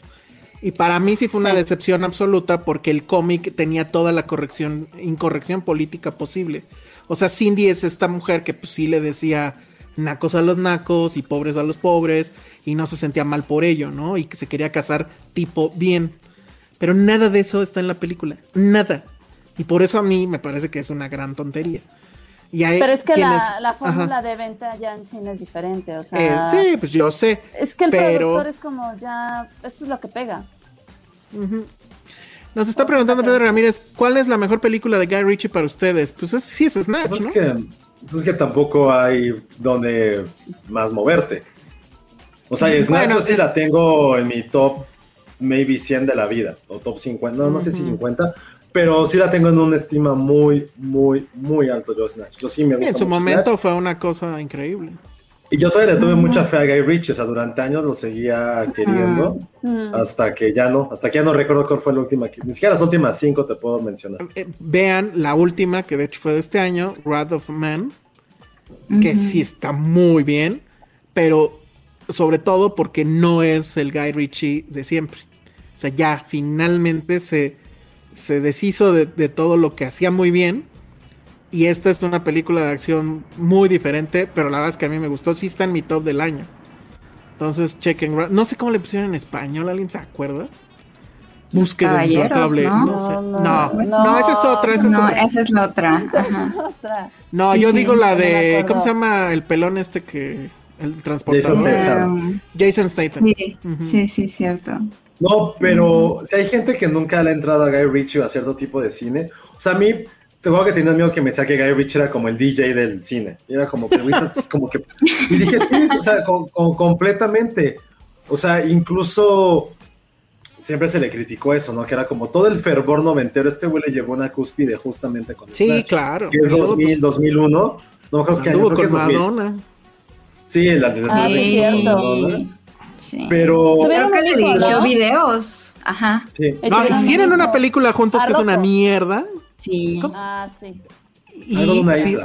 E: Y para mí sí fue una
C: Sí.
E: decepción absoluta porque el cómic tenía toda la corrección, incorrección política posible. O sea, Cindy es esta mujer que pues sí le decía nacos a los nacos y pobres a los pobres y no se sentía mal por ello, ¿no? Y que se quería casar tipo bien. Pero nada de eso está en la película, nada. Y por eso a mí me parece que es una gran tontería. Y hay
C: Pero es que
E: quienes-
C: la, la
E: Ajá.
C: fórmula de venta ya en cine es diferente, o sea...
E: Eh, sí, pues yo sé.
C: Es que el
E: pero-
C: productor es como ya, esto es lo que pega.
E: Nos está preguntando Pedro Ramírez, ¿cuál es la mejor película de Guy Ritchie para ustedes? Pues es, sí es Snatch,
B: Pues
E: ¿no?
B: es que, pues es que tampoco hay donde más moverte. O sea,
E: Bueno,
B: Snatch yo sí
E: es-
B: la tengo en mi top maybe 100 de la vida, o top 50, no, no sé si
E: Ujú.
B: 50, pero sí la tengo en una estima muy, muy, muy alto yo Snatch. Yo sí me gusta
E: en su
B: mucho
E: momento
B: Snatch.
E: fue una cosa increíble.
B: Y yo todavía le tuve mucha fe a Guy Ritchie, o sea, durante años lo seguía queriendo,
C: Mm.
B: hasta que ya no, hasta que ya no recuerdo cuál fue la última, que, ni siquiera las últimas cinco te puedo mencionar.
E: Eh, vean la última, que de hecho fue de este año, Wrath of Man, que sí está muy bien, pero sobre todo porque no es el Guy Ritchie de siempre. O sea, ya finalmente se, se deshizo de, de todo lo que hacía muy bien. Y esta es una película de acción muy diferente, pero la verdad es que a mí me gustó. Sí está en mi top del año. Entonces, chequen. No sé cómo le pusieron en español, ¿alguien se acuerda? Búsqueda implacable.
D: ¿no?
E: No, sé.
C: No,
E: No,
C: no,
E: no,
C: no,
E: esa es otra, esa es
D: No,
E: otra.
D: esa es la otra.
C: Esa
D: Ajá.
C: es otra.
E: No,
D: Sí,
E: yo
D: sí,
E: digo la de. ¿Cómo se llama el pelón este que. El transportador?
B: Jason Statham.
E: Statham.
D: sí, sí, sí, cierto.
B: No, pero si hay gente que nunca le ha entrado a Guy Ritchie o a cierto tipo de cine. O sea, a mí, te que tenía miedo que me decía que Guy Ritchie era como el DJ del cine. Y era como que, es como que. Y dije, sí, o sea, con- con- completamente. O sea, incluso siempre se le criticó eso, ¿no? Que era como todo el fervor noventero. Este güey le llevó una cúspide justamente con
E: Sí,
B: Snatch,
E: claro.
B: Que es
E: Y luego,
B: 2000,
E: pues,
B: 2001. No me acuerdo qué año, creo que es 2000.
E: Madonna.
B: Sí, la de
C: Ah, sí,
B: Snatch.
C: cierto.
B: Madonna.
D: Sí.
B: Pero.
C: Tuvieron
D: que le
C: un hijo,
D: dirigió
C: ¿no?
D: videos. Ajá.
B: Sí.
E: No, hicieron
C: un
E: una película juntos que es una mierda.
D: Sí.
C: Ah, sí.
E: Y sí,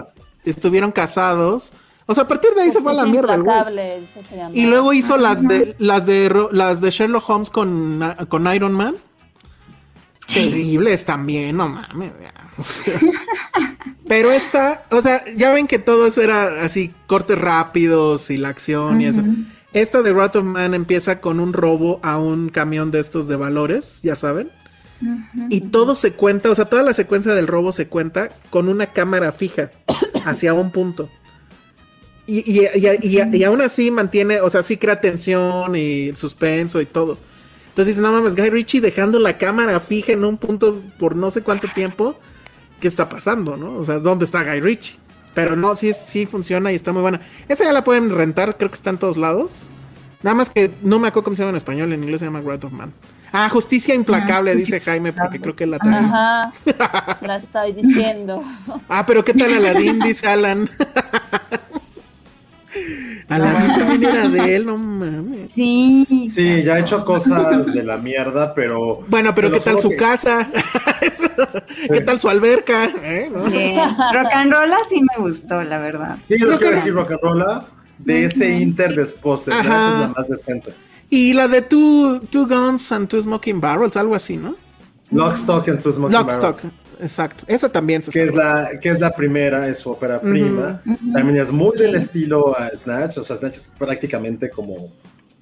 E: estuvieron casados. O sea, a partir de ahí se fue a la mierda güey. Y luego hizo las de las de las de Sherlock Holmes con, con Iron Man. Terribles también, no mames. *laughs* Pero esta, o sea, ya ven que todo eso era así cortes rápidos y la acción y eso. Esta de Wrath of Man empieza con un robo a un camión de estos de valores, ya saben. Y todo se cuenta, o sea, toda la secuencia del robo se cuenta con una cámara fija *coughs* hacia un punto. Y, y, y- y- aún así mantiene, o sea, sí crea tensión y suspenso y todo. Entonces dices, no mames, Guy Ritchie dejando la cámara fija en un punto por no sé cuánto tiempo. ¿Qué está pasando, no? O sea, ¿dónde está Guy Ritchie? Pero no, sí, sí funciona y está muy buena. Esa ya la pueden rentar, creo que está en todos lados. Nada más que no me acuerdo cómo se llama en español, en inglés se llama Wrath of Man. Ah, Justicia Implacable,
D: Ah,
E: dice Jaime, porque creo que la trae.
C: Ajá. *laughs* La estoy diciendo.
E: Ah, pero ¿qué tal Aladdin? Dice Alan. *laughs* Aladdin también era de él, no mames.
D: Sí.
B: Sí, ya ha hecho cosas de la mierda, pero.
E: Bueno, pero ¿qué tal su
B: que-
E: casa? *laughs* ¿Qué tal su alberca? ¿Eh? ¿No?
D: Sí. Rock and roll sí me gustó, la verdad.
B: Sí, lo
E: que-
B: decir rock and roll de ese Inter de esposas,
E: Ajá.
B: Snatch es la más decente.
E: Y la de two, two Guns and Two Smoking Barrels, algo así, ¿no?
B: Lock, Stock and Two Smoking
E: Lockstock, exacto. Esa también se
B: que es la que es la primera, es su ópera
E: Ujú,
B: prima. También es muy del estilo a Snatch, o sea, Snatch es prácticamente como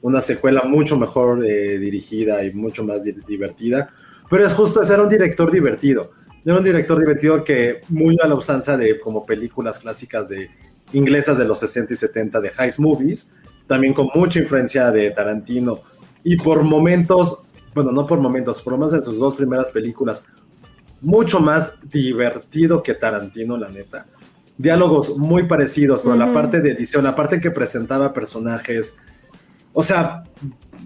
B: una secuela mucho mejor eh, dirigida y mucho más di- divertida. Pero es justo, ese era un director divertido. Era un director divertido que muy a la usanza de como películas clásicas de inglesas de los 60 y 70 de Heist Movies, también con mucha influencia de Tarantino y por momentos, bueno, no por momentos, por lo menos en sus dos primeras películas, mucho más divertido que Tarantino, la neta. Diálogos muy parecidos, pero la parte de edición, la parte que presentaba personajes, o sea,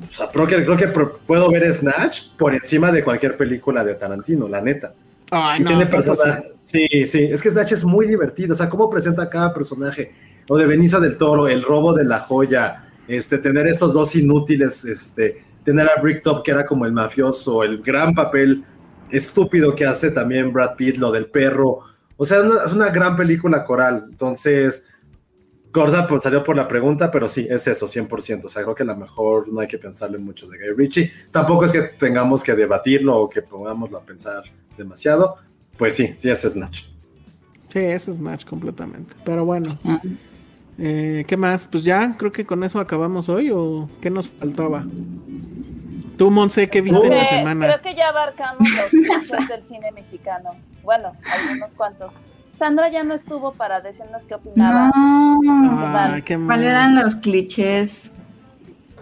B: o sea, creo que, creo que puedo ver Snatch por encima de cualquier película de Tarantino, la neta.
E: Ay,
B: y
E: no,
B: tiene personajes. Sí, sí, es que Snatch es muy divertido. O sea, cómo presenta a cada personaje. O de Benicio del Toro, el robo de la joya, este, tener estos dos inútiles, este, tener a Bricktop, que era como el mafioso, el gran papel estúpido que hace también Brad Pitt, lo del perro. O sea, es una, es una gran película coral. Entonces, Gorda pues, salió por la pregunta, pero sí, es eso, 100%. O sea, creo que a lo mejor no hay que pensarle mucho de Guy Ritchie. Tampoco es que tengamos que debatirlo o que pongámoslo a pensar demasiado. Pues sí, sí es Snatch.
E: Sí, es Snatch completamente. Pero bueno.
D: Ah.
E: Eh, ¿Qué más? Pues ya, creo que con eso acabamos hoy o qué nos faltaba. Tú, Monse, ¿qué viste en la semana?
C: creo que ya abarcamos los hechos del cine mexicano. Bueno, algunos cuantos. Sandra ya no estuvo para decirnos qué opinaba.
D: No.
E: Ay, qué mal.
D: ¿Cuáles eran los clichés?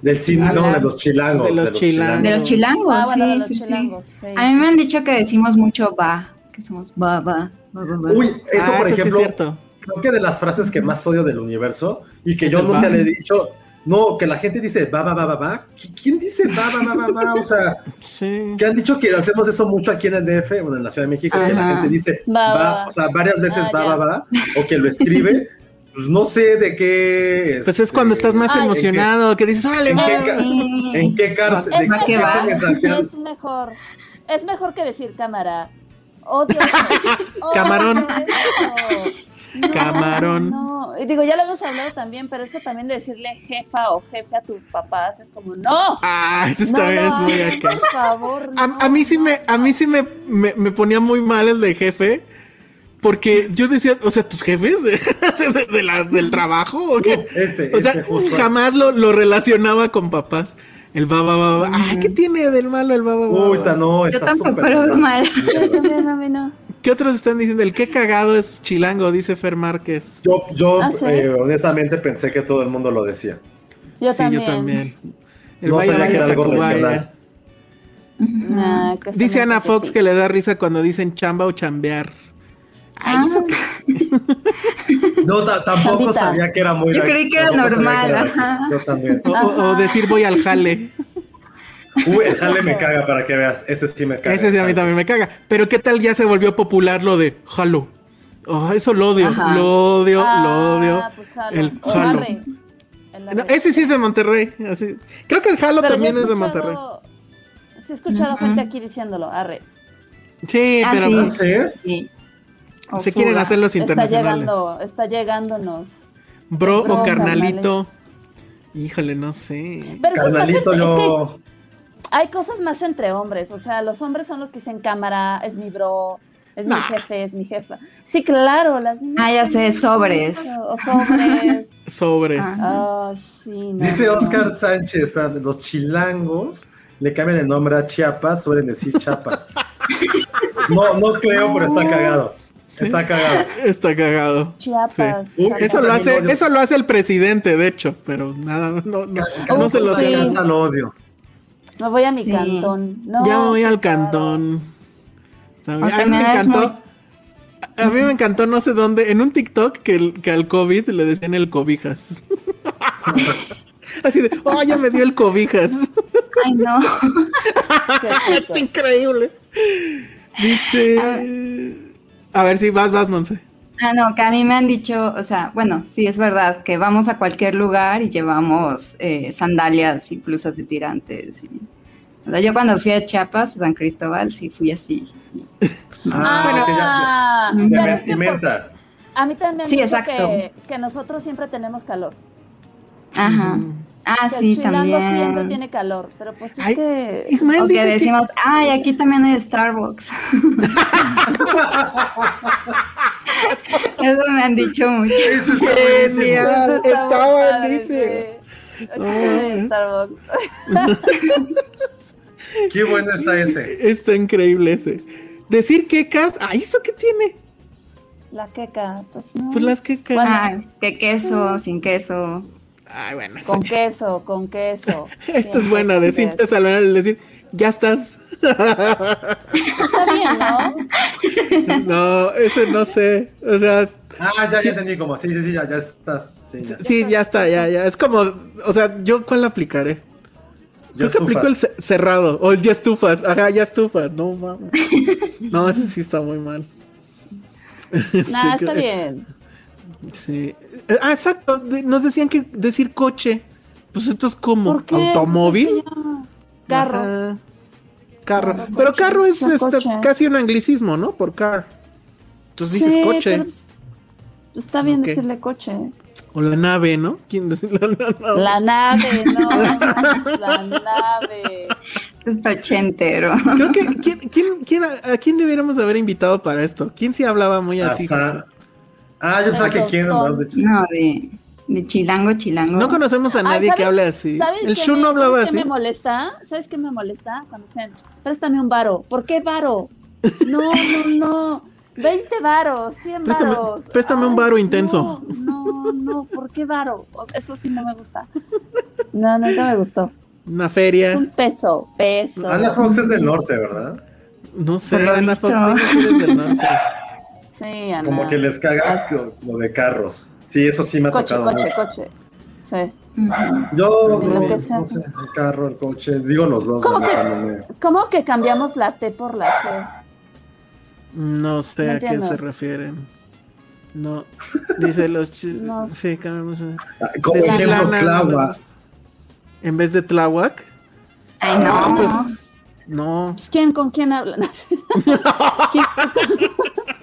B: Del cine, no, de los chilangos.
E: De los chilangos.
D: De los chilangos,
C: Ah, bueno, de
D: sí,
C: los
D: sí,
C: chilangos, sí,
D: A mí
C: sí,
D: me han dicho que decimos mucho va, que somos va, va, va, va, va.
B: Uy, eso
E: Ah,
B: por
E: eso sí es
B: ejemplo, creo que de las frases que más odio del universo y que yo nunca
E: va.
B: le he dicho, no, que la gente dice va, va, va, va, va. ¿Qui- ¿Quién dice va, va, va, va, va? O sea, *laughs*
E: Sí.
B: que han dicho que hacemos eso mucho aquí en el DF, bueno, en la Ciudad de México, que la
D: Ajá.
B: gente dice
C: Va,
B: va, o sea, varias veces
C: Ah,
B: va, va, va, o que lo escribe. *laughs* Pues no sé de qué.
E: Pues es cuando estás más
C: Ay.
E: emocionado, que dices, órale,
B: ¿En
E: va".
B: qué, en qué cárcel?
C: Es
B: de qué
D: va. *laughs*
C: es mejor. Es mejor que decir cámara. Odio. Odio
E: Camarón.
C: No,
E: Camarón.
C: No, y digo, ya lo hemos hablado también, pero eso también de decirle jefa o jefe a tus papás es como, no.
E: Ah, eso
C: No,
E: también
C: no,
E: es muy acá.
C: Por favor.
E: A,
C: no,
E: a mí sí
C: no,
E: me, a mí sí me, me, me ponía muy mal el de jefe. Porque yo decía, o sea, tus jefes de, *laughs* de- de la- del trabajo, ¿o qué?
B: este,
E: o sea,
B: este
E: jamás lo, lo relacionaba con papás. El baba baba. Ay, ¿qué tiene del malo el baba baba?
B: Uy, no,
D: Yo
B: está
D: tampoco
B: súper
D: lo veo mal.
C: Yo también, a mí no.
E: ¿Qué otros están diciendo? El qué cagado es chilango, dice Fer Márquez.
B: Yo, yo
C: ¿Ah, sí?
B: eh, honestamente pensé que todo el mundo lo decía.
C: Yo
E: sí,
C: también.
E: yo también. El
B: No sabía que era algo regional.
C: Nah,
E: Dice Ana Fox
C: sí.
E: que le da risa cuando dicen chamba o chambear. Ay,
D: Ah,
E: eso qué- *laughs*
B: No, ta- tampoco
C: Chambita.
B: sabía que era muy
D: Yo creí que era normal,
B: que. Yo también.
E: o decir voy al jale. *laughs*
B: Uy, el jale me caga para que veas. Ese sí me caga.
E: Ese sí a mí también me caga. Pero ¿qué tal ya se volvió popular lo de jalo? Oh, eso lo odio,
D: Ajá.
E: lo odio, lo
C: Ah,
E: odio.
C: pues jalo.
E: El jalo.
C: El.
E: No, ese sí es de Monterrey. así. Creo que el jalo
C: Pero
E: también es de Monterrey.
C: Sí, he escuchado gente aquí diciéndolo, arre.
E: Sí,
D: Ah,
E: pero
D: sí.
B: ¿Ah, sí?
E: Se quieren hacer los
C: Está
E: internacionales.
C: llegando, está llegándonos.
E: Bro
C: Bro,
E: o carnalito. Híjole, no sé.
C: Pero eso es,
B: Carnalito,
C: entre- es que
B: yo.
C: Hay cosas más entre hombres. O sea, los hombres son los que dicen cámara, es mi bro, es mi jefe, es mi jefa. Sí, claro, las niñas.
D: Ah, ya sé, sobres.
C: O sobres. *laughs*
E: Sobre.
D: Ah.
C: Ah, sí, no.
B: Dice Oscar Sánchez, espérate, los chilangos le cambian el nombre a Chiapas, suelen decir Chapas. *laughs* No, no creo, pero está cagado. Está cagado.
E: Está cagado.
C: Chiapas.
E: Sí.
C: Chiapas.
E: Eso lo hace, eso lo hace el presidente, de hecho, pero nada, no, no, no se lo
C: sí.
B: Alcanza el odio.
C: Me voy a mi
D: Sí.
C: cantón. No,
E: Ya me voy al cantón. Está bien.
D: O
E: A mí me encantó.
D: muy-
E: A mí me encantó no sé dónde, en un TikTok que, el- que al COVID le decían el cobijas. *laughs* Así de, oh, ya me dio el cobijas.
D: Ay, no. *laughs*
E: Es increíble. Dice. A ver si vas, vas, Monse.
D: Ah, no, que a mí me han dicho, o sea, bueno, sí es verdad, que vamos a cualquier lugar y llevamos eh, sandalias y blusas de tirantes. Y, o sea, yo cuando fui a Chiapas, a San Cristóbal, sí fui así. y, pues, no.
B: Ah,
C: Ah,
B: que ya- vestimenta.
C: por- a mí también me han
D: Sí,
C: dicho
D: exacto.
C: que, que nosotros siempre tenemos calor.
D: Ajá. Ah,
C: Que
D: sí,
C: el chilango
D: también.
C: siempre tiene calor, pero pues es
E: Ay,
C: que...
E: Ismael
D: O que
E: dice que-
D: decimos, ay, aquí también hay Starbucks. *laughs* Eso me han dicho mucho.
B: Ese está buenísimo.
E: Genial.
C: Eso
E: Está
C: padre, sí. Aquí hay Starbucks. *laughs*
B: Qué bueno está ese.
E: Está increíble ese. Decir quecas, ay, ¿eso qué tiene?
C: La queca, pues no.
E: Pues las quecas.
C: Bueno.
D: Ah, que queso, sin queso.
E: Ay, bueno, sí.
C: Con queso, con queso. *laughs*
E: Esta es
C: Siempre
E: buena
C: con
E: de
C: queso.
E: Cintia Salvador, el decir, ya estás.
C: Está bien, ¿no? *laughs*
E: no, ese no sé. O sea,
B: Ah, ya, ya entendí como. Sí, sí, sí, ya, ya estás. Sí, ya.
E: sí, ya está, ya, ya. Es como, o sea, ¿yo cuál aplicaré? Creo que aplico el cerrado. O el ya estufas. Ajá, ya estufas. No, mames. No, ese sí está muy mal. *laughs* Este,
C: Nah, está
E: que-
C: bien.
E: Sí. Eh, Ah, exacto. Nos decían que decir coche. Pues esto es como
C: ¿Por qué?
E: automóvil.
C: Pues ya- Carro.
E: Ajá. Carro. Pero
C: coche.
E: carro es este, casi un anglicismo, ¿no? Por car. Entonces dices
C: Sí,
E: coche.
C: pero, está bien decirle coche.
E: O la nave, ¿no? ¿Quién dice la nave?
C: La nave, no. *laughs* la nave.
D: Está ochentero.
E: Creo que ¿quién, quién, quién- a, a quién debiéramos haber invitado para esto? ¿Quién sí hablaba muy así?
B: Ah, yo pensaba que
C: tostón.
B: hablar de
D: No, de, de chilango, chilango.
E: No conocemos a
C: Ay,
E: nadie que
C: ¿sabes-
E: hable así.
C: ¿sabes
E: El
C: me-
E: no hablaba
C: ¿sabes
E: así.
C: qué me molesta? ¿Sabes qué me molesta? Cuando dicen, préstame un varo. ¿Por qué varo? No, no, no. 20 varos, 100
E: Préstame-
C: varos.
E: préstame un
C: Ay,
E: varo intenso.
C: No, no, no, ¿por qué varo? Eso sí no me gusta. No, nunca me gustó.
E: Una
C: Es
E: feria.
C: un peso, peso.
B: Ana Fox es del norte, ¿verdad?
E: No sé, Ana. Fox eres del norte. *laughs*
C: Sí, Ana.
B: Como que les caga lo, lo de carros. Sí, eso sí me ha
C: Coche,
B: tocado
C: coche,
B: mucho.
C: coche. Sí.
B: Yo,
C: lo
B: no,
C: que sea.
B: no sé, el carro, el coche, digo los dos.
C: ¿Cómo
B: ¿no?
C: que?
B: Cuando me-
C: ¿Cómo que cambiamos la T por la C?
E: No sé
C: No
E: a qué se refieren. No. Dice los chi- *laughs*
C: No
E: Sí, cambiamos. una-
B: Ah, Como ejemplo,
E: gusta. En vez de Tláhuac.
D: Ay, no.
E: Ah, pues. No.
C: Pues, ¿Quién con quién habla? *laughs* *laughs* ¿Quién,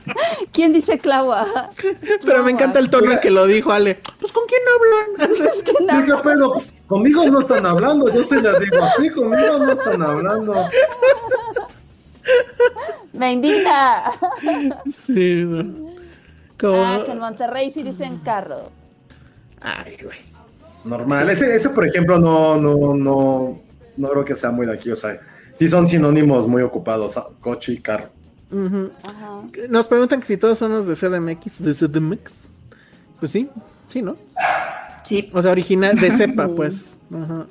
C: *laughs* quién dice clava? *laughs*
E: Pero me encanta el tono en que lo dijo Ale. Pues con quién hablan. *laughs*
C: Es que no.
B: Sí, ¿qué pedo? Pues, Conmigo no están hablando, yo se las digo así, conmigo no están hablando.
C: Me invita.
E: Sí, no. Como-
C: Ah, que en Monterrey sí dicen carro.
E: Ay, güey.
B: Normal. Ese, ese, por ejemplo, no, no, no, no creo que sea muy de aquí. O sea, sí son sinónimos muy ocupados, coche y carro.
C: Ajá.
E: Nos preguntan que si todos somos de CDMX, de CDMX. Pues sí, sí, ¿no?
D: Sí.
E: O sea, original, de cepa, *laughs* pues. Ajá.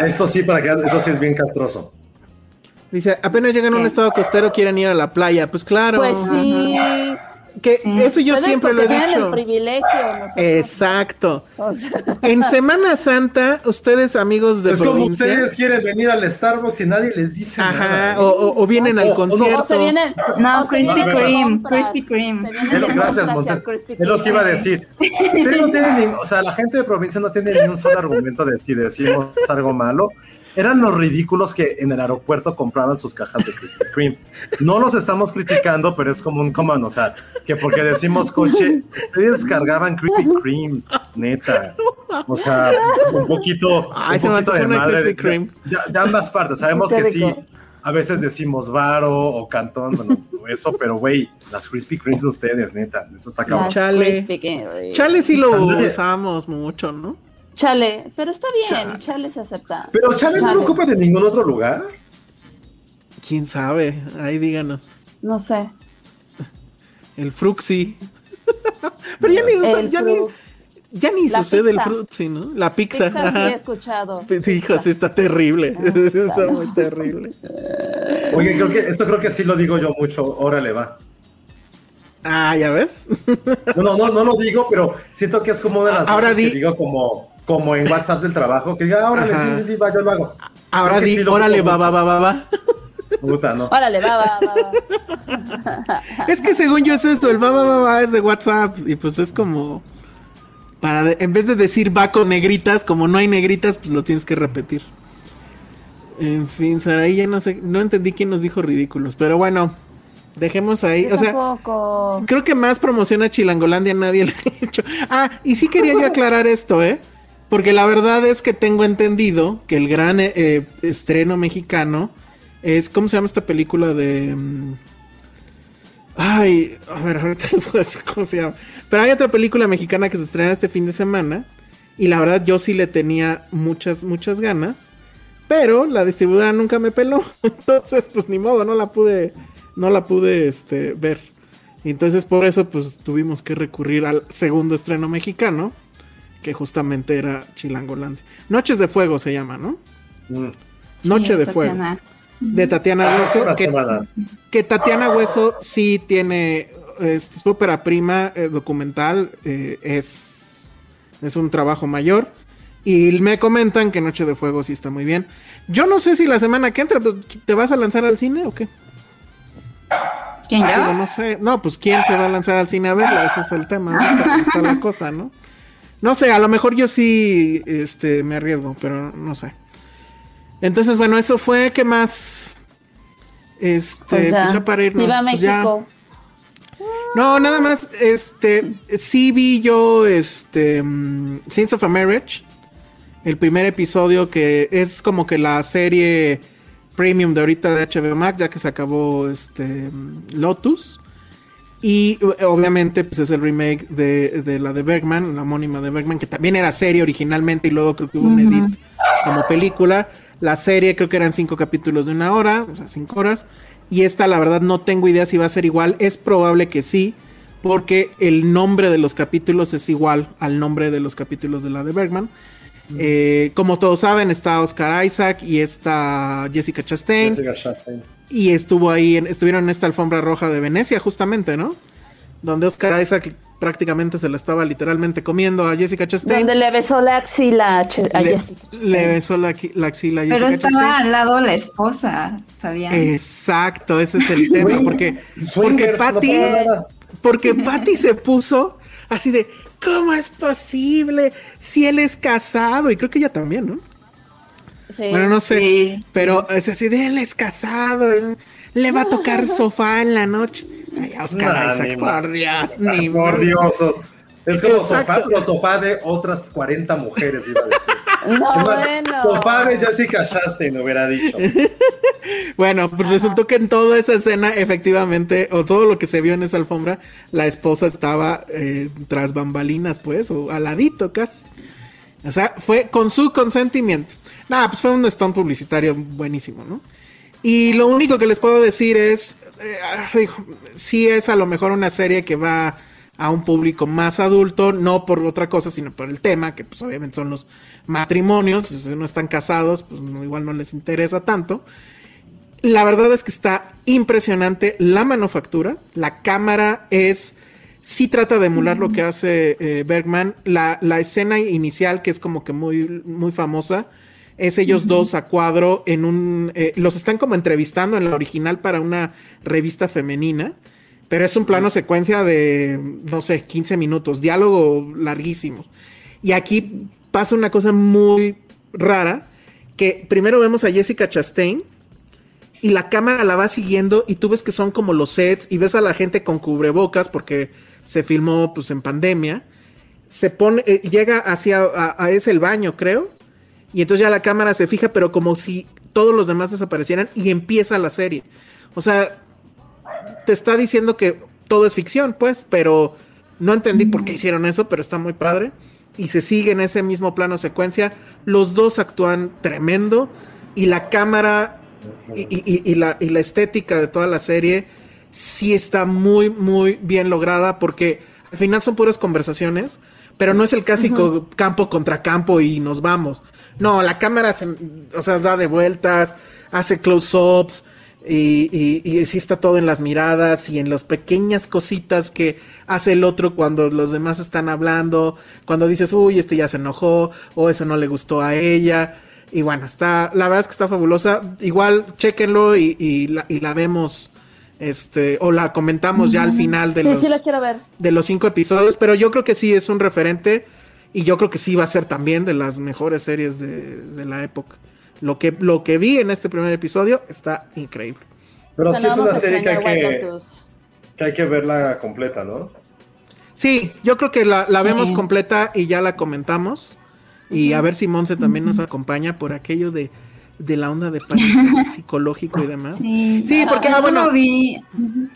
B: Esto sí, para que esto sí es bien castroso.
E: Dice, apenas llegan a un estado costero, quieren ir a la playa. Pues claro.
C: Pues sí.
E: Que
D: Sí.
E: eso yo siempre lo he dicho.
C: el privilegio. nosotros.
E: Exacto.
C: O sea,
E: En Semana Santa, ustedes amigos de
B: es como
E: provincia,
B: ustedes quieren venir al Starbucks y nadie les dice nada.
E: ajá, o, o- o vienen al concierto.
C: o se vienen.
D: No, Krispy Kreme, Krispy Kreme.
B: gracias,
C: Krispy
B: Es lo que iba a decir. Ustedes no tienen, ni- o sea, la gente de provincia no tiene ni un solo argumento de si decimos algo malo. Eran los ridículos que en el aeropuerto compraban sus cajas de Krispy Kreme. No los estamos criticando, pero es como un common, o sea, que porque decimos coche, ustedes cargaban Krispy Kremes, neta. O sea, un poquito,
E: Ay,
B: un poquito de madre.
E: Kreme.
B: De, de ambas partes. Sabemos que sí, a veces decimos varo o cantón, bueno, eso, pero güey, las Krispy Kremes de ustedes, neta, eso está cabrón.
E: Chale. Chale sí lo usamos mucho, ¿no?
C: Chale, pero está bien, chale se acepta.
B: Pero Chávez no lo ocupa en ningún otro lugar.
E: ¿Quién sabe? Ahí díganos.
C: No sé.
E: El Fruxi. *laughs* Pero ya ni, usa-
C: El
E: ya ni, ya ni
C: La
E: sucede el. Fruxi, ¿no? La pizza.
C: Pizza sí he escuchado.
E: Hijo, sí está terrible.
C: Ah, *laughs*
E: está muy terrible. *laughs*
B: Oye, creo que esto creo que sí lo digo yo mucho. Órale, va.
E: Ah, ¿ya ves?
B: No, no, no, no lo digo, pero siento que es como una de las
E: Ahora
B: cosas
E: di-
B: que digo como, como en WhatsApp del trabajo, que diga, "Ah, órale,
E: Ajá.
B: sí, sí, va, yo lo hago.
E: Ahora di,
B: sí
E: órale, va, va, va, va, va.
B: Puta, no.
C: Órale, va, va, va, va. *laughs*
E: Es que según yo es esto, el va, va, va, va es de WhatsApp. Y pues es como. Para de- en vez de decir va con negritas, como no hay negritas, pues lo tienes que repetir. En fin, Saraí, ya no sé, no entendí quién nos dijo ridículos, pero bueno, dejemos ahí.
C: Yo
E: O sea,
C: tampoco.
E: creo que más promoción a Chilangolandia nadie le ha hecho. Ah, y sí quería yo aclarar esto, ¿eh? Porque la verdad es que tengo entendido que el gran eh, eh, estreno mexicano es, ¿cómo se llama esta película de... mm, Ay, a ver, ahorita *laughs* a decir cómo se llama. Pero hay otra película mexicana que se estrena este fin de semana. Y la verdad yo sí le tenía muchas, muchas ganas. Pero la distribuidora nunca me peló. *laughs* Entonces, pues ni modo, no la pude, no la pude este, ver. Entonces por eso pues tuvimos que recurrir al segundo estreno mexicano. Que justamente era Chilangolandia. Noches de Fuego se llama, ¿no?
B: Mm.
E: Noche
D: Sí,
E: de Fuego.
D: Tatiana.
E: De Tatiana
B: Ah,
E: Hueso. que- Tatiana Hueso sí tiene este, su ópera prima eh, documental, eh, es, es un trabajo mayor. Y me comentan que Noche de Fuego sí está muy bien. Yo no sé si la semana que entra, pues, ¿te vas a lanzar al cine o qué?
D: ¿Quién
E: Digo,
D: ya?
E: no sé. No, pues ¿quién se va a lanzar al cine a verla? Ese es el tema. ¿no? Está, está la cosa, ¿no? No sé, a lo mejor yo sí este, me arriesgo, pero no sé. Entonces, bueno, eso fue. ¿Qué más? Este,
C: Pues ya.
E: pues ya para irnos,
C: Viva
E: pues ya.
C: México.
E: No, nada más, este, sí vi yo, este, mm, Sins of a Marriage, el primer episodio que es como que la serie premium de ahorita de HBO Max, ya que se acabó, este, mm, Lotus. Y eh, obviamente, pues es el remake de, de la de Bergman, la homónima de Bergman, que también era serie originalmente y luego creo que hubo un edit como película. La serie creo que eran cinco capítulos de una hora, o sea, cinco horas. Y esta, la verdad, no tengo idea si va a ser igual. Es probable que sí, porque el nombre de los capítulos es igual al nombre de los capítulos de la de Bergman. Eh, como todos saben, está Oscar Isaac y está Jessica Chastain.
B: Jessica Chastain.
E: Y estuvo ahí, en- estuvieron en esta alfombra roja de Venecia, justamente, ¿no? Donde Oscar Isaac prácticamente se la estaba literalmente comiendo a Jessica Chastain.
C: Donde le besó la axila a, Ch- a
E: le,
C: Jessica.
E: le besó la, axila a Jessica
D: Pero estaba
E: Chastain.
D: al lado la esposa, ¿sabían?
E: Exacto, ese es el tema, porque, porque Patty, porque Patty se puso así de, ¿cómo es posible si él es casado? Y creo que ella también, ¿no?
C: Sí.
E: Bueno, no sé,
D: Sí.
E: pero es así de, él es casado, él- le va a tocar sofá en la noche. Ay, Oscar
B: Nah,
E: Isaac, por Dios, ni
B: Por. Dios. *laughs* Es como
E: Exacto.
B: sofá, pero sofá de otras 40 mujeres, iba a decir. *laughs*
C: No,
G: Es más,
C: bueno.
G: Sofá de Jessica Chastain hubiera dicho. *laughs*
E: Bueno, pues resultó que en toda esa escena, efectivamente, o todo lo que se vio en esa alfombra, la esposa estaba eh, tras bambalinas, pues, o al ladito casi. O sea, fue con su consentimiento. Nada, pues fue un stunt publicitario buenísimo, ¿no? Y lo único que les puedo decir es, eh, ah, digo, sí es a lo mejor una serie que va a un público más adulto, no por otra cosa, sino por el tema, que pues obviamente son los matrimonios, si no están casados, pues no- igual no les interesa tanto. La verdad es que está impresionante la manufactura, la cámara es, sí trata de emular lo que hace eh, Bergman, la, la escena inicial que es como que muy, muy famosa, es ellos dos a cuadro en un, eh, los están como entrevistando en la original para una revista femenina, pero es un plano secuencia de, no sé, 15 minutos, diálogo larguísimo. Y aquí pasa una cosa muy rara, que primero vemos a Jessica Chastain y la cámara la va siguiendo y tú ves que son como los sets y ves a la gente con cubrebocas porque se filmó pues en pandemia. Se pone, eh, llega hacia, a, a- es el baño creo, y entonces ya la cámara se fija, pero como si todos los demás desaparecieran y empieza la serie. O sea, te está diciendo que todo es ficción, pues, pero no entendí por qué hicieron eso, pero está muy padre. Y se sigue en ese mismo plano secuencia. Los dos actúan tremendo. Y la cámara y, y- y- y la, y la estética de toda la serie sí está muy, muy bien lograda porque al final son puras conversaciones, pero no es el clásico campo contra campo y nos vamos. No, la cámara se, o sea, da de vueltas, hace close-ups y, y, y sí está todo en las miradas y en las pequeñas cositas que hace el otro cuando los demás están hablando, cuando dices, uy, este ya se enojó o eso no le gustó a ella. Y bueno, está, la verdad es que está fabulosa. Igual, chéquenlo y, y la, vemos, este, o la comentamos ya al final de
C: Sí,
E: los,
C: sí la quiero ver.
E: de los cinco episodios, pero yo creo que sí es un referente y yo creo que sí va a ser también de las mejores series de, de la época. Lo que, lo que vi en este primer episodio está increíble.
G: Pero
C: O sea,
G: sí
C: no
G: es una serie que hay que, hay que verla completa, ¿no?
E: Sí, yo creo que la, la vemos
D: Sí.
E: completa y ya la comentamos. Y a ver si Monse también nos acompaña por aquello de, de la onda de pánico *laughs* psicológico y demás.
D: Sí,
E: Sí, porque, ah, bueno.
D: vi.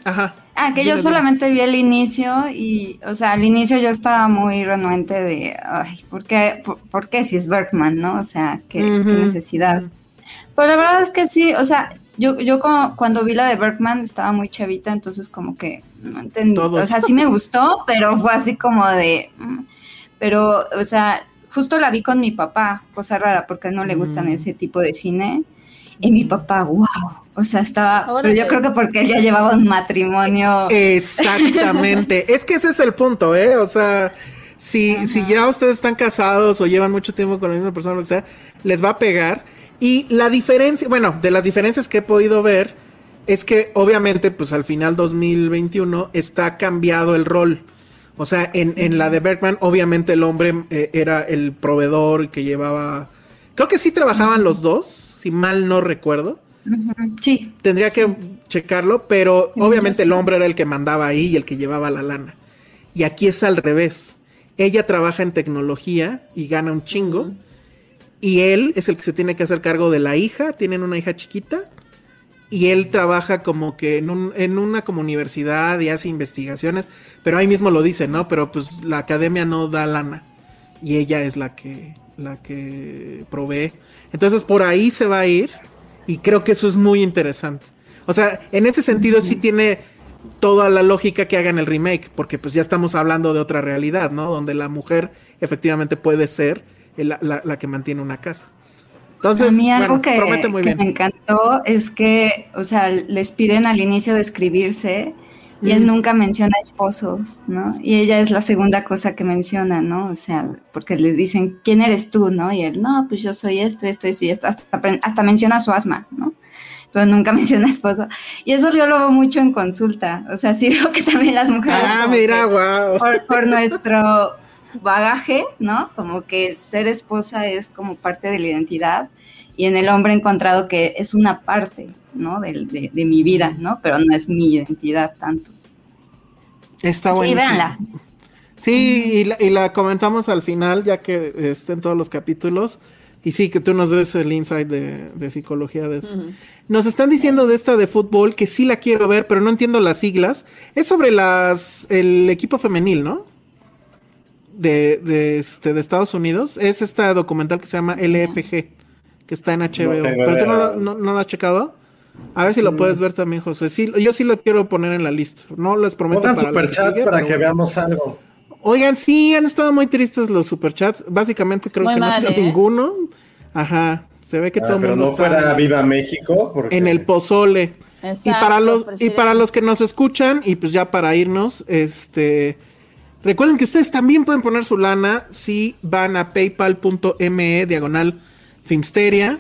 E: Ajá.
D: Ah, que yo solamente vi el inicio y, o sea, al inicio yo estaba muy renuente de, ay, ¿por qué, por, por qué si es Bergman, no? O sea, ¿qué, qué necesidad? Pero la verdad es que sí, o sea, yo, yo como- cuando vi la de Bergman estaba muy chavita, entonces como que no entendí.
E: Todos.
D: O sea, sí me gustó, pero fue así como de, mm, pero, o sea, justo la vi con mi papá, cosa rara, porque a él no le gustan
E: Mm.
D: ese tipo de cine. Y mi papá, wow, o sea, estaba, pero yo creo que porque él ya llevaba un matrimonio.
E: Exactamente. *laughs* es que ese es el punto, ¿eh? O sea, si, si ya ustedes están casados o llevan mucho tiempo con la misma persona, lo que sea, les va a pegar. Y la diferencia, bueno, de las diferencias que he podido ver, es que obviamente, pues al final 2021 está cambiado el rol. O sea, en, en la de Bergman, obviamente el hombre eh, era el proveedor que llevaba. Creo que sí trabajaban los dos, si mal no recuerdo.
D: Sí,
E: Tendría que checarlo, pero
D: Sí,
E: obviamente el hombre era el que mandaba ahí y el que llevaba la lana. Y aquí es al revés. Ella trabaja en tecnología y gana un chingo. Y él es el que se tiene que hacer cargo de la hija. Tienen una hija chiquita. Y él trabaja como que en, un- en una como universidad y hace investigaciones. Pero ahí mismo lo dice, ¿no? Pero pues la academia no da lana. Y ella es la que, la que provee. Entonces por ahí se va a ir. Y creo que eso es muy interesante. O sea, en ese sentido sí tiene toda la lógica que hagan el remake, porque pues ya estamos hablando de otra realidad, ¿no? Donde la mujer efectivamente puede ser la, la- la que mantiene una casa. Entonces,
D: a mí algo
E: bueno,
D: que,
E: promete muy
D: que
E: bien.
D: me encantó es que, o sea, les piden al inicio de escribirse y él
E: Mm.
D: nunca menciona esposo, ¿no? Y ella es la segunda cosa que menciona, ¿no? O sea, porque le dicen, ¿quién eres tú, no? Y él, no, pues yo soy esto, esto, esto y esto, hasta, menciona su asma, ¿no? Pero nunca *laughs* menciona esposo. Y eso yo lo veo mucho en consulta, o sea, sí veo que también las mujeres...
E: Ah, mira, wow.
D: por, por nuestro bagaje, ¿no? Como que ser esposa es como parte de la identidad y en el hombre he encontrado que es una parte, ¿no? De, de- de mi vida, ¿no? Pero no es mi identidad tanto.
E: Está
D: Sí,
E: bueno.
D: véanla.
E: Sí, y la, y la comentamos al final, ya que estén todos los capítulos. Y sí, que tú nos des el insight de, de psicología de eso. Nos están diciendo de esta de fútbol que sí la quiero ver, pero no entiendo las siglas. Es sobre las el equipo femenil, ¿no? De, de, este, de Estados Unidos. Es esta documental que se llama LFG, que está en HBO. ¿Pero tú no, lo- no- no lo has checado? A ver si lo puedes ver también, José. Sí, yo sí lo quiero poner en la lista. No les prometo.
G: Pongan superchats para que veamos algo.
E: Oigan, sí, han estado muy tristes los superchats. Básicamente creo
C: Muy
E: que
C: mal,
E: no ha
C: ¿eh?
E: ninguno. Ajá. Se ve que
B: Ah,
E: todo el
B: pero
E: mundo
B: no
E: está
B: fuera Viva México. Porque...
E: en el pozole. y para los y para los que nos escuchan y pues ya para irnos, este recuerden que ustedes también pueden poner su lana si van a paypal.me diagonal Filmsteria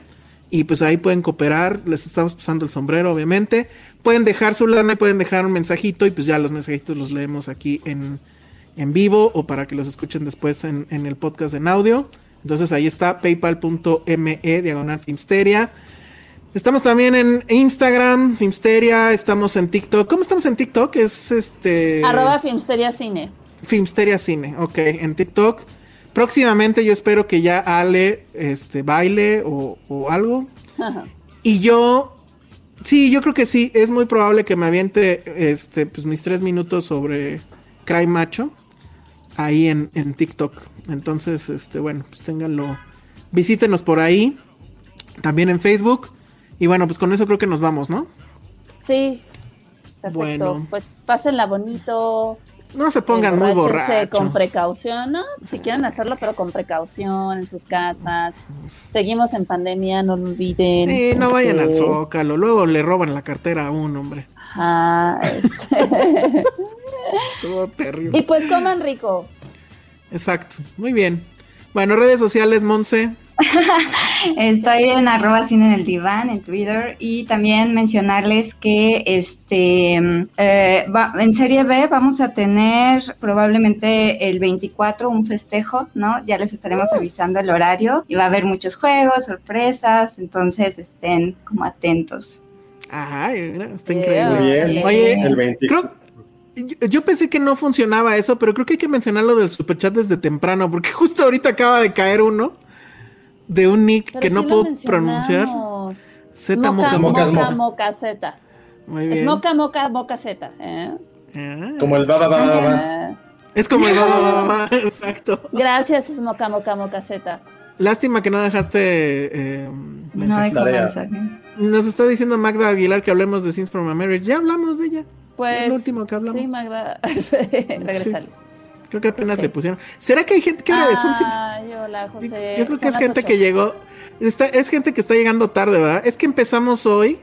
E: y pues ahí pueden cooperar, les estamos pasando el sombrero obviamente. Pueden dejar su lana y pueden dejar un mensajito y pues ya los mensajitos los leemos aquí en, en vivo o para que los escuchen después en, en el podcast en audio. Entonces ahí está paypal.me diagonal Filmsteria. Estamos también en Instagram, Filmsteria, estamos en TikTok. ¿Cómo estamos en TikTok? Es este...
C: Arroba Filmsteria Cine.
E: Filmsteria Cine, ok, en TikTok. Próximamente yo espero que ya Ale este, baile o, o algo. Y yo, sí, yo creo que sí, es muy probable que me aviente este, pues, mis tres minutos sobre Cry Macho ahí en, en TikTok. Entonces, este, bueno, pues ténganlo, visítenos por ahí, también en Facebook. Y bueno, pues con eso creo que nos vamos, ¿no?
C: Sí. Perfecto.
E: Bueno.
C: Pues pásenla bonito.
E: No se pongan muy borrachos.
C: con precaución, ¿no? Si quieren hacerlo, pero con precaución en sus casas. Seguimos en pandemia, no lo olviden.
E: Sí, no vayan al
C: Este,
E: Zócalo, luego le roban la cartera a un hombre.
C: ajá, este. *laughs*
E: Todo terrible.
C: y pues coman rico.
E: Exacto, muy bien. Bueno, redes sociales, Monse. *laughs*
D: Estoy en arroba cine en el diván en Twitter y también mencionarles que este eh, va- en Serie B vamos a tener probablemente el 24 un festejo, ¿no? Ya les estaremos avisando el horario y va a haber muchos juegos, sorpresas, entonces estén como atentos.
E: Mira, está increíble.
B: Muy bien.
E: Oye,
B: el 20.
E: creo, yo, yo pensé que no funcionaba eso, pero creo que hay que mencionar lo del superchat desde temprano, porque *laughs* justo ahorita acaba de caer uno de un nick
C: Pero
E: que no
C: sí
E: puedo pronunciar.
C: Smoca,
E: moca,
B: moca,
C: moca, moca.
E: Muy bien.
C: Smoca, moca, moca, zeta. ¿eh?
E: Ah,
B: Como el baba baba baba.
C: Ah.
E: es como el va, va, *laughs* exacto.
C: Gracias, Smoca, moca, moca, zeta.
E: Lástima que no dejaste eh,
D: No
E: mensaje.
D: mensaje.
E: Nos está diciendo Magda Aguilar que hablemos de Scenes from a Marriage. Ya hablamos de ella.
C: Pues.
E: El último que hablamos.
C: Sí, Magda. *laughs* Regresale.
E: Creo que apenas
C: Sí.
E: le pusieron. ¿Será que hay gente que son-
C: hola, José.
E: Yo creo que
C: Son
E: es gente que llegó. Está, es gente que está llegando tarde, ¿verdad? Es que empezamos hoy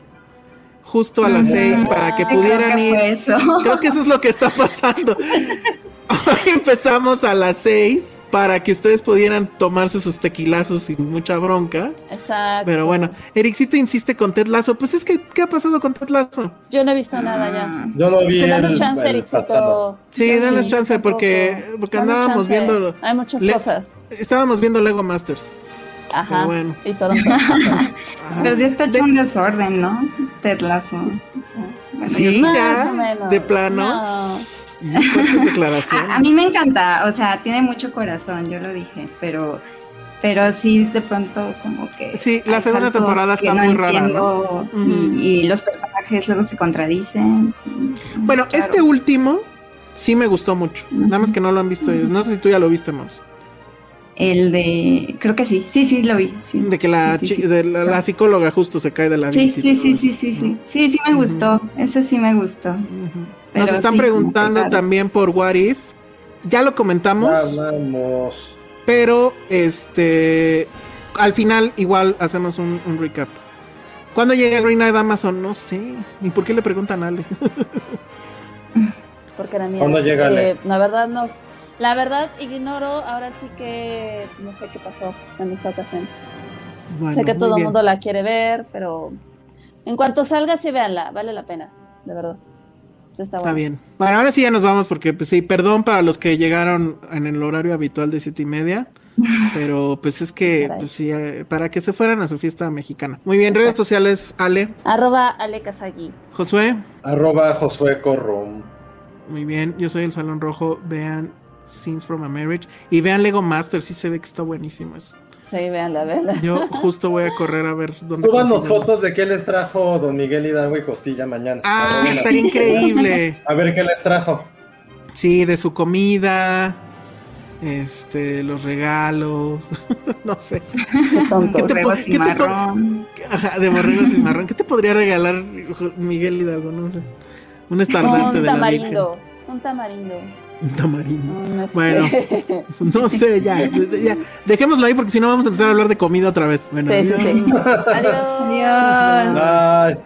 E: justo a las seis para que
D: creo
E: pudieran
D: que
E: ir.
D: eso.
E: Creo que eso es lo que está pasando. *laughs* Hoy empezamos a las seis para que ustedes pudieran tomarse sus tequilazos sin mucha bronca.
C: Exacto.
E: Pero bueno, Ericito insiste con Ted Lasso. Pues es que, ¿qué ha pasado con Ted Lasso?
C: Yo no he visto nada ya.
B: Yo no vi
C: Se dan
B: el,
C: chance. Ericito.
E: Sí, danos
C: sí,
E: chance porque, porque
C: Danos
E: andábamos viendo.
C: Hay muchas
E: Le-
C: cosas.
E: Estábamos viendo Lego Masters.
C: Ajá.
E: Pero bueno.
C: Y Toronto. *laughs*
D: Pero sí está hecho un desorden, ¿no? Ted Lasso. O sea, bueno,
E: Sí, ya,
C: o menos.
E: de plano.
C: No. *laughs*
E: Y fuertes declaraciones.
D: a, a mí me encanta, o sea, tiene mucho corazón, yo lo dije, pero pero sí de pronto como que
E: Sí, la segunda temporada está
D: no
E: muy rara, ¿no?
D: y, los personajes luego se contradicen. y-
E: Bueno,
D: claro.
E: este último sí me gustó mucho. Nada más que no lo han visto ellos. No sé si tú ya lo viste, Mons.
D: el de creo que sí, sí, sí lo vi, sí.
E: De que la,
D: Sí, sí,
E: chi-
D: sí.
E: de la, la psicóloga justo se cae de la
D: Sí, sí, sí,
E: eso.
D: sí, sí, sí. Sí, sí me gustó. Ese sí me gustó.
E: Nos están
D: sí,
E: preguntando también por What If. Ya lo comentamos,
B: Vamos.
E: pero este al final igual hacemos un, un recap. ¿Cuándo llega Green Knight Amazon? No sé. ¿Y por qué le preguntan a Ale? *laughs*
C: Porque era mía.
B: ¿Cuándo llega, Ale?
C: La verdad nos. La verdad ignoro, ahora sí que no sé qué pasó en esta ocasión.
E: Bueno,
C: sé que todo el mundo la quiere ver, pero en cuanto salga sí véanla, vale la pena, de verdad. Está
E: Está
C: bueno.
E: bien. Bueno, ahora sí ya nos vamos porque, pues sí, perdón para los que llegaron en el horario habitual de siete y media. *laughs* Pero pues es que, pues sí, eh, para que se fueran a su fiesta mexicana. Muy bien, redes sociales, Ale,
C: Arroba Ale Kazagi.
E: Josué.
B: Arroba Josué Corro.
E: Muy bien, yo soy el Salón Rojo. Vean Scenes from a Marriage y vean Lego Masters. Sí se ve que está buenísimo eso.
C: Sí, véanla, véanla.
E: Yo justo voy a correr a ver dónde.
B: Súbanos
E: consigo.
B: fotos de qué les trajo don Miguel Hidalgo y Costilla mañana.
E: Ah, estaría increíble.
B: A ver qué les trajo.
E: Sí, de su comida, este, los regalos, *laughs* no sé.
C: Qué tontos.
E: ¿Qué te po-
D: cimarrón.
E: Ajá, de borregos y marrón. ¿Qué te podría regalar Miguel Hidalgo? No sé. Un estandarte
C: Un
E: de la
C: tamarindo. Un tamarindo.
E: Un tamarindo. Bueno, *laughs* no sé, ya, ya. Dejémoslo ahí porque si no vamos a empezar a hablar de comida otra vez. Bueno,
C: Sí,
E: adiós.
C: sí. *laughs* Adiós.
D: Adiós.
B: Ay.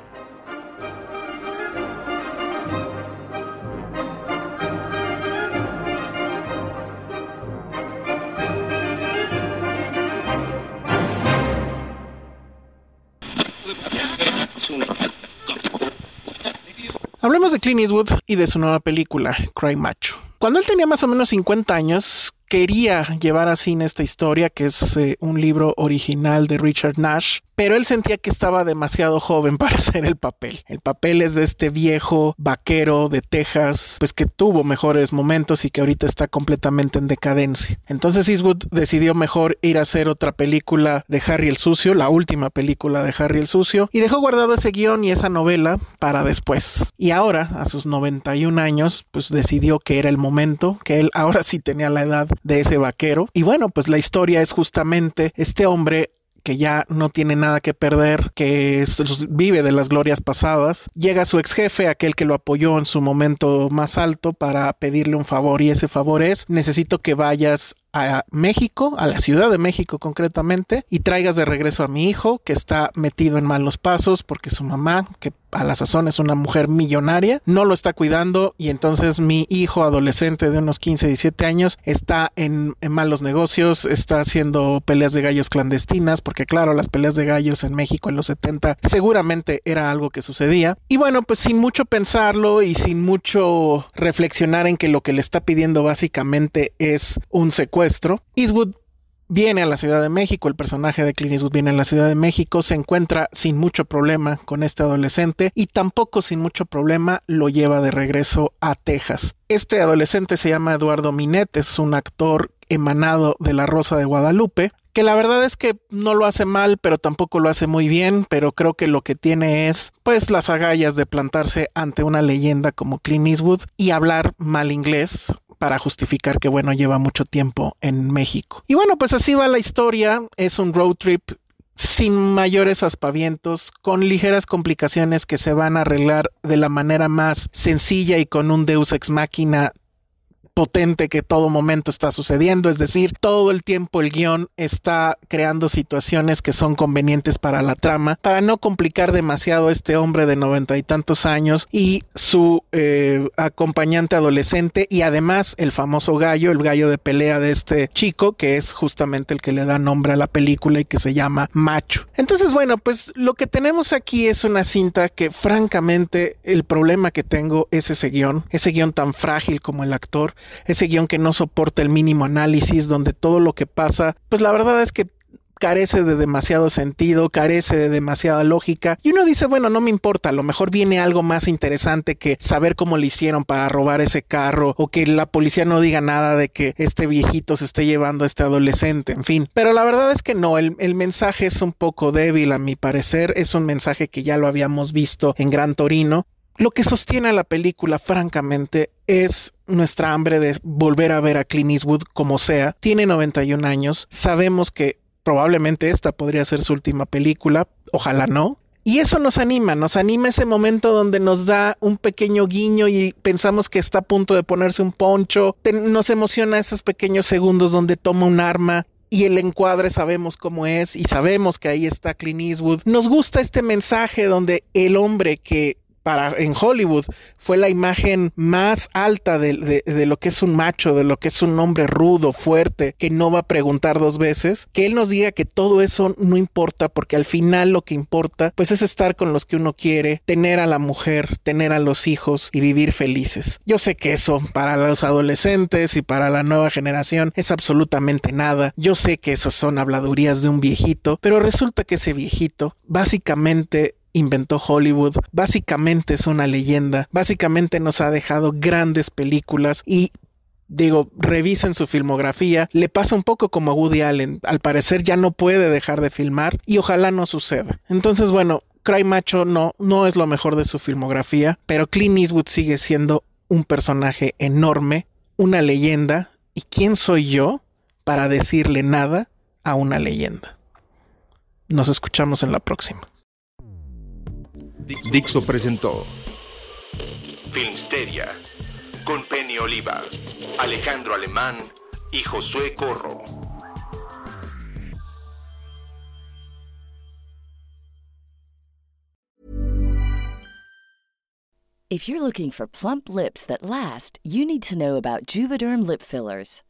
E: Hablemos de Clint Eastwood y de su nueva película, Cry Macho. Cuando él tenía más o menos 50 años, quería llevar a cine esta historia, que es eh, un libro original de Richard Nash, pero él sentía que estaba demasiado joven *laughs* para hacer el papel. El papel es de este viejo vaquero de Texas, pues que tuvo mejores momentos y que ahorita está completamente en decadencia. Entonces Eastwood decidió mejor ir a hacer otra película de Harry el Sucio, la última película de Harry el Sucio, y dejó guardado ese guion y esa novela para después. Y ahora, a sus 91 años, pues decidió que era el momento, que él ahora sí tenía la edad de ese vaquero. Y bueno, pues la historia es justamente este hombre que ya no tiene nada que perder, que vive de las glorias pasadas, llega su ex jefe, aquel que lo apoyó en su momento más alto, para pedirle un favor y ese favor es, necesito que vayas a México, a la Ciudad de México concretamente, y traigas de regreso a mi hijo que está metido en malos pasos porque su mamá, que a la sazón es una mujer millonaria, no lo está cuidando y entonces mi hijo adolescente de unos 15, 17 años está en, en malos negocios, está haciendo peleas de gallos clandestinas, porque claro, las peleas de gallos en México en los 70 seguramente era algo que sucedía. Y bueno, pues sin mucho pensarlo y sin mucho reflexionar en que lo que le está pidiendo básicamente es un secuestro, Eastwood viene a la Ciudad de México, el personaje de Clint Eastwood viene a la Ciudad de México, se encuentra sin mucho problema con este adolescente y tampoco sin mucho problema lo lleva de regreso a Texas. Este adolescente se llama Eduardo Minet, es un actor emanado de La Rosa de Guadalupe, que la verdad es que no lo hace mal, pero tampoco lo hace muy bien, pero creo que lo que tiene es pues las agallas de plantarse ante una leyenda como Clint Eastwood y hablar mal inglés para justificar que bueno lleva mucho tiempo en México. Y bueno, pues así va la historia, es un road trip sin mayores aspavientos, con ligeras complicaciones que se van a arreglar de la manera más sencilla y con un deus ex machina potente que todo momento está sucediendo, es decir, todo el tiempo el guion está creando situaciones que son convenientes para la trama, para no complicar demasiado a este hombre de noventa y tantos años y su eh, acompañante adolescente y además el famoso gallo, el gallo de pelea de este chico, que es justamente el que le da nombre a la película y que se llama Macho. Entonces, bueno, pues lo que tenemos aquí es una cinta que francamente el problema que tengo es ese guion, ese guion tan frágil como el actor, ese guion que no soporta el mínimo análisis, donde todo lo que pasa, pues la verdad es que carece de demasiado sentido, carece de demasiada lógica. Y uno dice, bueno, no me importa, a lo mejor viene algo más interesante que saber cómo le hicieron para robar ese carro o que la policía no diga nada de que este viejito se esté llevando a este adolescente, en fin. Pero la verdad es que no, el, el mensaje es un poco débil a mi parecer, es un mensaje que ya lo habíamos visto en Gran Torino. Lo que sostiene a la película, francamente, es nuestra hambre de volver a ver a Clint Eastwood como sea. Tiene 91 años, sabemos que probablemente esta podría ser su última película, ojalá no. Y eso nos anima, nos anima ese momento donde nos da un pequeño guiño y pensamos que está a punto de ponerse un poncho. Nos emociona esos pequeños segundos donde toma un arma y el encuadre sabemos cómo es y sabemos que ahí está Clint Eastwood. Nos gusta este mensaje donde el hombre que para en Hollywood fue la imagen más alta de, de- lo que es un macho, de lo que es un hombre rudo, fuerte, que no va a preguntar dos veces, que él nos diga que todo eso no importa, porque al final lo que importa, pues es estar con los que uno quiere, tener a la mujer, tener a los hijos y vivir felices. Yo sé que eso para los adolescentes y para la nueva generación es absolutamente nada. Yo sé que esas son habladurías de un viejito, pero resulta que ese viejito básicamente inventó Hollywood, básicamente es una leyenda, básicamente nos ha dejado grandes películas y Digo, revisen su filmografía. Le pasa un poco como a Woody Allen. Al parecer ya no puede dejar de filmar y ojalá no suceda. Entonces, bueno, Cry Macho no, no es lo mejor de su filmografía, pero Clint Eastwood sigue siendo un personaje enorme, una leyenda. ¿Y quién soy yo para decirle nada a una leyenda? Nos escuchamos en la próxima.
A: Dixo presentó Filmsteria con Penny Oliva, Alejandro Alemán y Josué Corro.
H: If you're looking for plump lips that last, you need to know about Juvederm lip fillers.